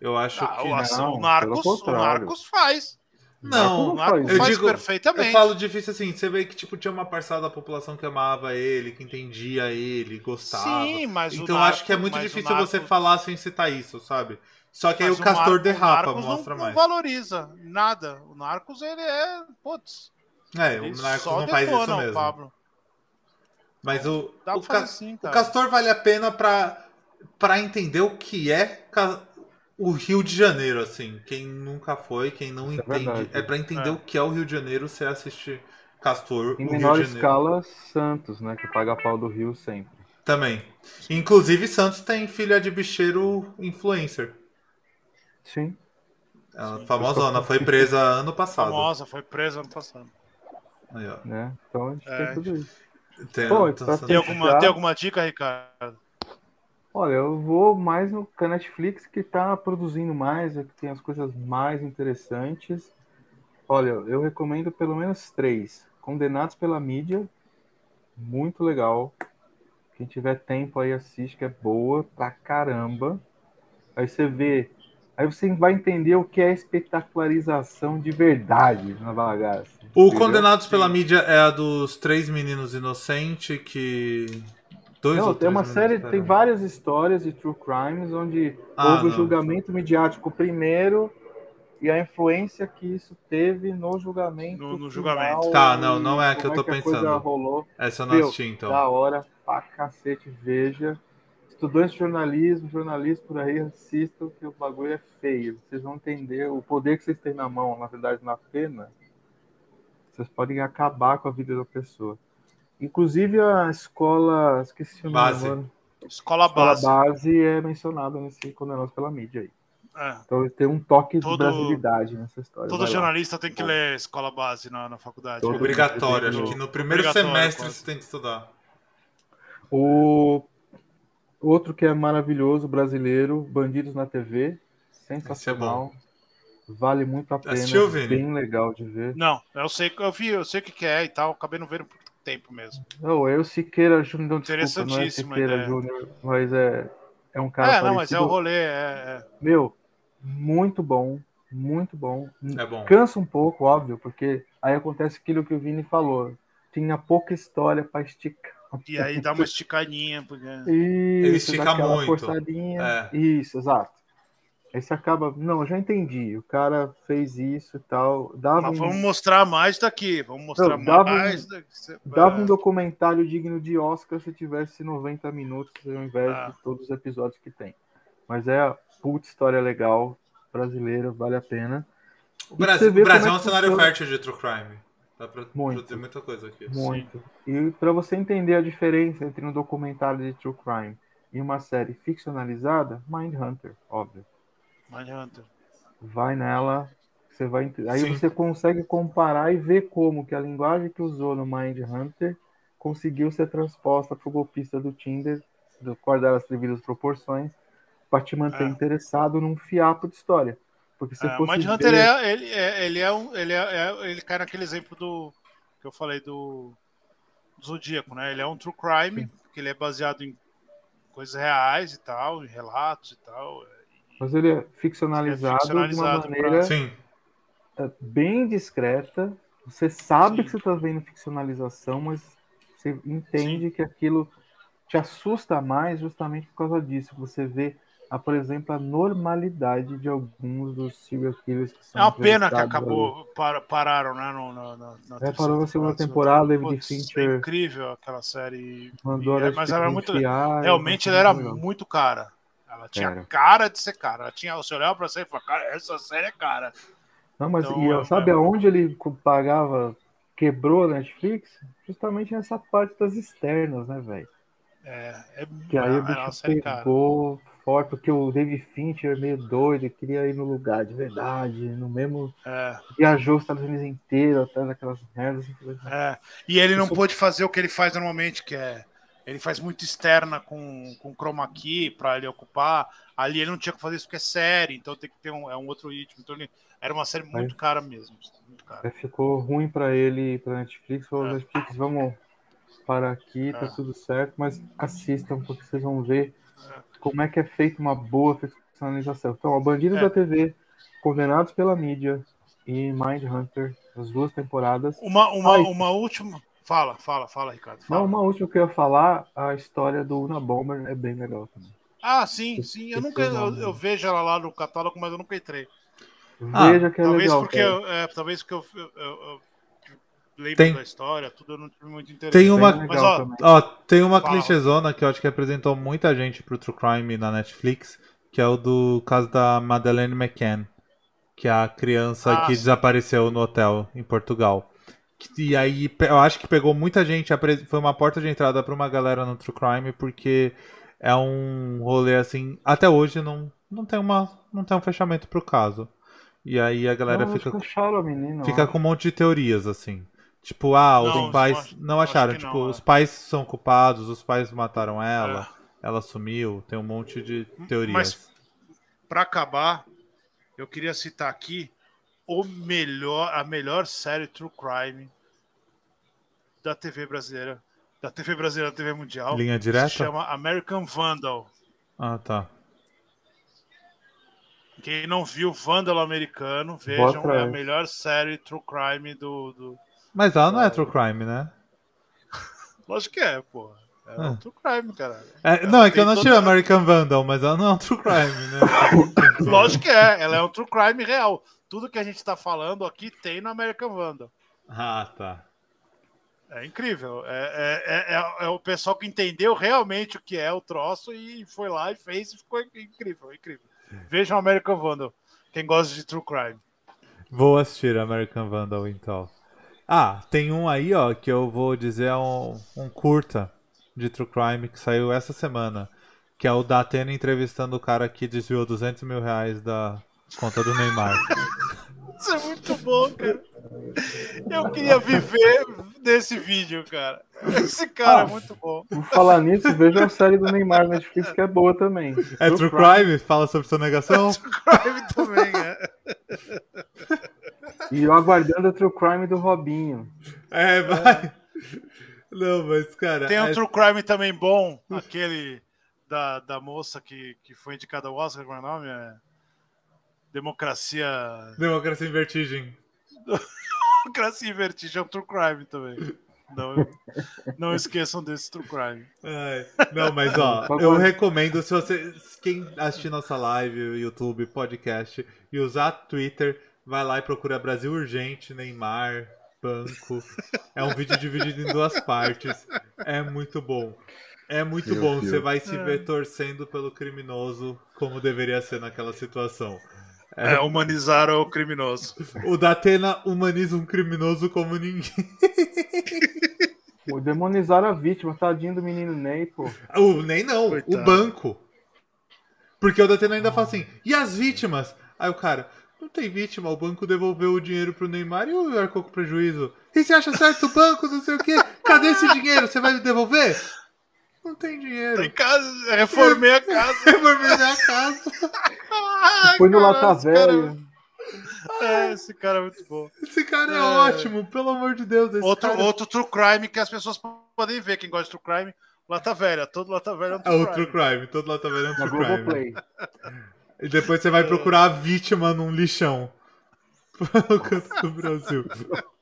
Eu acho ah, que. Não, o, Narcos, o Narcos faz. Não, não eu faz digo, perfeitamente. Eu falo difícil assim, você vê que tipo tinha uma parcela da população que amava ele, que entendia ele, gostava. Sim, mas então Narcos, acho que é muito difícil Narcos... você falar sem citar isso, sabe? Só que aí o Castor o derrapa, o mostra não, mais. Não valoriza nada. O Narcos ele é, putz. É, o Narcos não faz isso mesmo. Pablo. Mas o Dá o, pra Ca... assim, o Castor vale a pena para para entender o que é o Rio de Janeiro, assim. Quem nunca foi, quem não Isso entende. É, É, para entender É. o que é o Rio de Janeiro, você assiste Castor, Em o Rio menor escala, Santos, né? Que paga pau do Rio sempre. Também. Inclusive, Santos tem filha de bicheiro influencer. Sim. Ela Sim. famosona, foi presa ano passado. Famosa, foi presa ano passado. Aí, ó. Né? Então a gente É. tem tudo isso. Tem, Pô, sendo- Tem alguma, tem alguma dica, Ricardo? Olha, eu vou mais no a Netflix que tá produzindo mais, é que tem as coisas mais interessantes. Olha, eu recomendo pelo menos três. Condenados pela mídia, muito legal. Quem tiver tempo aí assiste, que é boa pra caramba. Aí você vê, aí você vai entender o que é espetacularização de verdade na bagaça. O entendeu? Condenados pela Mídia é a dos três meninos inocentes que. Dois Não, ou tem uma série, tem várias histórias de true crimes onde Ah, houve o não. julgamento midiático primeiro e a influência que isso teve no julgamento. No- no final julgamento. Tá, não, não é a que eu tô a coisa pensando. rolou. Essa eu não assisti, então. Da hora pra cacete, veja. Estudante de jornalismo, jornalista por aí, assistam que o bagulho é feio. Vocês vão entender o poder que vocês têm na mão, na verdade, na pena. Vocês podem acabar com a vida da pessoa. Inclusive a escola. Esqueci o nome Base. agora. Escola Escola base. base é mencionada nesse Condenados pela mídia aí. É. Então tem um toque Todo- de brasilidade nessa história. Todo Vai lá. jornalista tem que ler escola base na, na faculdade. Todo- Obrigatório, acho que no primeiro semestre quase. você tem que estudar. O outro que é maravilhoso, brasileiro, Bandidos na TV. Sensacional. Vale muito a pena. Assistiu? Bem legal de ver. Não, eu sei, eu vi, eu sei o que, que é e tal, acabei não vendo por tempo mesmo. Não, o Siqueira Júnior, não, desculpa, não é Siqueira ideia. Júnior, mas é, é um cara é, não, mas é parecido. o rolê, é, é. Meu, muito bom, muito bom. É bom. Cansa um pouco, óbvio, porque aí acontece aquilo que o Vini falou. Tinha pouca história para esticar. E aí dá uma esticadinha, porque. Isso, estica dá aquela muito. forçadinha. É. Isso, exato. Aí você acaba. Não, eu já entendi. O cara fez isso e tal. Dava, Mas um, vamos mostrar mais daqui, vamos mostrar Não, dava um- mais daqui. dava um É. documentário digno de Oscar se tivesse 90 minutos ao invés Ah. de todos os episódios que tem. Mas é a puta história legal, brasileira, vale a pena. O E Brasil, o Brasil é um é que cenário funciona. fértil de true crime. Dá pra Muito. produzir muita coisa aqui. Muito. E para você entender a diferença entre um documentário de true crime e uma série ficcionalizada, Mindhunter, óbvio. Mindhunter. vai nela, você vai aí Sim. você consegue comparar e ver como que a linguagem que usou no Mind Hunter conseguiu ser transposta para o golpista do Tinder, do guardar as devidas proporções, para te manter É. interessado num fiapo de história. Porque se É, o fosse Mindhunter ver- é, ele, é, ele é um. Ele, é, é- ele cai naquele exemplo do. que eu falei do. do Zodíaco, né? Ele é um true crime, que ele é baseado em coisas reais e tal, em relatos e tal. Mas ele é ficcionalizado, é ficcionalizado de uma maneira pra... É, bem discreta. Você sabe Sim. que você está vendo ficcionalização, mas você entende Sim. que aquilo te assusta mais justamente por causa disso. Você vê a, por exemplo, a normalidade de alguns dos serial killers que são. É uma pena que acabou, par, pararam, né? No, no, no, na é, parou na segunda temporada, David Fincher. É incrível aquela série. Mandou e, é, mas era muito. Realmente ela era muito cara. Ela tinha cara. cara de ser cara. Ela tinha, você olhava pra série e falava, cara, essa série é cara. Não, mas então, e, sabe é... aonde ele pagava, quebrou a Netflix? Justamente nessa parte das externas, né, velho? É, é, que aí o bicho pegou, forte, porque o David Fincher é meio doido, queria ir no lugar de verdade, no mesmo. É. Viajou os Estados Unidos inteiro atrás daquelas merdas. É. E ele não Isso... pôde fazer o que ele faz normalmente, que é. Ele faz muito externa com, com chroma key para ele ocupar. Ali ele não tinha que fazer isso porque é série, então tem que ter um, é um outro ritmo. Então ele, era uma série muito Aí, cara mesmo. Muito cara. Ficou ruim para ele, para Netflix. Falou, é. Netflix, vamos parar aqui, tá é. tudo certo, mas assistam porque vocês vão ver como é que é feita uma boa ficcionalização. Então, Bandidos é. da TV, Condenados pela Mídia e Mind Hunter, as duas temporadas. Uma, uma, uma última. Fala, fala, fala, Ricardo. Fala. Não, uma última que eu ia falar, a história do Una Bomber é bem legal também. Ah, sim, sim. Eu nunca eu, eu, vejo ela lá no catálogo, mas eu nunca entrei. Veja ah, que é talvez legal. Porque eu, é, talvez porque eu, eu lembro tem, da história, tudo eu não tive muito interesse. Tem uma, Mas, ó, ó, tem uma clichêzona que eu acho que representou muita gente pro True Crime na Netflix, que é o do caso da Madeleine McCann, que é a criança ah, que sim. desapareceu no hotel em Portugal. E aí eu acho que pegou muita gente, foi uma porta de entrada para uma galera no True Crime, porque é um rolê assim, até hoje não, não tem uma não tem um fechamento pro caso. E aí a galera não, fica, menino, fica com um monte de teorias, assim. Tipo, ah, os não, pais não, não acharam. Tipo, não, os é. pais são culpados, os pais mataram ela, é. ela sumiu, tem um monte de teorias. Mas, para acabar, eu queria citar aqui o melhor, a melhor série True Crime da TV brasileira, da TV brasileira, da TV mundial. Linha direta? Se chama American Vandal. Ah, tá. Quem não viu Vandal americano, vejam, é a melhor série True Crime do, do mas ela não é true crime, né? Lógico que é, pô. É um ah. true crime, cara. É, não, é que eu não tive American Vandal, mas ela não é um true crime, né? Lógico que é, ela é um true crime real. Tudo que a gente tá falando aqui tem no American Vandal. Ah, tá. É incrível. É, é, é, é, o pessoal que entendeu realmente o que é o troço e foi lá e fez e ficou incrível, incrível. Vejam American Vandal, quem gosta de true crime. Vou assistir American Vandal então. Ah, tem um aí, ó, que eu vou dizer é um, um curta de True Crime que saiu essa semana. Que é o da Atena entrevistando o cara que desviou 200 mil reais da conta do Neymar. Isso é muito bom, cara. Eu queria viver nesse vídeo, cara. Esse cara é ah, é muito bom. Vou falar nisso, veja a série do Neymar na Netflix que é boa também. É True, True Crime? Crime? Fala sobre sonegação? É True Crime também, é. E eu aguardando o True Crime do Robinho. É, vai. Não, mas, cara. Tem um é... True Crime também bom, aquele da, da moça que, que foi indicada ao Oscar, como é o nome? É... Democracia. Democracia em Vertigem. Democracia em Vertigem é um True Crime também. Não, não esqueçam desse True Crime. Ai, não, mas ó, eu recomendo se você. Quem assistir nossa live, YouTube, podcast e usar Twitter vai lá e procura Brasil Urgente, Neymar, Banco. É um vídeo dividido em duas partes. É muito bom. É muito Meu bom. Deus. Você vai se ver torcendo pelo criminoso como deveria ser naquela situação. É, é humanizar o criminoso. O Datena humaniza um criminoso como ninguém. Pô, demonizar a vítima, tadinho do menino Ney, pô. O Ney não, Coitado. o banco. Porque o Datena ainda fala assim, e as vítimas? Aí o cara, não tem vítima, o banco devolveu o dinheiro pro Neymar e o arcou com prejuízo. E você acha certo o banco, não sei o quê? Cadê esse dinheiro? Você vai me devolver? Não tem dinheiro. Tem casa, reformei a casa. reformei a casa. Foi no Lata Velha. É, esse cara é muito bom. Esse cara é, é ótimo, pelo amor de Deus. outro, cara... outro true crime que as pessoas podem ver, quem gosta de true crime. Lata Velha, todo Lata Velha é um true, é, crime. True crime. Todo Lata Velha é um true crime. E depois você vai procurar a vítima num lixão. no canto do Brasil.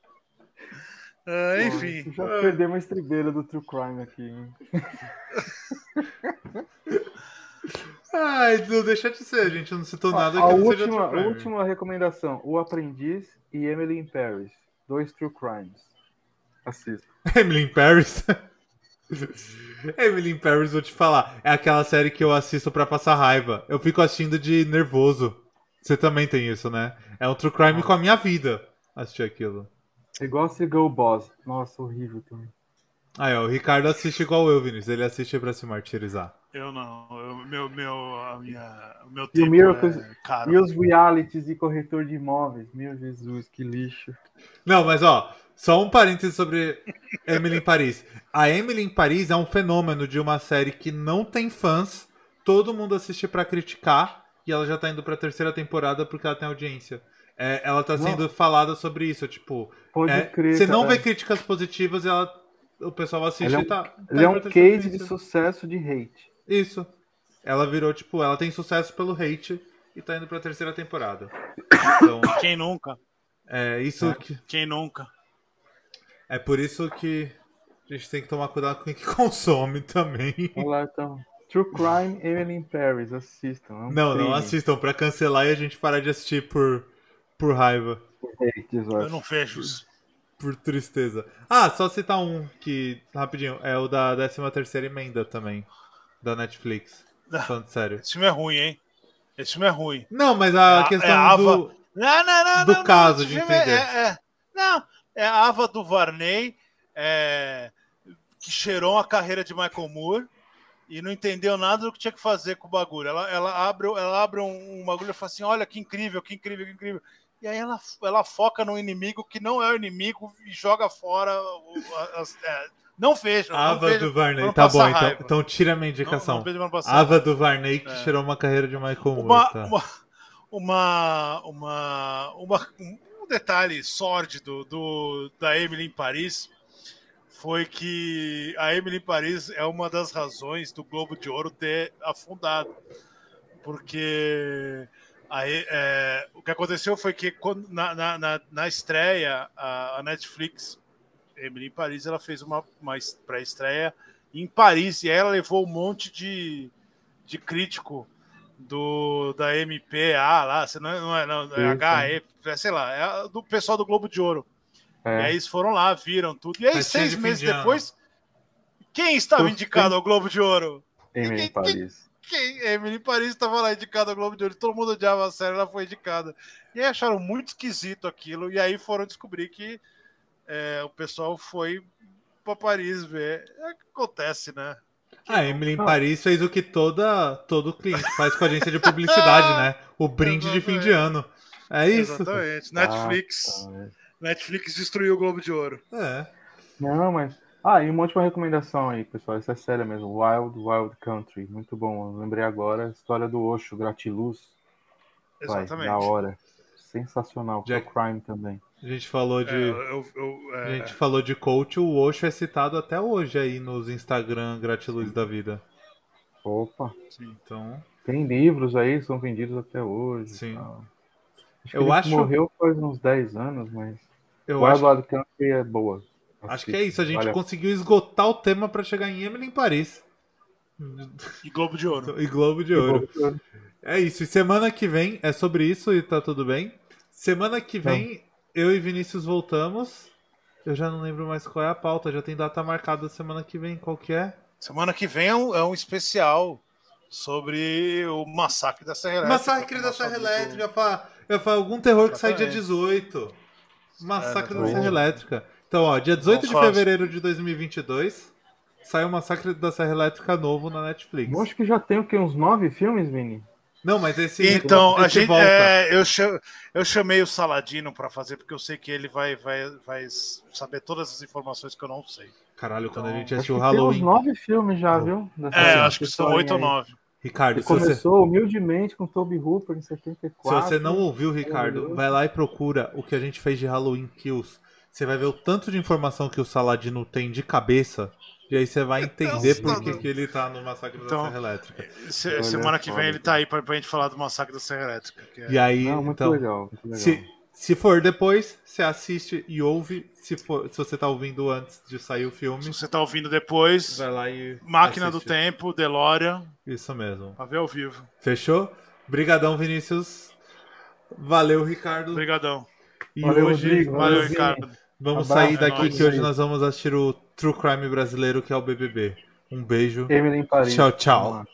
Uh, enfim. Pô, já perdemos a estribeira do True Crime aqui. Hein? Ai, não deixa de ser, a gente não citou nada a, a última, Crime. última recomendação: O Aprendiz e Emily in Paris. Dois True Crimes. Assista. Emily in Paris? Emily in Paris, vou te falar. É aquela série que eu assisto pra passar raiva. Eu fico assistindo de nervoso. Você também tem isso, né? É um true crime com a minha vida assistir aquilo. Igual Seagull Boss. Nossa, horrível também. Aí, ó, o Ricardo assiste igual eu, Vinícius. Ele assiste pra se martirizar. Eu não. Eu, meu, meu, a minha, o meu E o tempo Miracles- é caro. E os realities de corretor de imóveis. Meu Jesus, que lixo. Não, mas ó, só um parênteses sobre Emily em Paris. A Emily em Paris é um fenômeno de uma série que não tem fãs, todo mundo assiste pra criticar, e ela já tá indo pra terceira temporada porque ela tem audiência. É, ela tá Não. sendo falada sobre isso, tipo, Pode é, crer. você não cara. vê críticas positivas e ela, o pessoal assiste Ele é um- e tá. tá Ele é um case de sucesso de hate. Isso. Ela virou, tipo, ela tem sucesso pelo hate e tá indo pra terceira temporada. Então, Quem nunca? é isso que. Quem nunca? É por isso que a gente tem que tomar cuidado com o que consome também. Vamos lá, então. True Crime, Emily in Paris. Assistam. é um Não, não crime. assistam pra cancelar e a gente parar de assistir por, por raiva, Eu não fecho isso. por tristeza. Ah, só citar um que, rapidinho, é o da 13 terceira emenda também, da Netflix. Ah. Falando sério. Esse filme é ruim, hein? Esse filme é ruim. Não, mas a É questão é a do... Não, não, não. Do não, caso, de é- entender. É, é- não, é a Ava do Varney, é, que cheirou a carreira de Michael Moore e não entendeu nada do que tinha que fazer com o bagulho. Ela, ela abre, ela abre um, um bagulho e fala assim: olha que incrível, que incrível, que incrível. E aí ela, ela foca no inimigo que não é o inimigo e joga fora. as- é, não veja. não Ava veja, do Varney, não tá bom, então, então tira a minha não- indicação. não não Ava do Varney que É. tirou uma carreira de Michael Moore. uma, tá? uma, uma, uma, uma- um detalhe sórdido do, da Emily em Paris foi que a Emily em Paris é uma das razões do Globo de Ouro ter afundado. Porque aí, é, o que aconteceu foi que quando, na, na, na, na estreia, a, a Netflix, Emily em Paris, ela fez uma, uma es- pré-estreia em Paris e aí ela levou um monte de, de crítico do da MPA lá, você não, não é, não, é. HE, é, sei lá, é a- do pessoal do Globo de Ouro. E É. aí eles foram lá, viram tudo. E aí, Festinha seis meses de depois, quem estava indicado ao Globo de Ouro? Emily in Paris. Quem? Emily Paris estava lá indicada ao Globo de Ouro. Todo mundo odiava a série, ela foi indicada. E aí acharam muito esquisito aquilo. E aí foram descobrir que é, o pessoal foi para Paris ver. É o que acontece, né? A Emily em Ah. Paris fez o que toda, todo cliente faz com a agência de publicidade, né? O brinde de fim de ano. É isso. Exatamente. Netflix. Ah. Netflix destruiu o Globo de Ouro. É. Não, mas. Ah, e uma última recomendação aí, pessoal. Essa é séria mesmo. Wild Wild Country. Muito bom. Eu lembrei agora. História do Osho, Gratiluz. Exatamente. da hora. Sensacional. Jack- Pro Crime também. A gente falou É, de. eu, eu- é, A gente falou de coach, o Osho é citado até hoje aí nos Instagram gratiluz da vida. Opa. Então, Tem livros aí que são vendidos até hoje. Sim. Acho Eu que ele acho- morreu faz uns 10 anos, mas. eu Wild acho, Wild Country é boa. Acho que é isso. A gente Vale a- conseguiu esgotar o tema pra chegar em Emily em Paris. E Globo de Ouro. E Globo de Ouro. É isso. E semana que vem é sobre isso e tá tudo bem. Semana que vem, eu e Vinícius voltamos. Eu já não lembro mais qual é a pauta. Já tem data marcada semana que vem. Qual que é? Semana que vem é um, é um especial sobre o massacre da Serra Elétrica. Massacre da Serra Elétrica. Fa... Eu falo algum terror que sai dia Exatamente. 18. Massacre da exatamente. Serra Elétrica. Então, ó, dia 18 de Não faz. fevereiro de 2022 sai o Massacre da Serra Elétrica novo na Netflix. Eu acho que já tem o quê? Uns nove filmes, Vini? Não, mas esse Então, a esse gente, volta. é, eu, eu chamei o Saladino para fazer, porque eu sei que ele vai, vai, vai saber todas as informações que eu não sei. Caralho, quando a Então, gente assistiu o Halloween. tem uns nove filmes já, viu? É, acho que são oito ou nove. Ricardo, se você, começou humildemente com Toby Hooper em se 74. você não ouviu, Ricardo, vai lá e procura o que a gente fez de Halloween Kills. Você vai ver o tanto de informação que o Saladino tem de cabeça E aí você vai entender por que, que ele tá no Massacre Então, da Serra Elétrica. Se- semana que vem ele tá aí pra, pra gente falar do massacre da Serra Elétrica. que é- E aí, Não, muito então, legal. Muito legal. se, se for depois, você assiste e ouve. Se, for, se você tá ouvindo antes de sair o filme, Se você tá ouvindo depois, vai lá e. Máquina do assiste. Tempo, DeLorean, Isso mesmo. pra ver ao vivo. Fechou? Brigadão, Vinícius. Valeu, Ricardo. Obrigadão. E Valeu, hoje Rodrigo. Valeu. Ricardo. Vamos Abraço, sair daqui que hoje nós vamos assistir o True Crime brasileiro, que é o BBB. Um beijo. Emily em Paris. Tchau, tchau.